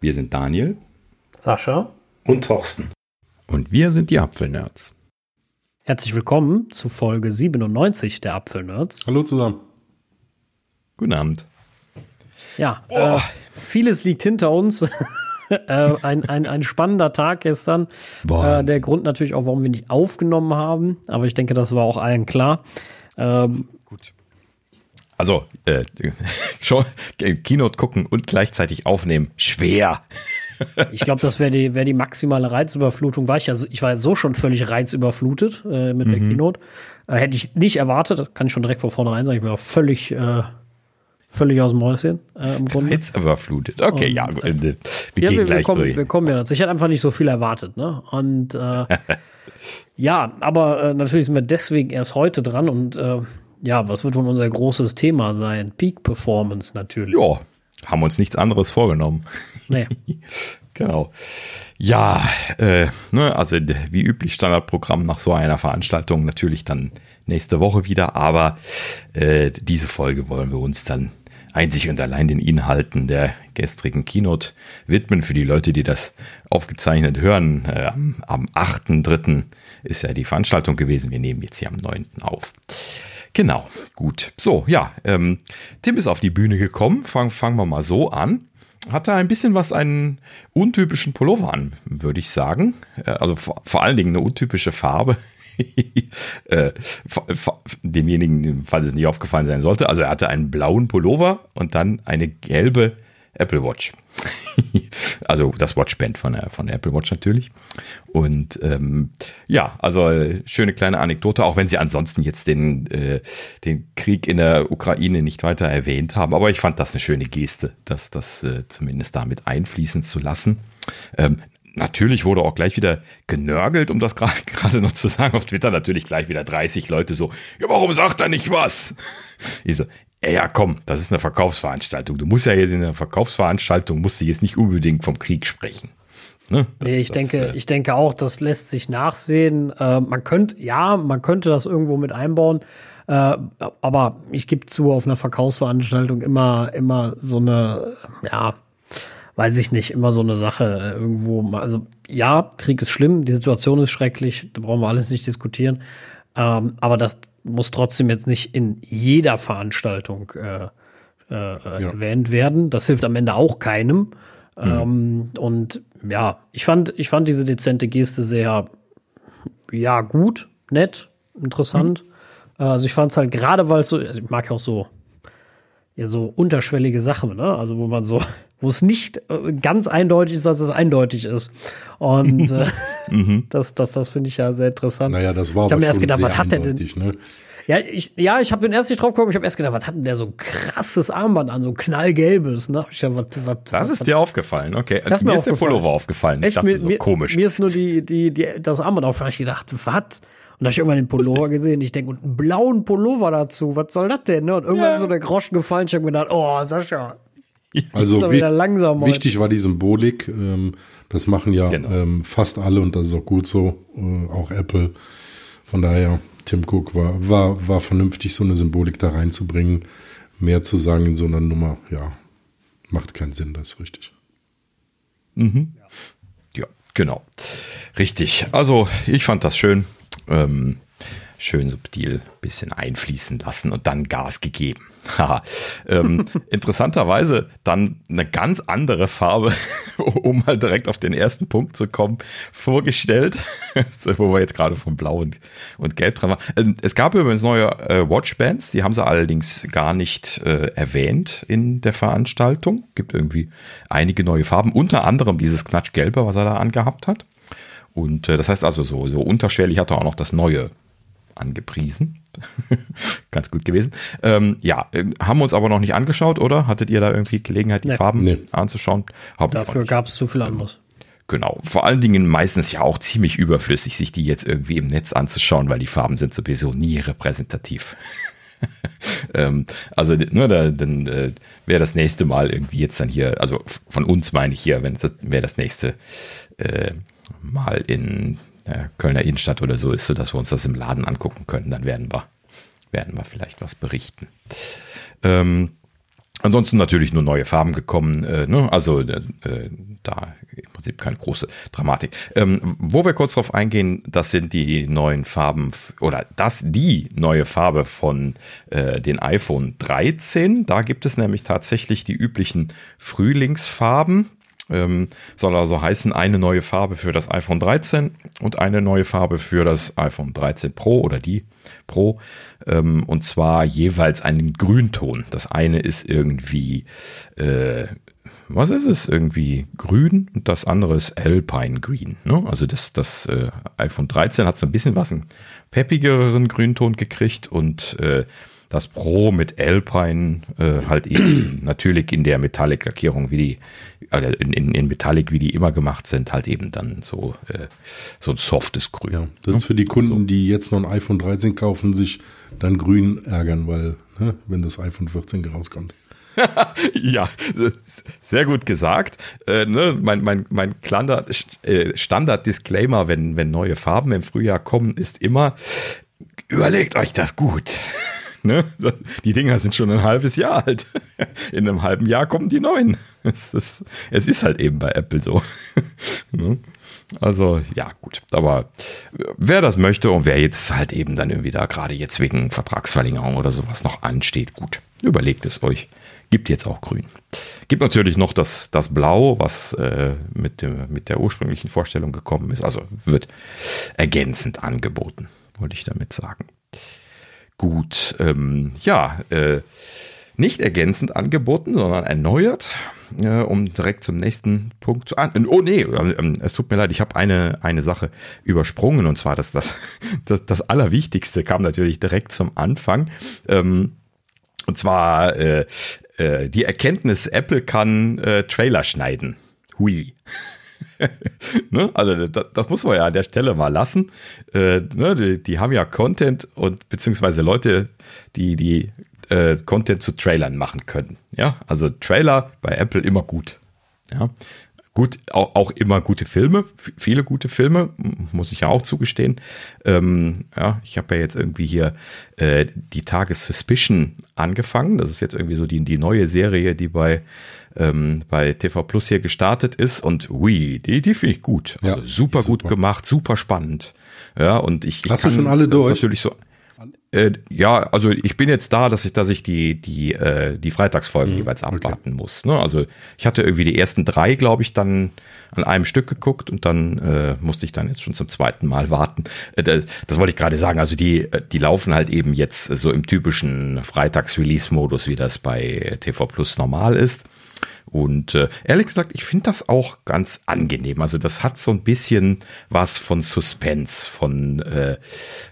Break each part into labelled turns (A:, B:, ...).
A: Wir sind Daniel,
B: Sascha
C: und Thorsten.
A: Und wir sind die Apfelnerds.
B: Herzlich willkommen zu Folge 97 der Apfelnerds.
C: Hallo zusammen.
A: Guten Abend.
B: Ja, oh. äh, vieles liegt hinter uns. äh, ein, ein, ein spannender Tag gestern. Äh, der Grund natürlich auch, warum wir nicht aufgenommen haben. Aber ich denke, das war auch allen klar. Ähm.
A: Also, äh, schon Keynote gucken und gleichzeitig aufnehmen. Schwer.
B: ich glaube, das wäre die, wär die maximale Reizüberflutung. War ich, ja, ich war so schon völlig reizüberflutet äh, mit mhm. der Keynote. Äh, hätte ich nicht erwartet, kann ich schon direkt von vornherein sagen. Ich war völlig, äh, völlig aus dem Häuschen äh, im Grunde.
A: Reizüberflutet. Okay, und, ja, wir
B: ja, gehen wir, gleich wir kommen, durch. Wir kommen ja dazu. Ich hatte einfach nicht so viel erwartet. Ne? Und äh, ja, aber äh, natürlich sind wir deswegen erst heute dran und äh, ja, was wird wohl unser großes Thema sein? Peak Performance natürlich.
A: Ja, haben uns nichts anderes vorgenommen. Nee. genau. Ja, äh, ne, also wie üblich Standardprogramm nach so einer Veranstaltung natürlich dann nächste Woche wieder, aber äh, diese Folge wollen wir uns dann einzig und allein den Inhalten der gestrigen Keynote widmen. Für die Leute, die das aufgezeichnet hören, äh, am, am 8.3. ist ja die Veranstaltung gewesen. Wir nehmen jetzt hier am 9. auf. Genau, gut. So, ja, ähm, Tim ist auf die Bühne gekommen. Fangen fangen wir mal so an. Hatte ein bisschen was einen untypischen Pullover an, würde ich sagen. Äh, also vor, vor allen Dingen eine untypische Farbe. äh, demjenigen, falls es nicht aufgefallen sein sollte. Also er hatte einen blauen Pullover und dann eine gelbe Apple Watch. also das Watchband von der, von der Apple Watch natürlich. Und ähm, ja, also schöne kleine Anekdote, auch wenn sie ansonsten jetzt den, äh, den Krieg in der Ukraine nicht weiter erwähnt haben. Aber ich fand das eine schöne Geste, das, das äh, zumindest damit einfließen zu lassen. Ähm, Natürlich wurde auch gleich wieder genörgelt, um das gerade noch zu sagen. Auf Twitter natürlich gleich wieder 30 Leute so, ja, warum sagt er nicht was? Ich so, ja, komm, das ist eine Verkaufsveranstaltung. Du musst ja jetzt in einer Verkaufsveranstaltung, musst du jetzt nicht unbedingt vom Krieg sprechen.
B: Ne? Das, nee, ich das, denke, äh, ich denke auch, das lässt sich nachsehen. Äh, man könnte, ja, man könnte das irgendwo mit einbauen. Äh, aber ich gebe zu, auf einer Verkaufsveranstaltung immer, immer so eine, ja, weiß ich nicht, immer so eine Sache äh, irgendwo. Also, ja, Krieg ist schlimm, die Situation ist schrecklich, da brauchen wir alles nicht diskutieren. Ähm, aber das muss trotzdem jetzt nicht in jeder Veranstaltung äh, äh, ja. erwähnt werden. Das hilft am Ende auch keinem. Mhm. Ähm, und ja, ich fand, ich fand diese dezente Geste sehr, ja, gut, nett, interessant. Mhm. Also ich fand es halt gerade, weil es so, also ich mag ja auch so, ja, so unterschwellige Sachen, ne? Also wo man so, wo es nicht äh, ganz eindeutig ist, dass es eindeutig ist. Und äh, mhm. das, das, das finde ich ja sehr interessant.
C: Naja, das war
B: ich aber mir erst gedacht, was hat der denn? Ne? Ja, ich, ja, ich habe den erst nicht drauf geguckt. Ich habe erst gedacht, was hat denn der so ein krasses Armband an, so knallgelbes, ne? Ich
A: hab, was, was, das ist dir aufgefallen, okay.
B: Das mir, mir ist der
A: Pullover aufgefallen.
B: Echt, mir, so, mir, komisch. Mir ist nur die, die, die, das Armband aufgefallen. Ich gedacht, was? Und da habe ich irgendwann den Pullover gesehen. Ich denke, und einen blauen Pullover dazu. Was soll das denn? Ne? Und irgendwann ja. ist so der Groschen gefallen. Ich habe gedacht, oh, Sascha.
C: Also wie, wichtig war die Symbolik. Ähm, das machen ja genau. ähm, fast alle und das ist auch gut so. Äh, auch Apple. Von daher Tim Cook war, war, war vernünftig, so eine Symbolik da reinzubringen. Mehr zu sagen in so einer Nummer, ja, macht keinen Sinn, das ist richtig.
A: Mhm. Ja, genau. Richtig. Also, ich fand das schön. Ähm, schön subtil bisschen einfließen lassen und dann Gas gegeben. ähm, interessanterweise dann eine ganz andere Farbe, um mal direkt auf den ersten Punkt zu kommen, vorgestellt, wo wir jetzt gerade von Blau und, und Gelb dran waren. Ähm, es gab übrigens neue äh, Watchbands, die haben sie allerdings gar nicht äh, erwähnt in der Veranstaltung. Gibt irgendwie einige neue Farben, unter anderem dieses Knatschgelbe, was er da angehabt hat. Und äh, das heißt also so, so unterschwellig hat er auch noch das neue angepriesen. Ganz gut gewesen. Ähm, ja, äh, haben wir uns aber noch nicht angeschaut, oder? Hattet ihr da irgendwie Gelegenheit, die nee. Farben nee. anzuschauen?
B: Hab Dafür gab es zu viel anderes.
A: Genau. Vor allen Dingen meistens ja auch ziemlich überflüssig, sich die jetzt irgendwie im Netz anzuschauen, weil die Farben sind sowieso nie repräsentativ. ähm, also, nur da, dann äh, wäre das nächste Mal irgendwie jetzt dann hier, also von uns meine ich hier, wenn wäre das nächste äh, Mal in äh, Kölner Innenstadt oder so ist, so dass wir uns das im Laden angucken können. Dann werden wir, werden wir vielleicht was berichten. Ähm, Ansonsten natürlich nur neue Farben gekommen, äh, ne? also äh, da im Prinzip keine große Dramatik. Ähm, wo wir kurz drauf eingehen, das sind die neuen Farben oder das die neue Farbe von äh, den iPhone 13. Da gibt es nämlich tatsächlich die üblichen Frühlingsfarben. Ähm, soll also heißen, eine neue Farbe für das iPhone 13 und eine neue Farbe für das iPhone 13 Pro oder die Pro. Ähm, und zwar jeweils einen Grünton. Das eine ist irgendwie, äh, was ist es? Irgendwie grün und das andere ist Alpine Green. Ne? Also das, das äh, iPhone 13 hat so ein bisschen was, einen peppigeren Grünton gekriegt und äh, das Pro mit Alpine äh, halt eben natürlich in der Metallic-Lackierung, wie die, also in, in, in Metallic, wie die immer gemacht sind, halt eben dann so, äh, so ein softes Grün. Ja,
C: das ist für die Kunden, die jetzt noch ein iPhone 13 kaufen, sich dann grün ärgern, weil, ne, wenn das iPhone 14 rauskommt.
A: ja, sehr gut gesagt. Äh, ne, mein mein, mein äh, Standard-Disclaimer, wenn, wenn neue Farben im Frühjahr kommen, ist immer, überlegt euch das gut. Ne? Die Dinger sind schon ein halbes Jahr alt. In einem halben Jahr kommen die neuen. Es ist, es ist halt eben bei Apple so. Ne? Also, ja, gut. Aber wer das möchte und wer jetzt halt eben dann irgendwie da gerade jetzt wegen Vertragsverlängerung oder sowas noch ansteht, gut, überlegt es euch. Gibt jetzt auch grün. Gibt natürlich noch das, das Blau, was äh, mit, dem, mit der ursprünglichen Vorstellung gekommen ist. Also wird ergänzend angeboten, wollte ich damit sagen. Gut, ähm, ja, äh, nicht ergänzend angeboten, sondern erneuert, äh, um direkt zum nächsten Punkt zu. Ah, oh nee, äh, es tut mir leid, ich habe eine, eine Sache übersprungen und zwar das, das, das, das Allerwichtigste kam natürlich direkt zum Anfang. Ähm, und zwar äh, äh, die Erkenntnis, Apple kann äh, Trailer schneiden. Hui. ne? Also das, das, muss man ja an der Stelle mal lassen. Äh, ne? die, die, haben ja Content und beziehungsweise Leute, die die äh, Content zu Trailern machen können. Ja, also Trailer bei Apple immer gut. Ja, gut, auch, auch immer gute Filme, viele gute Filme, muss ich ja auch zugestehen. Ähm, ja, ich habe ja jetzt irgendwie hier äh, die Tages Suspicion angefangen. Das ist jetzt irgendwie so die, die neue Serie, die bei ähm, bei TV Plus hier gestartet ist. Und ui, die, die finde ich gut. Also ja, super, super gut gemacht, super spannend. Ja, und ich.
C: Hast kann, du schon alle durch?
A: Natürlich so. Äh, ja, also ich bin jetzt da, dass ich, dass ich die, die, äh, die Freitagsfolgen mhm, jeweils abwarten okay. muss. Ne? Also ich hatte irgendwie die ersten drei, glaube ich, dann an einem Stück geguckt und dann äh, musste ich dann jetzt schon zum zweiten Mal warten. Äh, das, das, wollte ich gerade sagen. Also die, äh, die laufen halt eben jetzt so im typischen Freitags-Release-Modus, wie das bei TV Plus normal ist. Und äh, ehrlich gesagt, ich finde das auch ganz angenehm. Also das hat so ein bisschen was von Suspense, von, äh,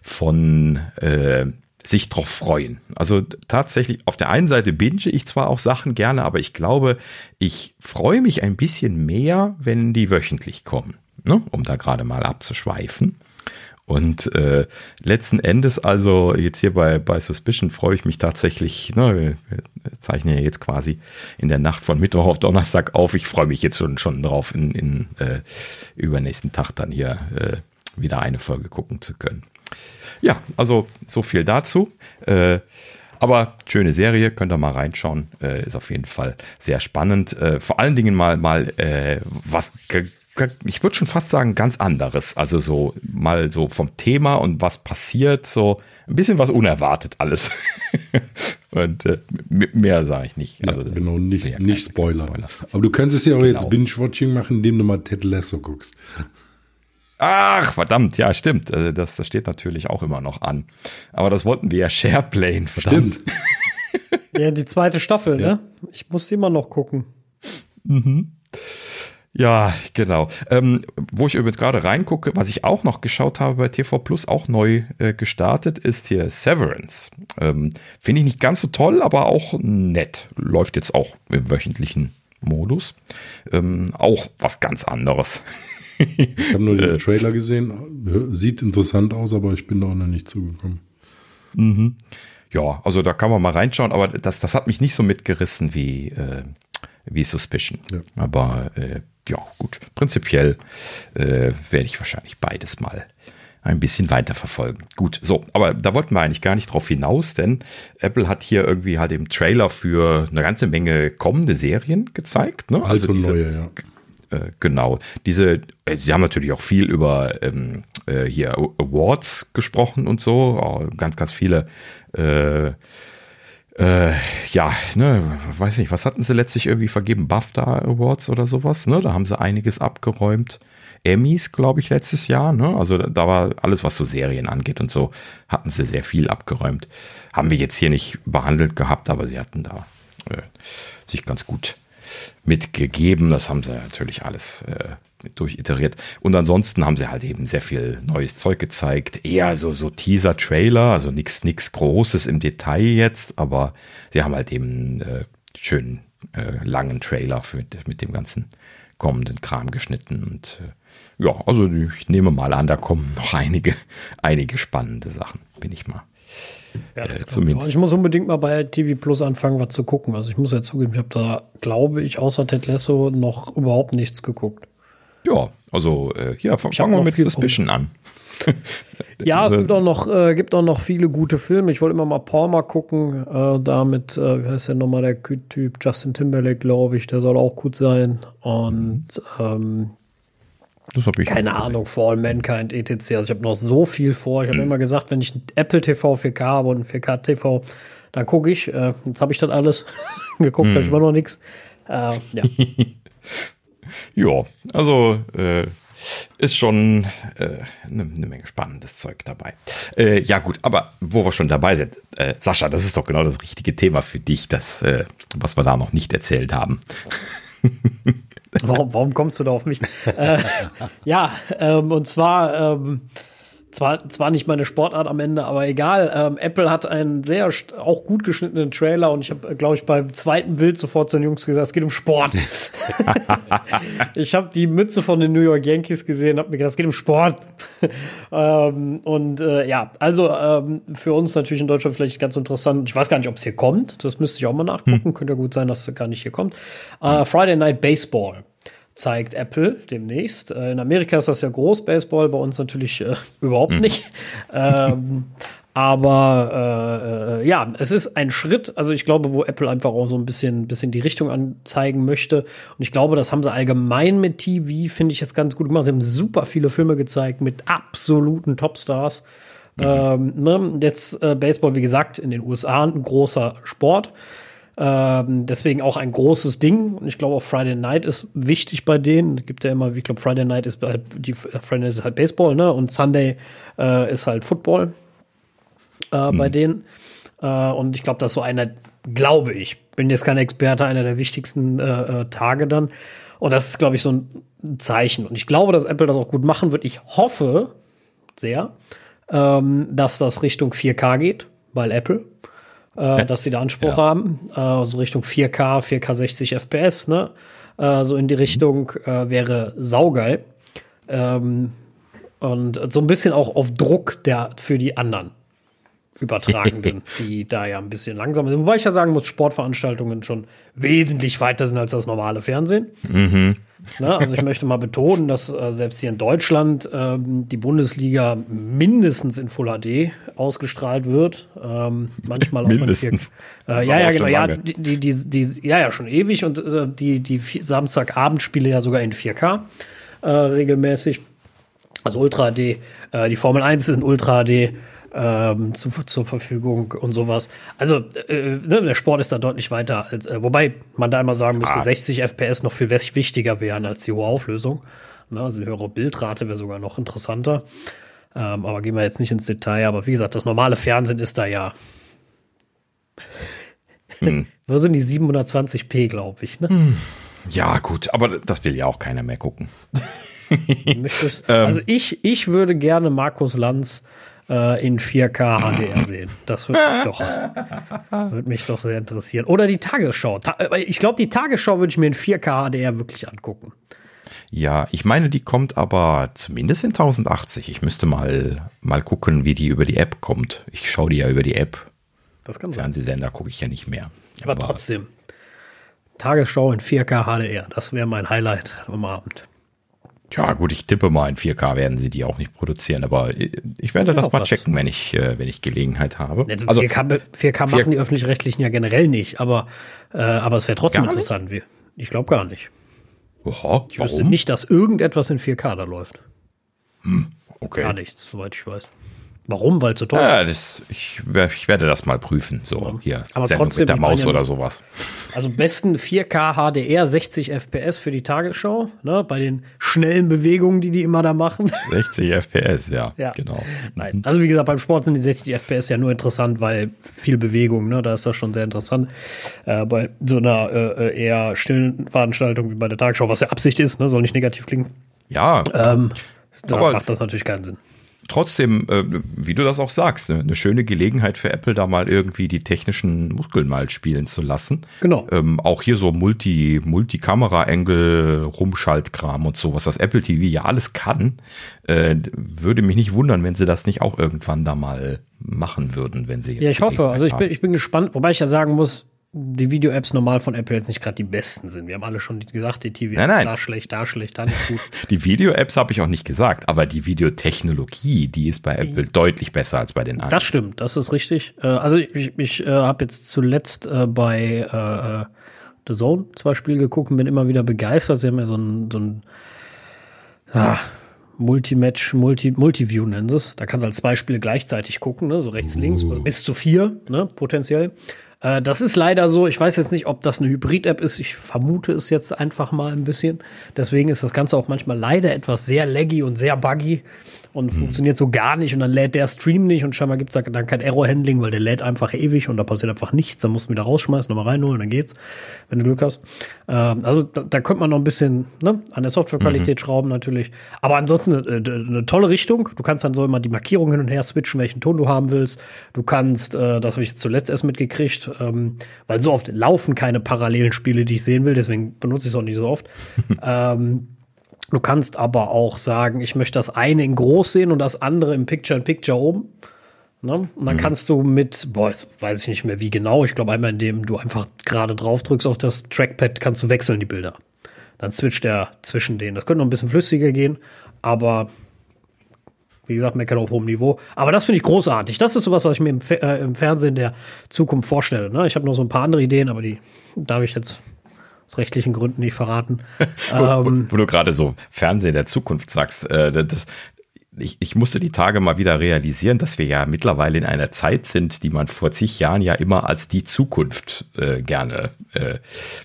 A: von äh, sich drauf freuen. Also tatsächlich, auf der einen Seite binge ich zwar auch Sachen gerne, aber ich glaube, ich freue mich ein bisschen mehr, wenn die wöchentlich kommen, ne? um da gerade mal abzuschweifen. Und äh, letzten Endes, also jetzt hier bei, bei Suspicion freue ich mich tatsächlich, ne, wir zeichnen ja jetzt quasi in der Nacht von Mittwoch auf Donnerstag auf. Ich freue mich jetzt schon, schon drauf, in, in äh, übernächsten Tag dann hier äh, wieder eine Folge gucken zu können. Ja, also so viel dazu. Äh, aber schöne Serie, könnt ihr mal reinschauen. Äh, ist auf jeden Fall sehr spannend. Äh, vor allen Dingen mal, mal äh, was ich würde schon fast sagen, ganz anderes. Also so mal so vom Thema und was passiert, so ein bisschen was unerwartet alles. und äh, mehr sage ich nicht.
C: Also, ja, genau, nicht, nicht Spoiler. Spoiler. Aber du könntest ja auch genau. jetzt Binge-Watching machen, indem du mal Ted Lasso guckst.
A: Ach, verdammt, ja, stimmt. Also das, das steht natürlich auch immer noch an. Aber das wollten wir ja Shareplane, verdammt. Stimmt.
B: ja, die zweite Staffel, ja. ne? Ich muss immer noch gucken. Mhm.
A: Ja, genau. Ähm, wo ich übrigens gerade reingucke, was ich auch noch geschaut habe bei TV Plus, auch neu äh, gestartet, ist hier Severance. Ähm, Finde ich nicht ganz so toll, aber auch nett. Läuft jetzt auch im wöchentlichen Modus. Ähm, auch was ganz anderes.
C: ich habe nur den äh, Trailer gesehen. Sieht interessant aus, aber ich bin da auch noch nicht zugekommen.
A: Mhm. Ja, also da kann man mal reinschauen, aber das, das hat mich nicht so mitgerissen wie, äh, wie Suspicion. Ja. Aber äh, ja, gut. Prinzipiell äh, werde ich wahrscheinlich beides mal ein bisschen weiterverfolgen. Gut, so, aber da wollten wir eigentlich gar nicht drauf hinaus, denn Apple hat hier irgendwie halt im Trailer für eine ganze Menge kommende Serien gezeigt. Ne?
C: Also diese, neue, ja.
A: Äh, genau. Diese, äh, sie haben natürlich auch viel über ähm, äh, hier Awards gesprochen und so. Oh, ganz, ganz viele. Äh, äh, ja, ne, weiß nicht, was hatten sie letztlich irgendwie vergeben? BAFTA Awards oder sowas, ne? Da haben sie einiges abgeräumt. Emmys, glaube ich, letztes Jahr, ne? Also da war alles, was so Serien angeht und so, hatten sie sehr viel abgeräumt. Haben wir jetzt hier nicht behandelt gehabt, aber sie hatten da äh, sich ganz gut mitgegeben. Das haben sie natürlich alles äh, durchiteriert. Und ansonsten haben sie halt eben sehr viel neues Zeug gezeigt. Eher so, so Teaser-Trailer, also nichts nix Großes im Detail jetzt, aber sie haben halt eben äh, schönen äh, langen Trailer für, mit dem ganzen kommenden Kram geschnitten. Und äh, ja, also ich nehme mal an, da kommen noch einige, einige spannende Sachen, bin ich mal
B: ja, äh, zumindest. Ich muss unbedingt mal bei TV Plus anfangen, was zu gucken. Also ich muss ja zugeben, ich habe da, glaube ich, außer Ted Lasso noch überhaupt nichts geguckt.
A: Ja, also äh, ja, fangen wir mit Suspicion an.
B: ja, es gibt auch, noch, äh, gibt auch noch viele gute Filme. Ich wollte immer mal Paul mal gucken. Äh, da mit, äh, wie heißt der nochmal, der Typ? Justin Timberlake, glaube ich. Der soll auch gut sein. Und ähm, das habe ich Keine Ahnung, For All Mankind, etc. Also ich habe noch so viel vor. Ich habe mhm. immer gesagt, wenn ich ein Apple TV 4K habe und ein 4K TV, dann gucke ich. Äh, jetzt habe ich das alles geguckt, mhm. habe ich immer noch nichts. Äh, ja.
A: ja, also äh, ist schon eine äh, ne Menge spannendes Zeug dabei. Äh, ja gut, aber wo wir schon dabei sind, äh, Sascha, das ist doch genau das richtige Thema für dich, das, äh, was wir da noch nicht erzählt haben.
B: Warum, warum kommst du da auf mich? äh, ja, ähm, und zwar ähm, zwar, zwar nicht meine Sportart am Ende, aber egal. Ähm, Apple hat einen sehr auch gut geschnittenen Trailer und ich habe, glaube ich, beim zweiten Bild sofort zu den Jungs gesagt, es geht um Sport. ich habe die Mütze von den New York Yankees gesehen, habe mir gedacht, es geht um Sport. ähm, und äh, ja, also ähm, für uns natürlich in Deutschland vielleicht ganz interessant. Ich weiß gar nicht, ob es hier kommt. Das müsste ich auch mal nachgucken. Hm. Könnte ja gut sein, dass es gar nicht hier kommt. Äh, Friday Night Baseball zeigt Apple demnächst. Äh, in Amerika ist das ja groß, Baseball, bei uns natürlich äh, überhaupt mhm. nicht. ähm, aber äh, äh, ja, es ist ein Schritt, also ich glaube, wo Apple einfach auch so ein bisschen, bisschen die Richtung anzeigen möchte. Und ich glaube, das haben sie allgemein mit TV, finde ich jetzt ganz gut gemacht. Sie haben super viele Filme gezeigt mit absoluten Topstars. Mhm. Ähm, ne? Jetzt äh, Baseball, wie gesagt, in den USA ein großer Sport. Ähm, deswegen auch ein großes Ding. Und ich glaube auch Friday Night ist wichtig bei denen. Es gibt ja immer, ich glaube, Friday Night ist halt, die Friday Night ist halt Baseball, ne? Und Sunday äh, ist halt Football äh, mhm. bei denen. Äh, und ich glaube, das ist so einer, glaube ich, bin jetzt kein Experte, einer der wichtigsten äh, äh, Tage dann. Und das ist, glaube ich, so ein Zeichen. Und ich glaube, dass Apple das auch gut machen wird. Ich hoffe sehr, ähm, dass das Richtung 4K geht, weil Apple äh, dass sie da Anspruch ja. haben. Äh, so also Richtung 4K, 4K 60 FPS, ne? Äh, so in die Richtung äh, wäre saugeil. Ähm, und so ein bisschen auch auf Druck der für die anderen Übertragenden, die da ja ein bisschen langsamer sind. Wobei ich ja sagen muss, Sportveranstaltungen schon wesentlich weiter sind als das normale Fernsehen. Mhm. Na, also ich möchte mal betonen, dass äh, selbst hier in Deutschland ähm, die Bundesliga mindestens in Full HD ausgestrahlt wird. Ähm, manchmal auch
A: mindestens.
B: Vier, äh, ja, ja, genau. Ja, die, die, die, die, ja, ja, schon ewig. Und äh, die, die Samstagabendspiele ja sogar in 4K äh, regelmäßig. Also Ultra HD. Äh, die Formel 1 ist in Ultra HD ähm, zu, zur Verfügung und sowas. Also äh, ne, der Sport ist da deutlich weiter. Als, äh, wobei man da immer sagen müsste, ah. 60 FPS noch viel wichtiger wären als die hohe Auflösung. Ne, also die höhere Bildrate wäre sogar noch interessanter. Ähm, aber gehen wir jetzt nicht ins Detail. Aber wie gesagt, das normale Fernsehen ist da ja. Hm. Wo sind die 720p, glaube ich? Ne? Hm.
A: Ja, gut, aber das will ja auch keiner mehr gucken.
B: also ich, ich würde gerne Markus Lanz äh, in 4K HDR sehen. Das würde mich doch, würde mich doch sehr interessieren. Oder die Tagesschau. Ta äh, ich glaube, die Tagesschau würde ich mir in 4K HDR wirklich angucken.
A: Ja, ich meine, die kommt aber zumindest in 1080. Ich müsste mal, mal gucken, wie die über die App kommt. Ich schaue die ja über die App.
B: Das kann
A: sein. Fernsehsender gucke ich ja nicht mehr.
B: Aber, aber trotzdem. Tagesschau in 4K HDR, das wäre mein Highlight am Abend.
A: Ja, gut, ich tippe mal, in 4K werden sie die auch nicht produzieren, aber ich werde das mal checken, wenn ich, äh, wenn ich Gelegenheit habe.
B: Also, 4K, 4K machen die öffentlich-rechtlichen ja generell nicht, aber, äh, aber es wäre trotzdem interessant. Nicht? Ich glaube gar nicht. Oha, ich wüsste nicht, dass irgendetwas in 4K da läuft. Hm, okay. Gar nichts, soweit ich weiß. Warum? Weil zu teuer.
A: Ja, das, ich, ich, werde das mal prüfen. So ja. hier
B: Aber Sendung trotzdem,
A: mit der Maus ja oder sowas.
B: Also besten 4K HDR 60 FPS für die Tagesschau, ne, bei den schnellen Bewegungen, die die immer da machen.
A: 60 FPS, ja, ja. genau.
B: Nein, also wie gesagt, beim Sport sind die 60 FPS ja nur interessant, weil viel Bewegung, ne, da ist das schon sehr interessant. Äh, bei so einer äh, eher stillen Veranstaltung wie bei der Tagesschau, was ja Absicht ist, ne, soll nicht negativ klingen.
A: Ja.
B: Ähm, da macht das natürlich keinen Sinn
A: trotzdem, äh, wie du das auch sagst, ne, eine schöne Gelegenheit für Apple, da mal irgendwie die technischen Muskeln mal spielen zu lassen.
B: Genau.
A: Ähm, auch hier so Multi, Multi-Kamera-Engel, Rumschaltkram und so, was das Apple TV ja alles kann, äh, würde mich nicht wundern, wenn sie das nicht auch irgendwann da mal machen würden, wenn sie
B: jetzt. Ja, ich hoffe. Also ich bin, ich bin gespannt, wobei ich ja sagen muss, die Video-Apps normal von Apple jetzt nicht gerade die besten sind. Wir haben alle schon gesagt, die TV-Apps da schlecht, da schlecht, da nicht gut.
A: die Video-Apps habe ich auch nicht gesagt, aber die Videotechnologie, die ist bei Apple deutlich besser als bei den anderen.
B: Das stimmt, das ist richtig. Äh, also ich, ich äh, habe jetzt zuletzt äh, bei The Zone zwei Spiele geguckt und bin immer wieder begeistert. Sie haben ja so ein, so ein ah, Multimatch, Multi, Multiview nennen sie es. Da kannst du halt zwei Spiele gleichzeitig gucken, ne? so rechts, links, also bis zu vier, ne? potenziell. Äh, das ist leider so. Ich weiß jetzt nicht, ob das eine Hybrid-App ist. Ich vermute es jetzt einfach mal ein bisschen. Deswegen ist das Ganze auch manchmal leider etwas sehr laggy und sehr buggy und mhm. funktioniert so gar nicht und dann lädt der Stream nicht und scheinbar gibt es dann kein Error-Handling, weil der lädt einfach ewig und da passiert einfach nichts. Dann musst du wieder rausschmeißen, nochmal reinholen, dann geht's, wenn du Glück hast. Ähm, also da, da könnte man noch ein bisschen ne, an der Softwarequalität mhm. schrauben natürlich. Aber ansonsten eine, äh, eine, tolle Richtung. Du kannst dann so immer die Markierungen hin und her switchen, welchen Ton du haben willst. Du kannst, äh, das habe ich zuletzt erst mitgekriegt, ähm, weil so oft laufen keine parallelen Spiele, die ich sehen will, deswegen benutze ich es auch nicht so oft. ähm, Du kannst aber auch sagen, ich möchte das eine in groß sehen und das andere im Picture-in-Picture oben. Ne? Und dann mhm. kannst du mit, boah, jetzt weiß ich nicht mehr wie genau, ich glaube einmal, indem du einfach gerade drauf drückst auf das Trackpad, kannst du wechseln die Bilder. Dann switcht er zwischen denen. Das könnte noch ein bisschen flüssiger gehen, aber wie gesagt, meckert auf hohem Niveau. Aber das finde ich großartig. Das ist sowas, was ich mir im, äh, im Fernsehen der Zukunft vorstelle. Ne? Ich habe noch so ein paar andere Ideen, aber die darf ich jetzt aus rechtlichen Gründen nicht verraten.
A: wo, ähm, wo, du gerade so Fernsehen der Zukunft sagst, äh, das, ich, ich musste die Tage mal wieder realisieren, dass wir ja mittlerweile in einer Zeit sind, die man vor zig Jahren ja immer als die Zukunft äh, gerne äh,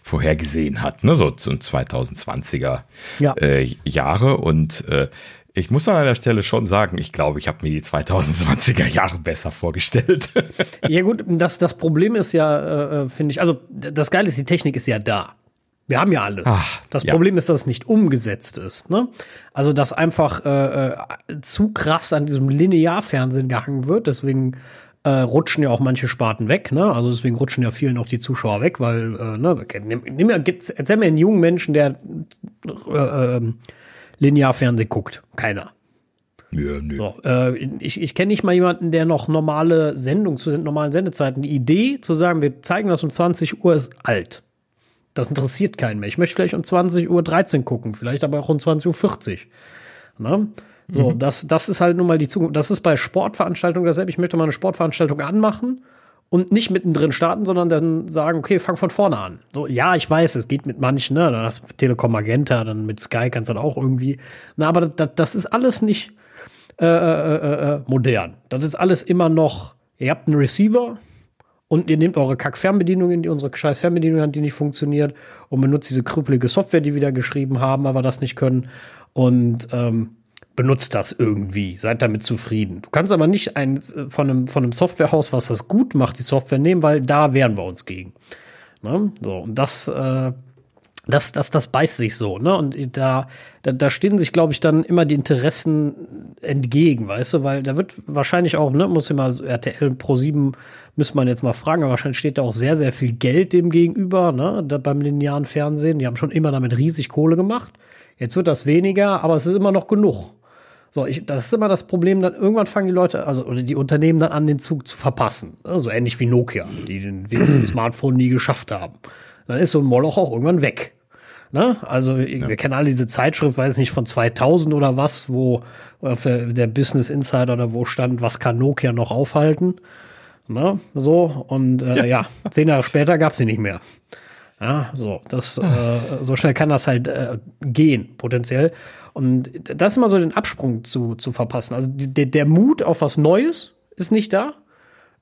A: vorhergesehen hat, ne? so, so 2020er ja. äh, Jahre. Und äh, ich muss an einer Stelle schon sagen, ich glaube, ich habe mir die 2020er Jahre besser vorgestellt.
B: ja gut, das, das Problem ist ja, äh, äh finde ich, also das Geile ist, die Technik ist ja da. Wir haben ja alle. Ach, das ja. Problem ist, dass es nicht umgesetzt ist. Ne? Also, dass einfach äh, äh, zu krass an diesem Linearfernsehen gehangen wird. Deswegen äh, rutschen ja auch manche Sparten weg. Ne? Also deswegen rutschen ja vielen auch die Zuschauer weg, weil äh, ne, nimm, nimm, erzähl mir einen jungen Menschen, der äh, äh, Linearfernsehen guckt. Keiner. Ja, nö. So, äh, ich ich kenne nicht mal jemanden, der noch normale Sendungen zu normalen Sendezeiten. Die Idee zu sagen, wir zeigen das um 20 Uhr, ist alt. Das interessiert keinen mehr. Ich möchte vielleicht um 20.13 Uhr gucken, vielleicht aber auch um 20.40 Uhr. Na? So, mhm. das, das ist halt nun mal die Zukunft. Das ist bei Sportveranstaltungen dasselbe. Ich möchte mal eine Sportveranstaltung anmachen und nicht mittendrin starten, sondern dann sagen, okay, fang von vorne an. So, ja, ich weiß, es geht mit manchen, ne? Dann hast du Telekom Magenta, dann mit Sky kannst du dann auch irgendwie. Na, aber das, das ist alles nicht äh, äh, äh, äh modern. Das ist alles immer noch, ihr habt einen Receiver, und ihr nehmt eure Kack-Fernbedienung in die unsere scheiß Fernbedienung die nicht funktioniert und benutzt diese krüppelige Software, die wir da geschrieben haben, aber das nicht können und ähm, benutzt das irgendwie, seid damit zufrieden. Du kannst aber nicht ein, von, einem, von einem Softwarehaus, was das gut macht, die Software nehmen, weil da wehren wir uns gegen. Ne? So, und das äh, das, das, das beißt sich so, ne? Und da, da, da stehen sich, glaube ich, dann immer die Interessen entgegen, weißt du, weil da wird wahrscheinlich auch, ne, muss immer RTL Pro 7 müsste man jetzt mal fragen, aber wahrscheinlich steht da auch sehr, sehr viel Geld dem gegenüber, ne, da beim linearen Fernsehen. Die haben schon immer damit riesig Kohle gemacht. Jetzt wird das weniger, aber es ist immer noch genug. So, ich, das ist immer das Problem, dann irgendwann fangen die Leute, also oder die Unternehmen dann an, den Zug zu verpassen. So also ähnlich wie Nokia, die den zum Smartphone nie geschafft haben dann ist so ein Moloch auch irgendwann weg. Ne? Also ja. wir kennen alle diese Zeitschrift, weiß nicht, von 2000 oder was, wo auf der, der Business Insider oder wo stand, was kann Nokia noch aufhalten. Ne? So, und äh, ja. ja. zehn Jahre später gab sie nicht mehr. Ja, so, das, äh, so schnell kann das halt äh, gehen, potenziell. Und das ist immer so den Absprung zu, zu verpassen. Also die, der Mut auf was Neues ist nicht da.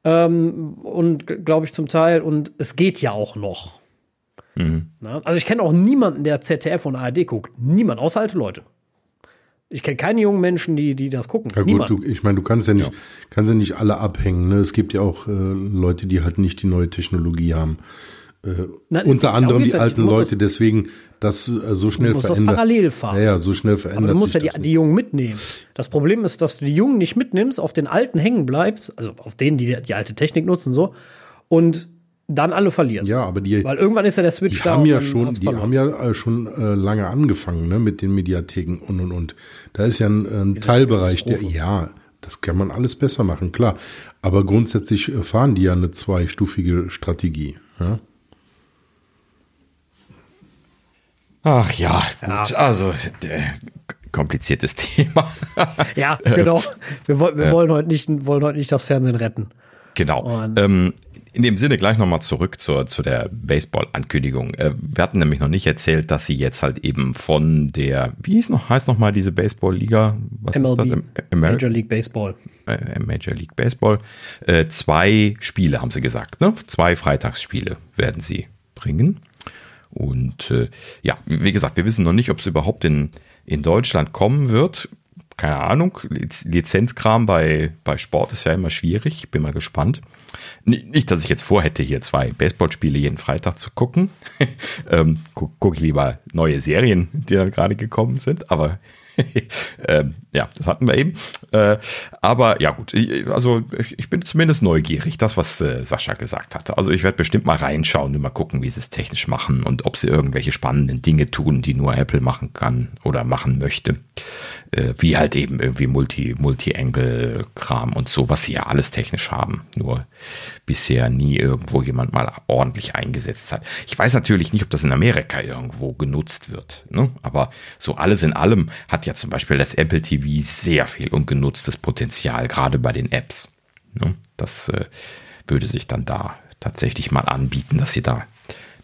B: Ähm, und glaube ich zum Teil, und es geht ja auch noch. Mhm. Also ich kenne auch niemanden, der ZDF und ARD guckt. Niemand, außer alte Leute. Ich kenne keine jungen Menschen, die, die das gucken.
C: Ja gut, du, ich meine, du kannst ja nicht, ja. kannst ja nicht alle abhängen. Ne? Es gibt ja auch äh, Leute, die halt nicht die neue Technologie haben. Äh, Nein, unter anderem die alten Leute, deswegen das äh, so schnell
B: verändert. Du musst das parallel fahren.
C: Ja, ja, so schnell verändert Aber
B: du musst ja die, die, Jungen mitnehmen. Das Problem ist, dass du die Jungen nicht mitnimmst, auf den alten hängen bleibst, also auf denen, die die alte Technik nutzen, so, und dann alle verlierst.
C: Ja, aber die,
B: weil irgendwann ist ja der Switch
C: die da. Haben ja schon, die haben ja äh, schon äh, lange angefangen ne, mit den Mediatheken und und und. Da ist ja ein, ein Teilbereich, der ja, das kann man alles besser machen, klar. Aber grundsätzlich äh, fahren die ja eine zweistufige Strategie. Ja?
A: Ach ja, gut. Ja. Also äh, kompliziertes Thema.
B: ja, genau. Wir, wir äh, wollen, heute nicht, wollen heute nicht das Fernsehen retten.
A: Genau. Ähm, in dem Sinne gleich nochmal zurück zur, zu der Baseball-Ankündigung. Äh, wir hatten nämlich noch nicht erzählt, dass sie jetzt halt eben von der, wie hieß noch, heißt nochmal diese Baseball-Liga?
B: MLB, Major League Baseball.
A: Äh, Major League Baseball. Äh, zwei Spiele haben sie gesagt, ne? Zwei Freitagsspiele werden sie bringen. Und äh, ja, wie gesagt, wir wissen noch nicht, ob es überhaupt in, in Deutschland kommen wird. Keine Ahnung. Lizenzkram bei, bei Sport ist ja immer schwierig. Bin mal gespannt. Nicht, dass ich jetzt vorhätte, hier zwei Baseballspiele jeden Freitag zu gucken. ähm, Gucke guck ich lieber neue Serien, die dann gerade gekommen sind. Aber ähm, ja, das hatten wir eben. Äh, aber ja, gut, also ich bin zumindest neugierig, das, was äh, Sascha gesagt hatte. Also ich werde bestimmt mal reinschauen und mal gucken, wie sie es technisch machen und ob sie irgendwelche spannenden Dinge tun, die nur Apple machen kann oder machen möchte. Äh, wie halt eben irgendwie Multi, Multi-Angle-Kram und so, was sie ja alles technisch haben. Nur bisher nie irgendwo jemand mal ordentlich eingesetzt hat. Ich weiß natürlich nicht, ob das in Amerika irgendwo genutzt wird. Ne? Aber so alles in allem hat ja zum Beispiel das Apple TV sehr viel ungenutztes Potenzial, gerade bei den Apps. Ne? Das äh, würde sich dann da tatsächlich mal anbieten, dass sie da ein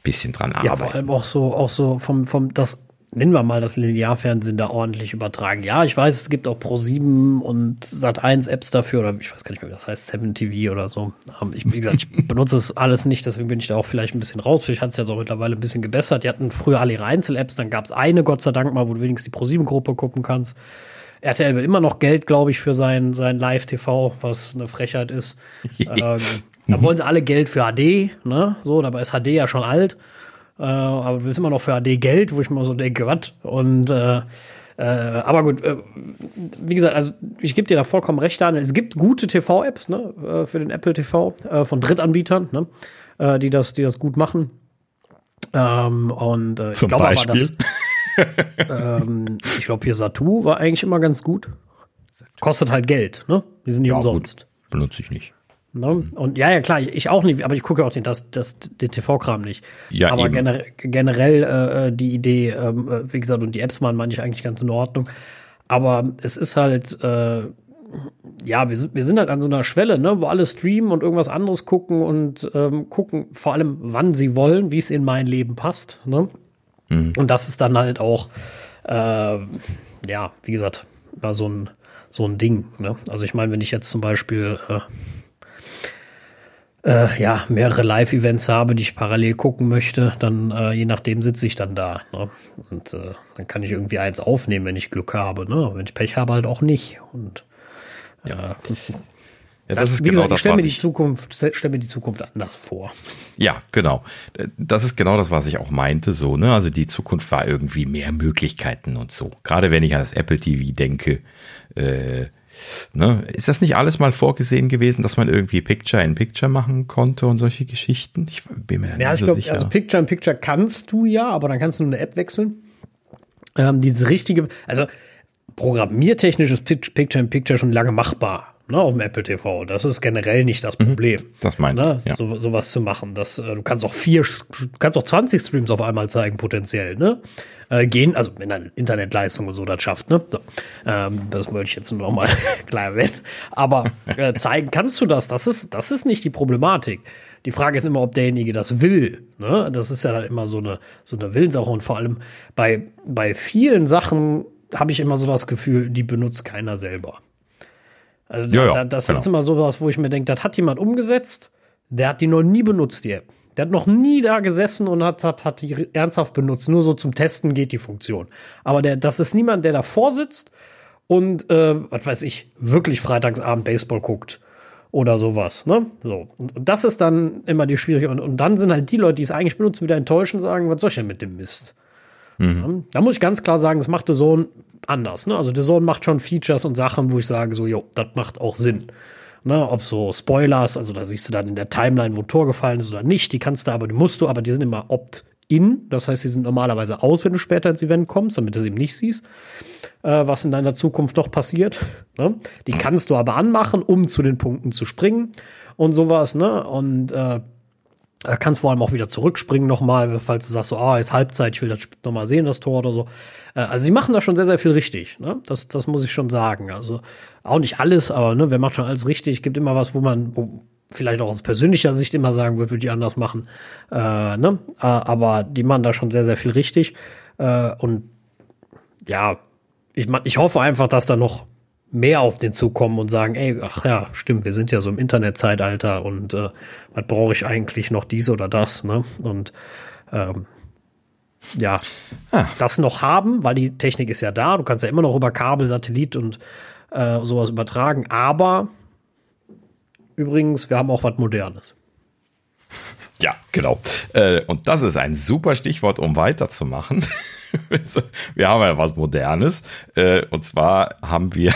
A: bisschen dran arbeiten. Ja, vor
B: allem auch so, auch so vom, vom, das nennen wir mal das Linearfernsehen da ordentlich übertragen. Ja, ich weiß, es gibt auch Pro7 und Sat1 Apps dafür oder ich weiß gar nicht mehr, wie das heißt, 7 TV oder so. Ähm, ich, wie gesagt, ich benutze es alles nicht, deswegen bin ich da auch vielleicht ein bisschen raus. Vielleicht hat es ja so mittlerweile ein bisschen gebessert. Die hatten früher alle ihre Einzel-Apps, dann gab es eine, Gott sei Dank mal, wo du wenigstens die Pro7-Gruppe gucken kannst. RTL will immer noch Geld, glaube ich, für sein, sein Live-TV, was eine Frechheit ist. ähm, da wollen sie alle Geld für HD, ne? So, dabei ist HD ja schon alt. Äh, aber du willst immer noch für AD Geld, wo ich mir so denke, was? Und äh, äh, aber gut, äh, wie gesagt, also ich gebe dir da vollkommen recht an. Es gibt gute TV-Apps ne, äh, für den Apple TV äh, von Drittanbietern, ne, äh, die, das, die das gut machen. Ähm, und äh, ich glaube aber, dass ähm, ich glaube hier Satu war eigentlich immer ganz gut. Kostet halt Geld, ne? Die sind nicht ja, umsonst.
A: Gut. Benutze ich nicht.
B: Ne? Und ja, ja, klar, ich, ich, auch nicht, aber ich gucke auch den, das, das, den TV-Kram nicht. Ja, aber gener generell äh, die Idee, ähm, äh, wie gesagt, und die Apps waren manche eigentlich ganz in Ordnung. Aber es ist halt, äh, ja, wir sind, wir sind halt an so einer Schwelle, ne, wo alle streamen und irgendwas anderes gucken und ähm, gucken vor allem, wann sie wollen, wie es in mein Leben passt. Ne? Mhm. Und das ist dann halt auch, äh, ja, wie gesagt, war so ein, so ein Ding. Ne? Also ich meine, wenn ich jetzt zum Beispiel äh, ja, mehrere Live-Events habe, die ich parallel gucken möchte, dann äh, je nachdem sitze ich dann da. Ne? Und äh, dann kann ich irgendwie eins aufnehmen, wenn ich Glück habe. Ne? Wenn ich Pech habe, halt auch nicht. Und ja. Äh, ja, das, das ist genau gesagt, das, stell mir die Zukunft, stell mir die Zukunft anders vor.
A: Ja, genau. Das ist genau das, was ich auch meinte, so, ne? Also die Zukunft war irgendwie mehr Möglichkeiten und so. Gerade wenn ich an das Apple TV denke, äh, Ne? Ist das nicht alles mal vorgesehen gewesen, dass man irgendwie Picture in Picture machen konnte und solche Geschichten?
B: Ich bin mir ja, nicht so glaub, sicher. Also Picture in Picture kannst du ja, aber dann kannst du nur eine App wechseln. Ähm, dieses richtige, also programmiertechnisch ist Picture in Picture schon lange machbar. Ne, auf dem Apple TV. Das ist generell nicht das mhm. Problem.
A: Das meine
B: ne, ja. so, sowas zu machen. Das, äh, du kannst auch vier, du kannst auch 20 Streams auf einmal zeigen, potenziell, ne? Äh, gehen, also wenn deine Internetleistung und so das schafft, ne? So, ähm, das wollte ich jetzt nur noch mal klar erwähnen. Aber äh, zeigen kannst du das. Das ist, das ist nicht die Problematik. Die Frage ist immer, ob derjenige das will. Ne? Das ist ja dann immer so eine, so eine Willenssache. Und vor allem bei, bei vielen Sachen habe ich immer so das Gefühl, die benutzt keiner selber. Also ja, da, das genau. ist immer so was, wo ich mir denke, das hat jemand umgesetzt, der hat die noch nie benutzt, die App. Der hat noch nie da gesessen und hat, hat, hat die ernsthaft benutzt. Nur so zum Testen geht die Funktion. Aber der, das ist niemand, der davor sitzt und, äh, was weiß ich, wirklich Freitagsabend Baseball guckt oder sowas. Ne? So. Und das ist dann immer die Schwierigkeit. Und, und dann sind halt die Leute, die es eigentlich benutzen, wieder enttäuscht und sagen, was soll ich denn mit dem Mist? Mhm. Da muss ich ganz klar sagen, das macht der Sohn anders. Ne? Also der Sohn macht schon Features und Sachen, wo ich sage, so, jo, das macht auch Sinn. Ne, ob so Spoilers, also da siehst du dann in der Timeline, wo ein Tor gefallen ist oder nicht, die kannst du aber, die musst du, aber die sind immer opt-in. Das heißt, die sind normalerweise aus, wenn du später ins Event kommst, damit du es eben nicht siehst, äh, was in deiner Zukunft noch passiert. Ne? Die kannst du aber anmachen, um zu den Punkten zu springen und sowas. Ne? Und äh, er kannst vor allem auch wieder zurückspringen nochmal, falls du sagst, so, ah, ist Halbzeit, ich will das nochmal sehen, das Tor oder so. Äh, also die machen da schon sehr, sehr viel richtig. Ne? Das, das muss ich schon sagen. Also auch nicht alles, aber ne, wer macht schon alles richtig? Gibt immer was, wo man, wo vielleicht auch aus persönlicher Sicht immer sagen würde, würde ich anders machen. Äh, ne? Äh, aber die machen da schon sehr, sehr viel richtig. Äh, und ja, ich, ich hoffe einfach, dass da noch mehr auf den Zug kommen und sagen, ey, ach ja, stimmt, wir sind ja so im Internetzeitalter und äh, was brauche ich eigentlich noch dies oder das, ne? Und ähm, ja, ah. das noch haben, weil die Technik ist ja da, du kannst ja immer noch über Kabel, Satellit und äh, sowas übertragen, aber übrigens, wir haben auch was Modernes.
A: Ja, genau. Äh, und das ist ein super Stichwort, um weiterzumachen. wir haben ja was Modernes. Äh, und zwar haben wir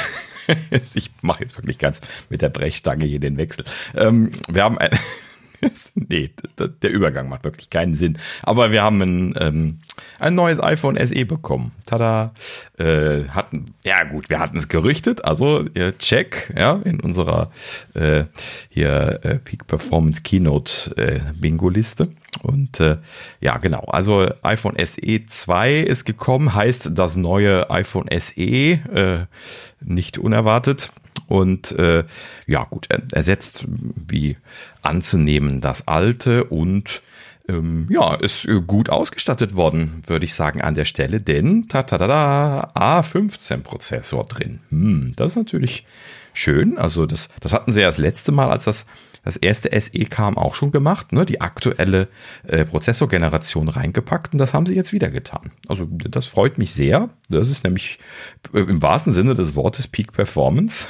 A: ich mache jetzt wirklich ganz mit der Brechstange hier den Wechsel. Ähm, wir haben ein, nee, der Übergang macht wirklich keinen Sinn. Aber wir haben ein, ähm, ein neues iPhone SE bekommen. Tada. Äh, hatten, ja gut, wir hatten es gerüchtet. Also äh, check, ja, in unserer äh, hier äh, Peak Performance Keynote äh, Bingo-Liste. Und äh, ja, genau. Also iPhone SE 2 ist gekommen, heißt das neue iPhone SE, nicht unerwartet. Und äh, ja, gut, er ersetzt wie anzunehmen das alte und ähm, ja, ist gut ausgestattet worden, würde ich sagen, an der Stelle, denn tatada, A15-Prozessor drin. Hm, das ist natürlich schön. Also, das, das hatten sie ja das letzte Mal, als das das erste SE kam auch schon gemacht, ne? die aktuelle äh, Prozessorgeneration reingepackt und das haben sie jetzt wieder getan. Also das freut mich sehr. Das ist nämlich äh, im wahrsten Sinne des Wortes Peak Performance.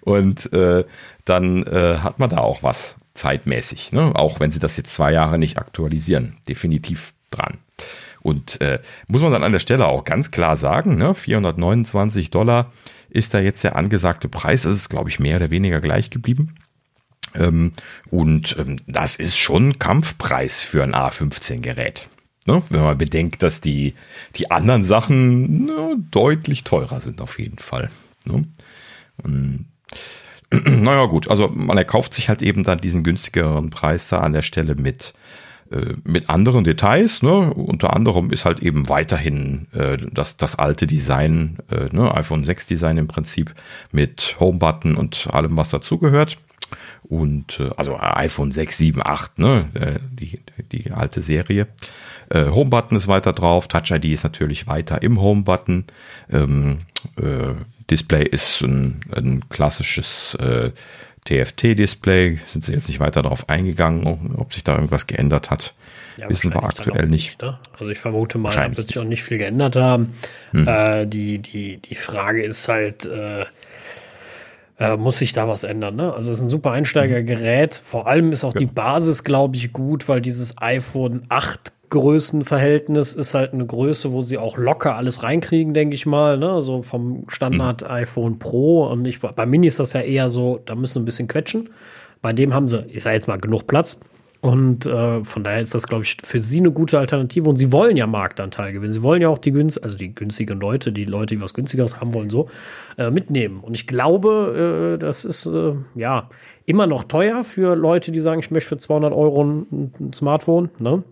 A: Und äh, dann äh, hat man da auch was zeitmäßig, ne? auch wenn sie das jetzt zwei Jahre nicht aktualisieren. Definitiv dran. Und äh, muss man dann an der Stelle auch ganz klar sagen, ne? 429 Dollar ist da jetzt der angesagte Preis. Das ist, glaube ich, mehr oder weniger gleich geblieben. Ähm, und ähm, das ist schon Kampfpreis für ein A15-Gerät. Ne? Wenn man bedenkt, dass die, die anderen Sachen ne, deutlich teurer sind, auf jeden Fall. Ne? Und, naja, gut, also man erkauft sich halt eben dann diesen günstigeren Preis da an der Stelle mit, äh, mit anderen Details. Ne? Unter anderem ist halt eben weiterhin äh, das, das alte Design, äh, ne? iPhone 6 Design im Prinzip mit Home-Button und allem, was dazugehört. Und äh, also iPhone 6, 7, 8, ne? Äh, die, die alte Serie. Äh, Home-Button ist weiter drauf, Touch ID ist natürlich weiter im Home-Button. Ähm, äh, Display ist ein, ein klassisches äh, TFT-Display. Sind sie jetzt nicht weiter darauf eingegangen, ob sich da irgendwas geändert hat. Ja, Wissen wir aktuell nicht. nicht
B: ne? Also ich vermute mal, da wird sich auch nicht viel geändert haben. Hm. Äh, die, die, die Frage ist halt, äh, äh, muss sich da was ändern. Ne? Also es ist ein super Einsteigergerät. Vor allem ist auch ja. die Basis, glaube ich, gut, weil dieses iPhone 8 Größenverhältnis ist halt eine Größe, wo sie auch locker alles reinkriegen, denke ich mal. Ne? So vom Standard iPhone Pro. Und ich, bei Mini ist das ja eher so, da müssen sie ein bisschen quetschen. Bei dem haben sie, ich sage jetzt mal, genug Platz. Und äh, von daher ist das, glaube ich, für sie eine gute Alternative. Und sie wollen ja Marktanteil gewinnen. Sie wollen ja auch die günst also die günstigen Leute, die Leute, die was günstigeres haben wollen, so äh, mitnehmen. Und ich glaube, äh, das ist äh, ja immer noch teuer für Leute, die sagen, ich möchte für 200 Euro ein, ein Smartphone. Ne?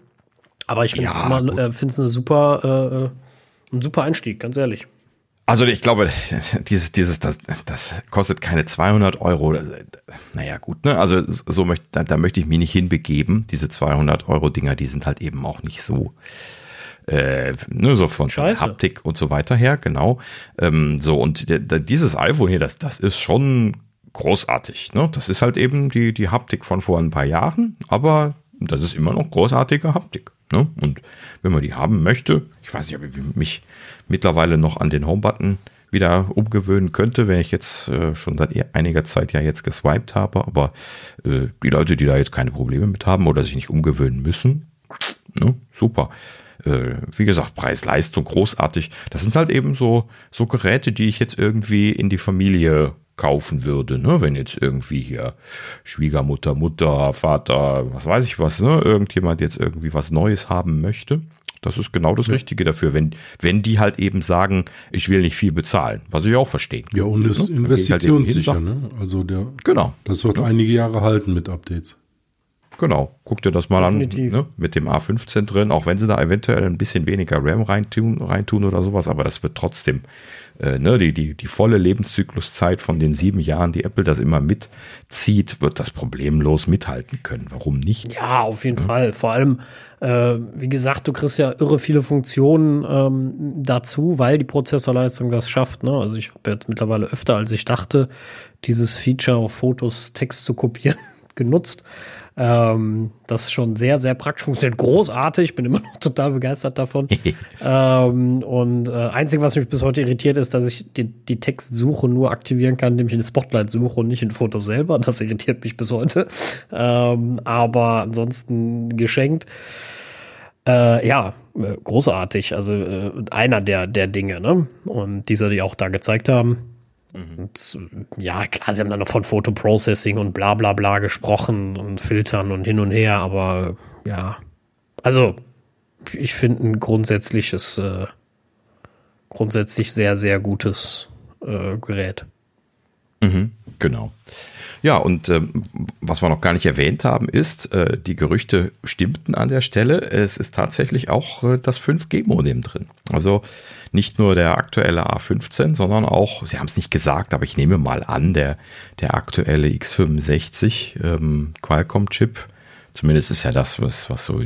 B: Aber ich finde es ja, immer, äh, finde es eine super, äh, äh, ein super Einstieg, ganz ehrlich.
A: Also ich glaube, dieses, dieses, das, das kostet keine 200 Euro. Naja, gut, ne? Also so möchte, da, da möchte ich mich nicht hinbegeben. Diese 200 Euro Dinger, die sind halt eben auch nicht so, äh, ne, so von Scheiße. Haptik und so weiter her, genau. Ähm, so und dieses iPhone hier, das, das ist schon großartig. Ne? Das ist halt eben die, die Haptik von vor ein paar Jahren, aber das ist immer noch großartige Haptik. Ne? Und wenn man die haben möchte, ich weiß nicht, ob ich mich mittlerweile noch an den Home-Button wieder umgewöhnen könnte, wenn ich jetzt äh, schon seit e-, einiger Zeit ja jetzt geswiped habe, aber äh, die Leute, die da jetzt keine Probleme mit haben oder sich nicht umgewöhnen müssen, ne? super. Äh, wie gesagt, Preis-Leistung großartig. Das sind halt eben so, so Geräte, die ich jetzt irgendwie in die Familie kaufen würde, ne? wenn jetzt irgendwie hier Schwiegermutter, Mutter, Vater, was weiß ich was, ne? irgendjemand jetzt irgendwie was Neues haben möchte. Das ist genau das. Richtige dafür, wenn, wenn die halt eben sagen, ich will nicht viel bezahlen, was ich auch verstehe.
C: Ja, und ist ne? investitionssicher, halt ne? Also der,
A: genau.
C: das wird ja. einige Jahre halten mit Updates.
A: Genau, guck dir das mal Definitiv. an, ne? mit dem A15 drin, auch wenn sie da eventuell ein bisschen weniger RAM reintun, reintun oder sowas, aber das wird trotzdem äh, ne, die, die, die volle Lebenszykluszeit von den sieben Jahren, die Apple das immer mitzieht, wird das problemlos mithalten können. Warum nicht?
B: Ja, auf jeden ja. Fall. Vor allem, äh, wie gesagt, du kriegst ja irre viele Funktionen ähm, dazu, weil die Prozessorleistung das schafft. Ne? Also ich habe jetzt mittlerweile öfter, als ich dachte, dieses Feature auf Fotos Text zu kopieren genutzt. Ähm, das ist schon sehr, sehr praktisch funktioniert. Großartig, bin immer noch total begeistert davon. ähm, und äh, einzig, was mich bis heute irritiert, ist, dass ich die, die Textsuche nur aktivieren kann, indem ich in Spotlight suche und nicht in Fotos selber. Das irritiert mich bis heute. Ähm, aber ansonsten geschenkt. Äh, ja, äh, großartig. Also äh, einer der, der Dinge, ne? Und dieser, die auch da gezeigt haben. Und ja, klar, sie haben dann noch von Photoprocessing und bla bla bla gesprochen und Filtern und hin und her, aber ja, also ich finde ein grundsätzliches, äh, grundsätzlich sehr, sehr gutes äh, Gerät.
A: Mhm, genau. Ja, und ähm, was wir noch gar nicht erwähnt haben, ist, äh, die Gerüchte stimmten an der Stelle. Es ist tatsächlich auch äh, das 5G-Modem drin. Also nicht nur der aktuelle A15, sondern auch, Sie haben es nicht gesagt, aber ich nehme mal an, der, der aktuelle X65 ähm, Qualcomm-Chip. Zumindest ist ja das, was, was so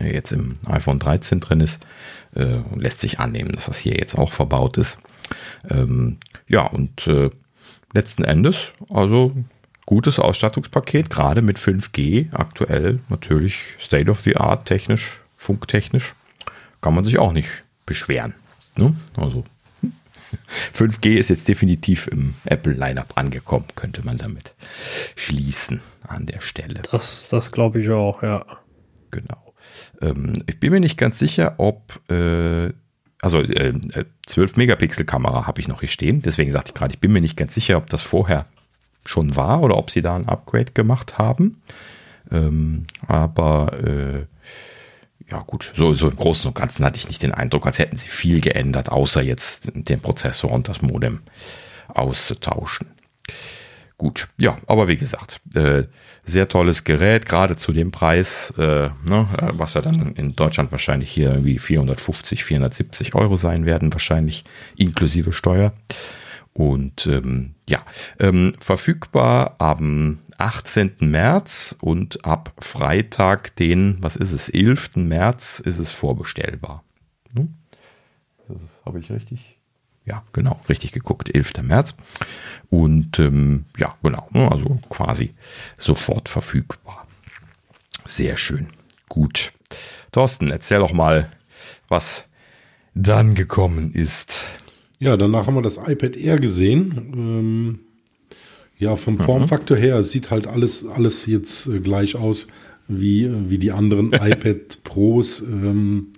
A: jetzt im iPhone 13 drin ist, äh, lässt sich annehmen, dass das hier jetzt auch verbaut ist. Ähm, ja, und äh, letzten Endes, also gutes Ausstattungspaket, gerade mit 5G, aktuell natürlich State of the Art technisch, funktechnisch, kann man sich auch nicht beschweren. Ne? Also 5G ist jetzt definitiv im Apple-Lineup angekommen, könnte man damit schließen an der Stelle.
B: Das, das glaube ich auch, ja.
A: Genau. Ähm, ich bin mir nicht ganz sicher, ob, äh, also äh, 12-Megapixel-Kamera habe ich noch hier stehen, deswegen sagte ich gerade, ich bin mir nicht ganz sicher, ob das vorher schon war oder ob sie da ein Upgrade gemacht haben. Ähm, aber äh, ja gut, so, so im Großen und Ganzen hatte ich nicht den Eindruck, als hätten sie viel geändert, außer jetzt den Prozessor und das Modem auszutauschen. Gut, ja, aber wie gesagt, äh, sehr tolles Gerät, gerade zu dem Preis, äh, ne, was ja dann in Deutschland wahrscheinlich hier irgendwie 450, 470 Euro sein werden, wahrscheinlich inklusive Steuer. Und ähm, ja, ähm, verfügbar am 18. März und ab Freitag, den, was ist es, 11. März, ist es vorbestellbar. Hm? Habe ich richtig? Ja, genau, richtig geguckt, 11. März. Und ähm, ja, genau, ne, also quasi sofort verfügbar. Sehr schön. Gut. Thorsten, erzähl doch mal, was dann gekommen ist.
C: Ja, danach haben wir das iPad Air gesehen. Ähm, ja, vom mhm. Formfaktor her sieht halt alles, alles jetzt äh, gleich aus wie, wie die anderen iPad Pros. Ähm,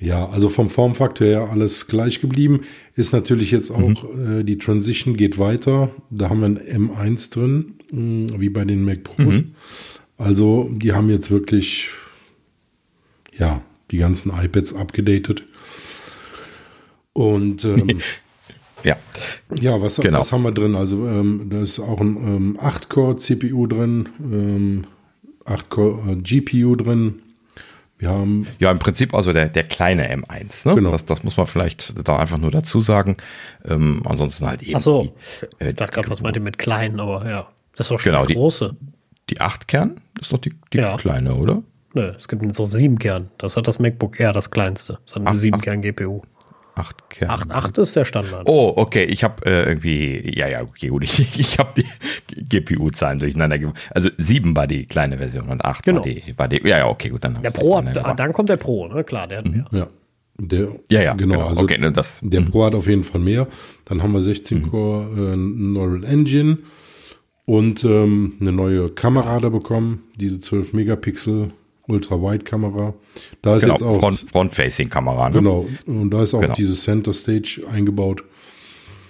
C: ja, also vom Formfaktor her alles gleich geblieben. Ist natürlich jetzt auch, mhm. äh, die Transition geht weiter. Da haben wir ein M1 drin, mh, wie bei den Mac Pros. Mhm. Also die haben jetzt wirklich ja die ganzen iPads abgedatet. Und ähm,
A: ja,
C: ja was, genau. was haben wir drin? Also ähm, da ist auch ein ähm, 8-Core-CPU drin, ähm, 8-Core-GPU drin. Wir haben
A: ja im Prinzip also der, der kleine M1. Ne? Genau. Das, das muss man vielleicht da einfach nur dazu sagen. Ähm, ansonsten halt
B: eben. Achso, äh, ich dachte gerade, was meint ihr mit kleinen, aber ja. Das ist doch schon
A: genau,
B: die große.
A: Die 8 Kern ist doch die, die ja. kleine, oder?
B: Nö, es gibt so 7 Kern. Das hat das MacBook Air, das kleinste. Das hat eine 7 Kern GPU.
A: 8 Kern.
B: 8, 8 ist der Standard.
A: Oh, okay. Ich habe äh, irgendwie, ja, ja, okay, gut. Ich, ich habe die GPU-Zahlen durcheinander gemacht. Also 7 war die kleine Version und 8
B: genau.
A: war, die, war die. Ja, ja, okay, gut. Dann
B: der Pro, hat, da, dann kommt der Pro, ne? Klar, der hat mhm. mehr.
C: Ja. Der,
A: ja, ja,
C: genau. genau. Also
A: okay, ne, das,
C: der mhm. Pro hat auf jeden Fall mehr. Dann haben wir 16 mhm. Core äh, Neural Engine und ähm, eine neue Kamera da bekommen, diese 12 Megapixel Ultra-Wide-Kamera. Da ist
A: genau,
C: jetzt auch
A: Front-Facing-Kamera.
C: Ne? Genau. Und da ist auch genau. diese Center Stage eingebaut.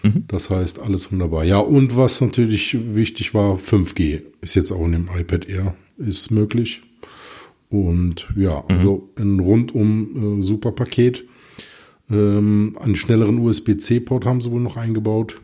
C: Mhm. Das heißt, alles wunderbar. Ja, und was natürlich wichtig war, 5G ist jetzt auch in dem iPad Air ist möglich. Und ja, mhm. also ein rundum äh, super Paket. Ähm, einen schnelleren USB-C-Port haben sie wohl noch eingebaut.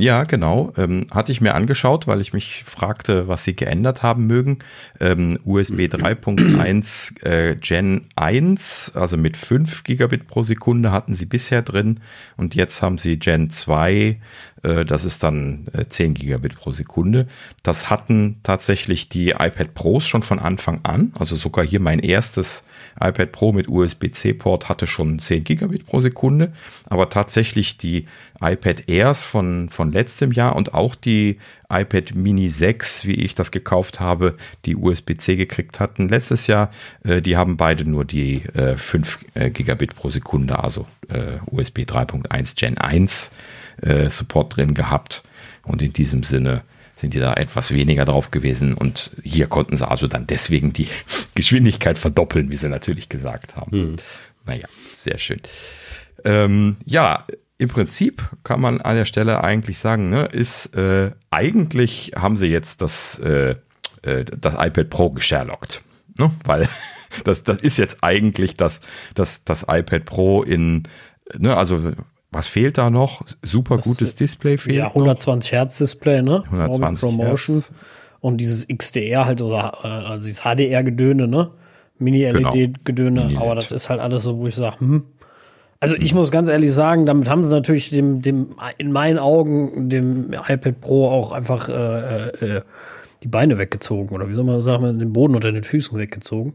A: Ja, genau. Ähm, hatte ich mir angeschaut, weil ich mich fragte, was sie geändert haben mögen. Ähm, USB 3.1 äh, Gen 1, also mit 5 Gigabit pro Sekunde hatten sie bisher drin und jetzt haben sie Gen 2, äh, das ist dann äh, 10 Gigabit pro Sekunde. Das hatten tatsächlich die iPad Pros schon von Anfang an, also sogar hier mein erstes iPad Pro mit USB-C-Port hatte schon 10 Gigabit pro Sekunde, aber tatsächlich die iPad Airs von, von letztem Jahr und auch die iPad Mini 6, wie ich das gekauft habe, die USB-C gekriegt hatten letztes Jahr, äh, die haben beide nur die äh, 5 äh, Gigabit pro Sekunde, also äh, USB 3.1 Gen 1 äh, Support drin gehabt. Und in diesem Sinne sind die da etwas weniger drauf gewesen und hier konnten sie also dann deswegen die Geschwindigkeit verdoppeln, wie sie natürlich gesagt haben. Mhm. Naja, sehr schön. Ähm, ja, im Prinzip kann man an der Stelle eigentlich sagen, ne, ist äh, eigentlich haben sie jetzt das, äh, äh das iPad Pro gesherlockt. Ne? Weil das, das ist jetzt eigentlich das, das, das iPad Pro in, ne, also was fehlt da noch? Super das, gutes Display fehlt.
B: Ja, 120 noch. Hertz Display, ne?
A: 120 Promotion. Hertz.
B: Und dieses XDR halt oder äh, also dieses HDR-Gedöne, ne? Mini-LED-Gedöne, genau. aber das ist halt alles so, wo ich sage, hm. Also ich hm. muss ganz ehrlich sagen, damit haben sie natürlich dem, dem in meinen Augen dem iPad Pro auch einfach äh, äh, die Beine weggezogen oder wie soll man sagen, den Boden unter den Füßen weggezogen.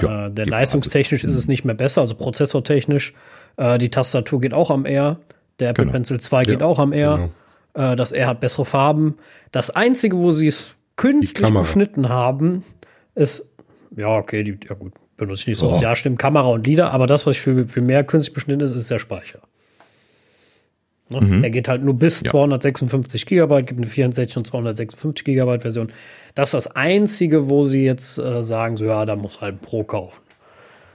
B: Ja, äh, der leistungstechnisch ist es nicht mehr besser, also prozessortechnisch äh, die Tastatur geht auch am R. Der Apple genau. Pencil 2 geht ja, auch am R. Genau. Äh, das R hat bessere Farben. Das Einzige, wo sie es künstlich beschnitten haben, ist, ja, okay, die, ja gut, benutze ich nicht so. Oh. Ja, stimmt, Kamera und Lieder, aber das, was ich für, für mehr künstlich beschnitten ist, ist der Speicher. Ne? Mhm. Er geht halt nur bis ja. 256 Gigabyte, gibt eine 64 und 256 Gigabyte Version. Das ist das Einzige, wo sie jetzt äh, sagen, so ja, da muss halt ein Pro kaufen.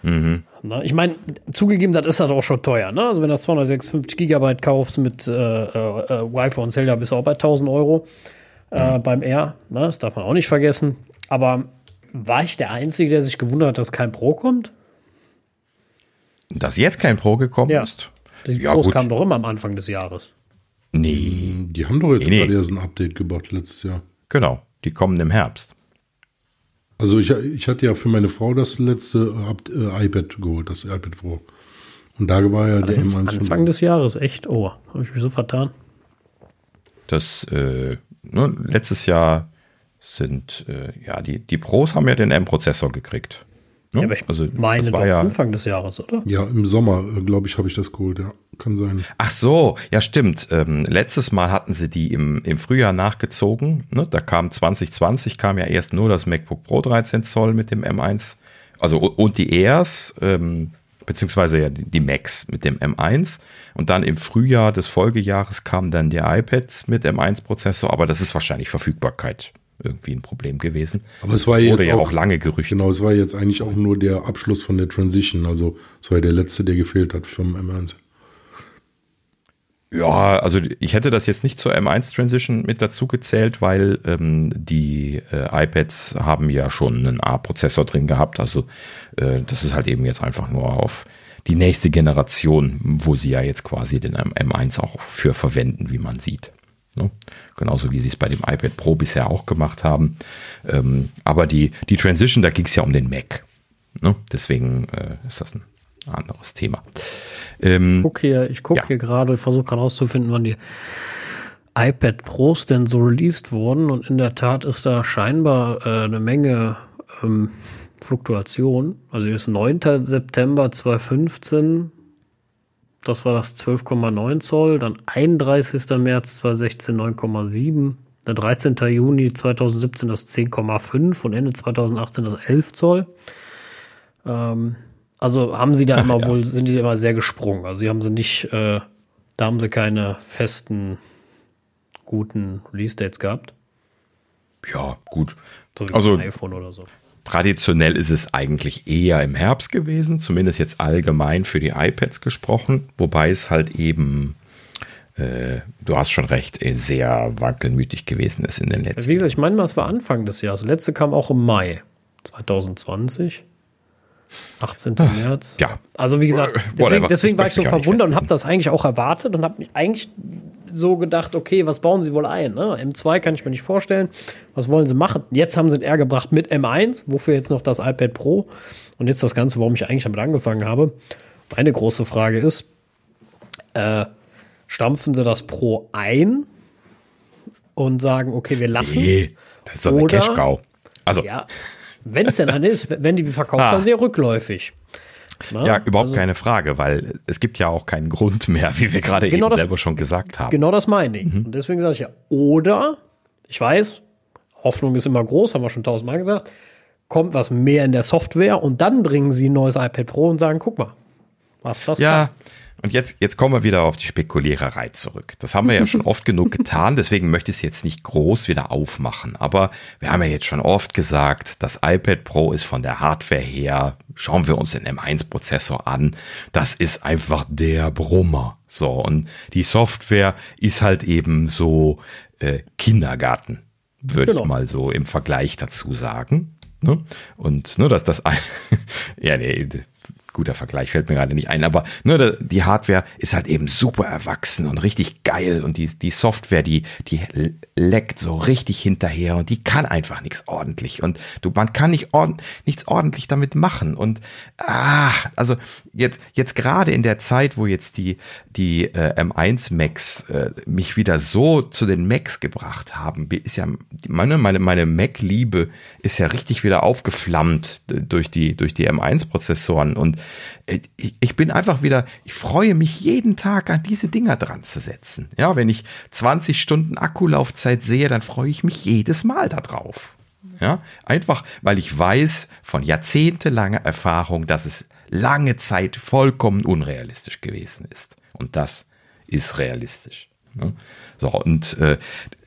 B: Mhm. Na, ich meine, zugegeben, das ist halt auch schon teuer. Ne? Also wenn du 256 Gigabyte kaufst mit äh, äh, äh, Wi-Fi und Zelda, bist du auch bei 1000 Euro äh, mhm. beim R. Ne? Das darf man auch nicht vergessen. Aber war ich der Einzige, der sich gewundert hat, dass kein Pro kommt?
A: Dass jetzt kein Pro gekommen
B: ja.
A: ist?
B: Die ja, Pros kamen doch immer am Anfang des Jahres.
C: Nee. Die haben doch jetzt nee, gerade erst ein Update gebaut letztes Jahr.
A: Genau, die kommen im Herbst.
C: Also ich, ich hatte ja für meine Frau das letzte äh, iPad geholt, das iPad Pro. Und da war ja
B: der M1 Anfang des Jahres, echt? Oh, habe ich mich so vertan.
A: Das, äh, ne, letztes Jahr sind, äh, ja, die, die Pros haben ja den M-Prozessor gekriegt.
B: Ne? Ja, aber ich also, meine das war ja Anfang des Jahres, oder?
C: Ja, im Sommer, äh, glaube ich, habe ich das geholt, ja. Kann sein.
A: Ach so, ja, stimmt. Ähm, letztes Mal hatten sie die im, im Frühjahr nachgezogen. Ne? Da kam 2020, kam ja erst nur das MacBook Pro 13 Zoll mit dem M1. Also und die Airs, ähm, beziehungsweise ja die Macs mit dem M1. Und dann im Frühjahr des Folgejahres kamen dann die iPads mit M1-Prozessor, aber das ist wahrscheinlich Verfügbarkeit irgendwie ein Problem gewesen.
C: Aber es war das jetzt ja auch, auch, lange Gerücht. Genau, es war jetzt eigentlich auch nur der Abschluss von der Transition. Also es war ja der letzte, der gefehlt hat vom M1.
A: Ja, also ich hätte das jetzt nicht zur M1 Transition mit dazu gezählt, weil ähm, die äh, iPads haben ja schon einen A-Prozessor drin gehabt. Also äh, das ist halt eben jetzt einfach nur auf die nächste Generation, wo sie ja jetzt quasi den M1 auch für verwenden, wie man sieht. Ne? Genauso wie sie es bei dem iPad Pro bisher auch gemacht haben. Ähm, aber die, die Transition, da ging es ja um den Mac. Ne? Deswegen äh, ist das ein anderes Thema.
B: Ähm, ich gucke hier, guck ja. hier gerade, versuche gerade herauszufinden, wann die iPad Pros denn so released wurden. Und in der Tat ist da scheinbar äh, eine Menge ähm, Fluktuation. Also hier ist 9. September 2015. Das war das 12,9 Zoll. Dann 31. März 2016 9,7. Der 13. Juni 2017 das 10,5 und Ende 2018 das 11 Zoll. Ähm, also haben sie da Ach, immer ja. wohl, sind die immer sehr gesprungen. Also sie haben sie nicht, äh, da haben sie keine festen, guten Release-Dates gehabt.
A: Ja, gut. So also, iPhone oder so. Traditionell ist es eigentlich eher im Herbst gewesen, zumindest jetzt allgemein für die iPads gesprochen, wobei es halt eben, äh, du hast schon recht, eh sehr wankelmütig gewesen ist in den letzten
B: Wie gesagt, ich meine mal, es war Anfang des Jahres. Das letzte kam auch im Mai 2020. 18. Ach, März.
A: Ja.
B: Also wie gesagt, deswegen, deswegen war ich so verwundert und habe das eigentlich auch erwartet und habe mich eigentlich so gedacht, okay, was bauen sie wohl ein? Ne? M2 kann ich mir nicht vorstellen. Was wollen sie machen? Jetzt haben sie ein R gebracht mit M1, wofür jetzt noch das iPad Pro und jetzt das Ganze, warum ich eigentlich damit angefangen habe. Meine große Frage ist, äh, stampfen sie das Pro ein und sagen, okay, wir lassen? Nee,
A: das ist doch eine Cash-Cow. Also,
B: ja, wenn es denn dann ist, wenn die verkauft ah. sehr rückläufig.
A: Na? Ja, überhaupt also, keine Frage, weil es gibt ja auch keinen Grund mehr, wie wir gerade genau eben das, selber schon gesagt haben.
B: Genau das meine ich. Mhm. Und deswegen sage ich ja, oder, ich weiß, Hoffnung ist immer groß, haben wir schon tausendmal gesagt, kommt was mehr in der Software und dann bringen sie ein neues iPad Pro und sagen, guck mal, was das
A: Ja, kann. Und jetzt, jetzt kommen wir wieder auf die Spekuliererei zurück. Das haben wir ja schon oft genug getan, deswegen möchte ich es jetzt nicht groß wieder aufmachen. Aber wir haben ja jetzt schon oft gesagt, das iPad Pro ist von der Hardware her, schauen wir uns den M1-Prozessor an, das ist einfach der Brummer. So, und die Software ist halt eben so äh, Kindergarten, würde genau. ich mal so im Vergleich dazu sagen. Ne? Und ne, dass das, ja, nee, guter Vergleich fällt mir gerade nicht ein, aber ne, die Hardware ist halt eben super erwachsen und richtig geil und die, die Software, die, die leckt so richtig hinterher und die kann einfach nichts ordentlich und du, man kann nicht ord nichts ordentlich damit machen und ah, also jetzt, jetzt gerade in der Zeit, wo jetzt die, die äh, M1 Macs äh, mich wieder so zu den Macs gebracht haben, ist ja meine, meine, meine Mac-Liebe ist ja richtig wieder aufgeflammt durch die, durch die M1-Prozessoren und ich bin einfach wieder, ich freue mich jeden Tag an diese Dinger dran zu setzen. Ja, wenn ich 20 Stunden Akkulaufzeit sehe, dann freue ich mich jedes Mal darauf. Ja, einfach, weil ich weiß von jahrzehntelanger Erfahrung, dass es lange Zeit vollkommen unrealistisch gewesen ist. Und das ist realistisch. So, und äh,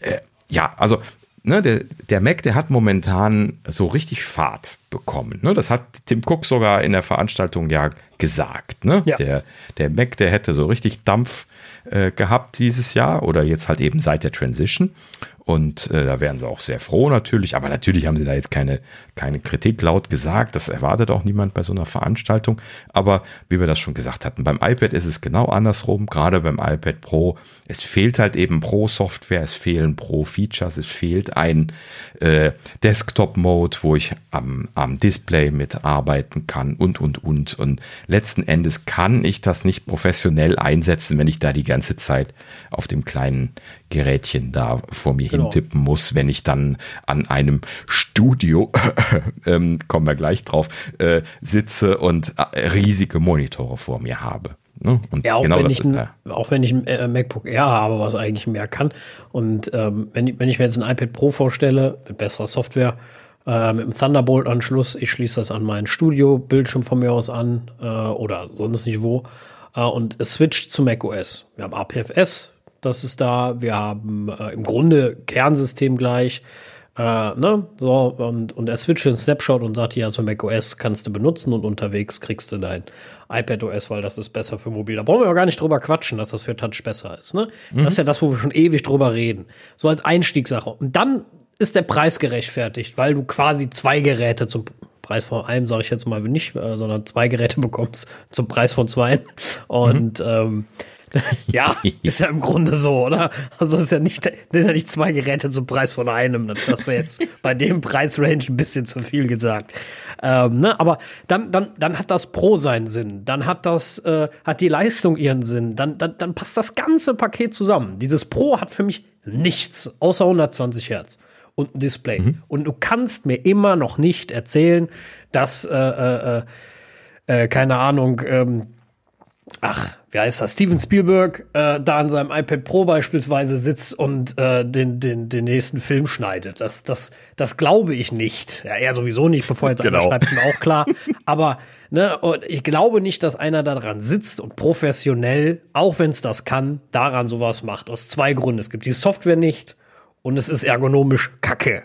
A: äh, ja, also ne, der, der Mac, der hat momentan so richtig Fahrt bekommen. Ne? Das hat Tim Cook sogar in der Veranstaltung ja gesagt. Ne? Ja. Der, der Mac, der hätte so richtig Dampf äh, gehabt dieses Jahr oder jetzt halt eben seit der Transition. Und äh, da wären sie auch sehr froh natürlich. Aber natürlich haben sie da jetzt keine, keine Kritik laut gesagt. Das erwartet auch niemand bei so einer Veranstaltung. Aber wie wir das schon gesagt hatten, beim iPad ist es genau andersrum. Gerade beim iPad Pro. Es fehlt halt eben Pro-Software, es fehlen Pro-Features, es fehlt ein äh, Desktop-Mode, wo ich am, am Display mitarbeiten kann und, und, und. Und letzten Endes kann ich das nicht professionell einsetzen, wenn ich da die ganze Zeit auf dem kleinen Gerätchen da vor mir genau. hintippen muss, wenn ich dann an einem Studio, ähm, kommen wir gleich drauf, äh, sitze und äh, riesige Monitore vor mir habe.
B: Ne? Und ja, auch, genau wenn ich ein, auch wenn ich ein äh, MacBook Air habe, was eigentlich mehr kann. Und ähm, wenn, ich, wenn ich mir jetzt ein iPad Pro vorstelle, mit besserer Software, äh, mit einem Thunderbolt-Anschluss, ich schließe das an meinen Studio-Bildschirm von mir aus an äh, oder sonst nicht wo. Äh, und es switcht zu macOS. Wir haben APFS, das ist da. Wir haben äh, im Grunde Kernsystem gleich. Äh, ne? So, und, und er switcht den Snapshot und sagt, ja, so macOS kannst du benutzen und unterwegs kriegst du dein iPadOS, weil das ist besser für mobil. Da brauchen wir auch gar nicht drüber quatschen, dass das für Touch besser ist. Ne? Mhm. Das ist ja das, wo wir schon ewig drüber reden. So als Einstiegssache. Und dann ist der Preis gerechtfertigt, weil du quasi zwei Geräte zum Preis von einem, sage ich jetzt mal nicht, äh, sondern zwei Geräte bekommst zum Preis von zwei. Und mhm. ähm, ja, ist ja im Grunde so, oder? Also ist ja nicht, sind ja nicht zwei Geräte zum Preis von einem. Das wäre jetzt bei dem Preisrange ein bisschen zu viel gesagt. Ähm, ne? Aber dann, dann, dann hat das Pro seinen Sinn. Dann hat das, äh, hat die Leistung ihren Sinn. Dann, dann, dann passt das ganze Paket zusammen. Dieses Pro hat für mich nichts außer 120 Hertz und ein Display. Mhm. Und du kannst mir immer noch nicht erzählen, dass, äh, äh, äh, äh keine Ahnung, ähm, ach, wie heißt das, Steven Spielberg äh, da an seinem iPad Pro beispielsweise sitzt und äh, den, den, den nächsten Film schneidet. Das, das, das glaube ich nicht. Ja, er sowieso nicht, bevor jetzt genau. einer schreibt, ist mir auch klar. Aber ne, und ich glaube nicht, dass einer daran sitzt und professionell, auch wenn es das kann, daran sowas macht. Aus zwei Gründen. Es gibt die Software nicht und es ist ergonomisch kacke.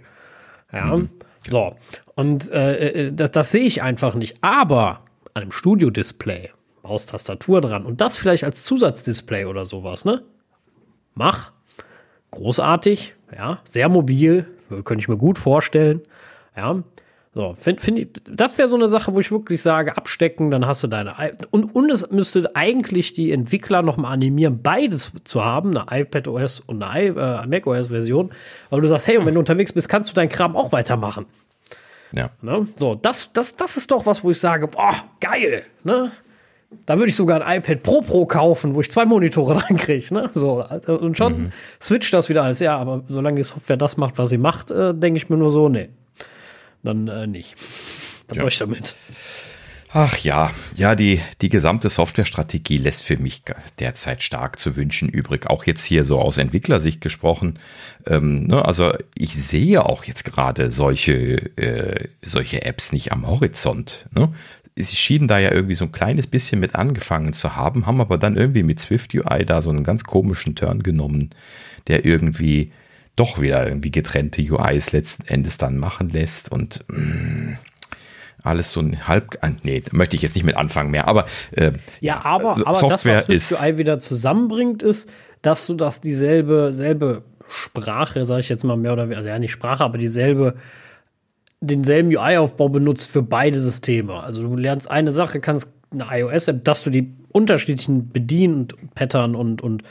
B: Ja, mhm. so. Und äh, äh das, das sehe ich einfach nicht. Aber an einem Studio-Display baust Tastatur dran und das vielleicht als Zusatzdisplay oder sowas, ne? Mach. Großartig, ja, sehr mobil, könnte ich mir gut vorstellen. Ja, so, finde find ich, das wäre so eine Sache, wo ich wirklich sage, abstecken, dann hast du deine. und, und es müsste eigentlich die Entwickler noch mal animieren, beides zu haben, eine iPad OS und eine äh, Mac OS Version. Aber du sagst, hey, und wenn du unterwegs bist, kannst du deinen Kram auch weitermachen. Ja. Ne? So, das, das, das ist doch was, wo ich sage, boah, geil, ne? Da würde ich sogar ein iPad Pro Pro kaufen, wo ich zwei Monitore dran kriege. Ne? So, und schon mhm. switcht das wieder alles. Ja, aber solange die Software das macht, was sie macht, äh, denke ich mir nur so, nee. Dann äh, nicht. Was ja. soll ich damit?
A: Ach ja, ja, die, die gesamte Softwarestrategie lässt für mich derzeit stark zu wünschen übrig. Auch jetzt hier so aus Entwicklersicht gesprochen. Ähm, ne, also ich sehe auch jetzt gerade solche, äh, solche Apps nicht am Horizont. Ne? Sie schienen da ja irgendwie so ein kleines bisschen mit angefangen zu haben, haben aber dann irgendwie mit Swift UI da so einen ganz komischen Turn genommen, der irgendwie doch wieder irgendwie getrennte UIs letzten Endes dann machen lässt und mh, mm, alles so ein halb, ah, nee, möchte ich jetzt nicht mit anfangen mehr, aber
B: äh, ja, aber, aber Software das, was Swift UI wieder zusammenbringt, ist, dass du das dieselbe selbe Sprache, sage ich jetzt mal mehr oder weniger, also ja nicht Sprache, aber dieselbe denselben UI-Aufbau benutzt für beide Systeme. Also du lernst eine Sache, kannst eine iOS-App, dass du die unterschiedlichen Bedien-Pattern und, und,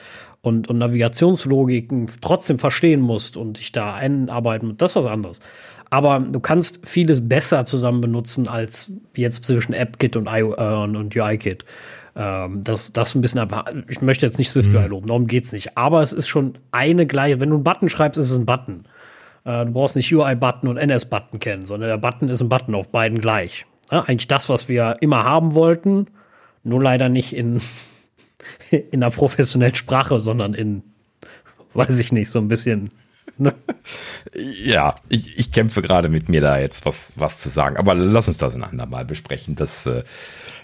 B: und, und Navigationslogiken trotzdem verstehen musst und dich da einarbeiten, das ist was anderes. Aber du kannst vieles besser zusammen benutzen als jetzt zwischen AppKit und, äh, und UI-Kit. Ähm, das, das ein bisschen einfach, ich möchte jetzt nicht Swift UI mhm. loben, darum geht's nicht. Aber es ist schon eine gleiche, wenn du einen Button schreibst, ist es ein Button. Äh, du brauchst nicht UI-Button und NS-Button kennen, sondern der Button ist ein Button auf beiden gleich. Ja, eigentlich das, was wir immer haben wollten, nur leider nicht in, in einer professionellen Sprache, sondern in, weiß ich nicht, so ein bisschen. Ne?
A: Ja, ich, ich kämpfe gerade mit mir da jetzt was, was zu sagen, aber lass uns das ein andermal besprechen. Das äh,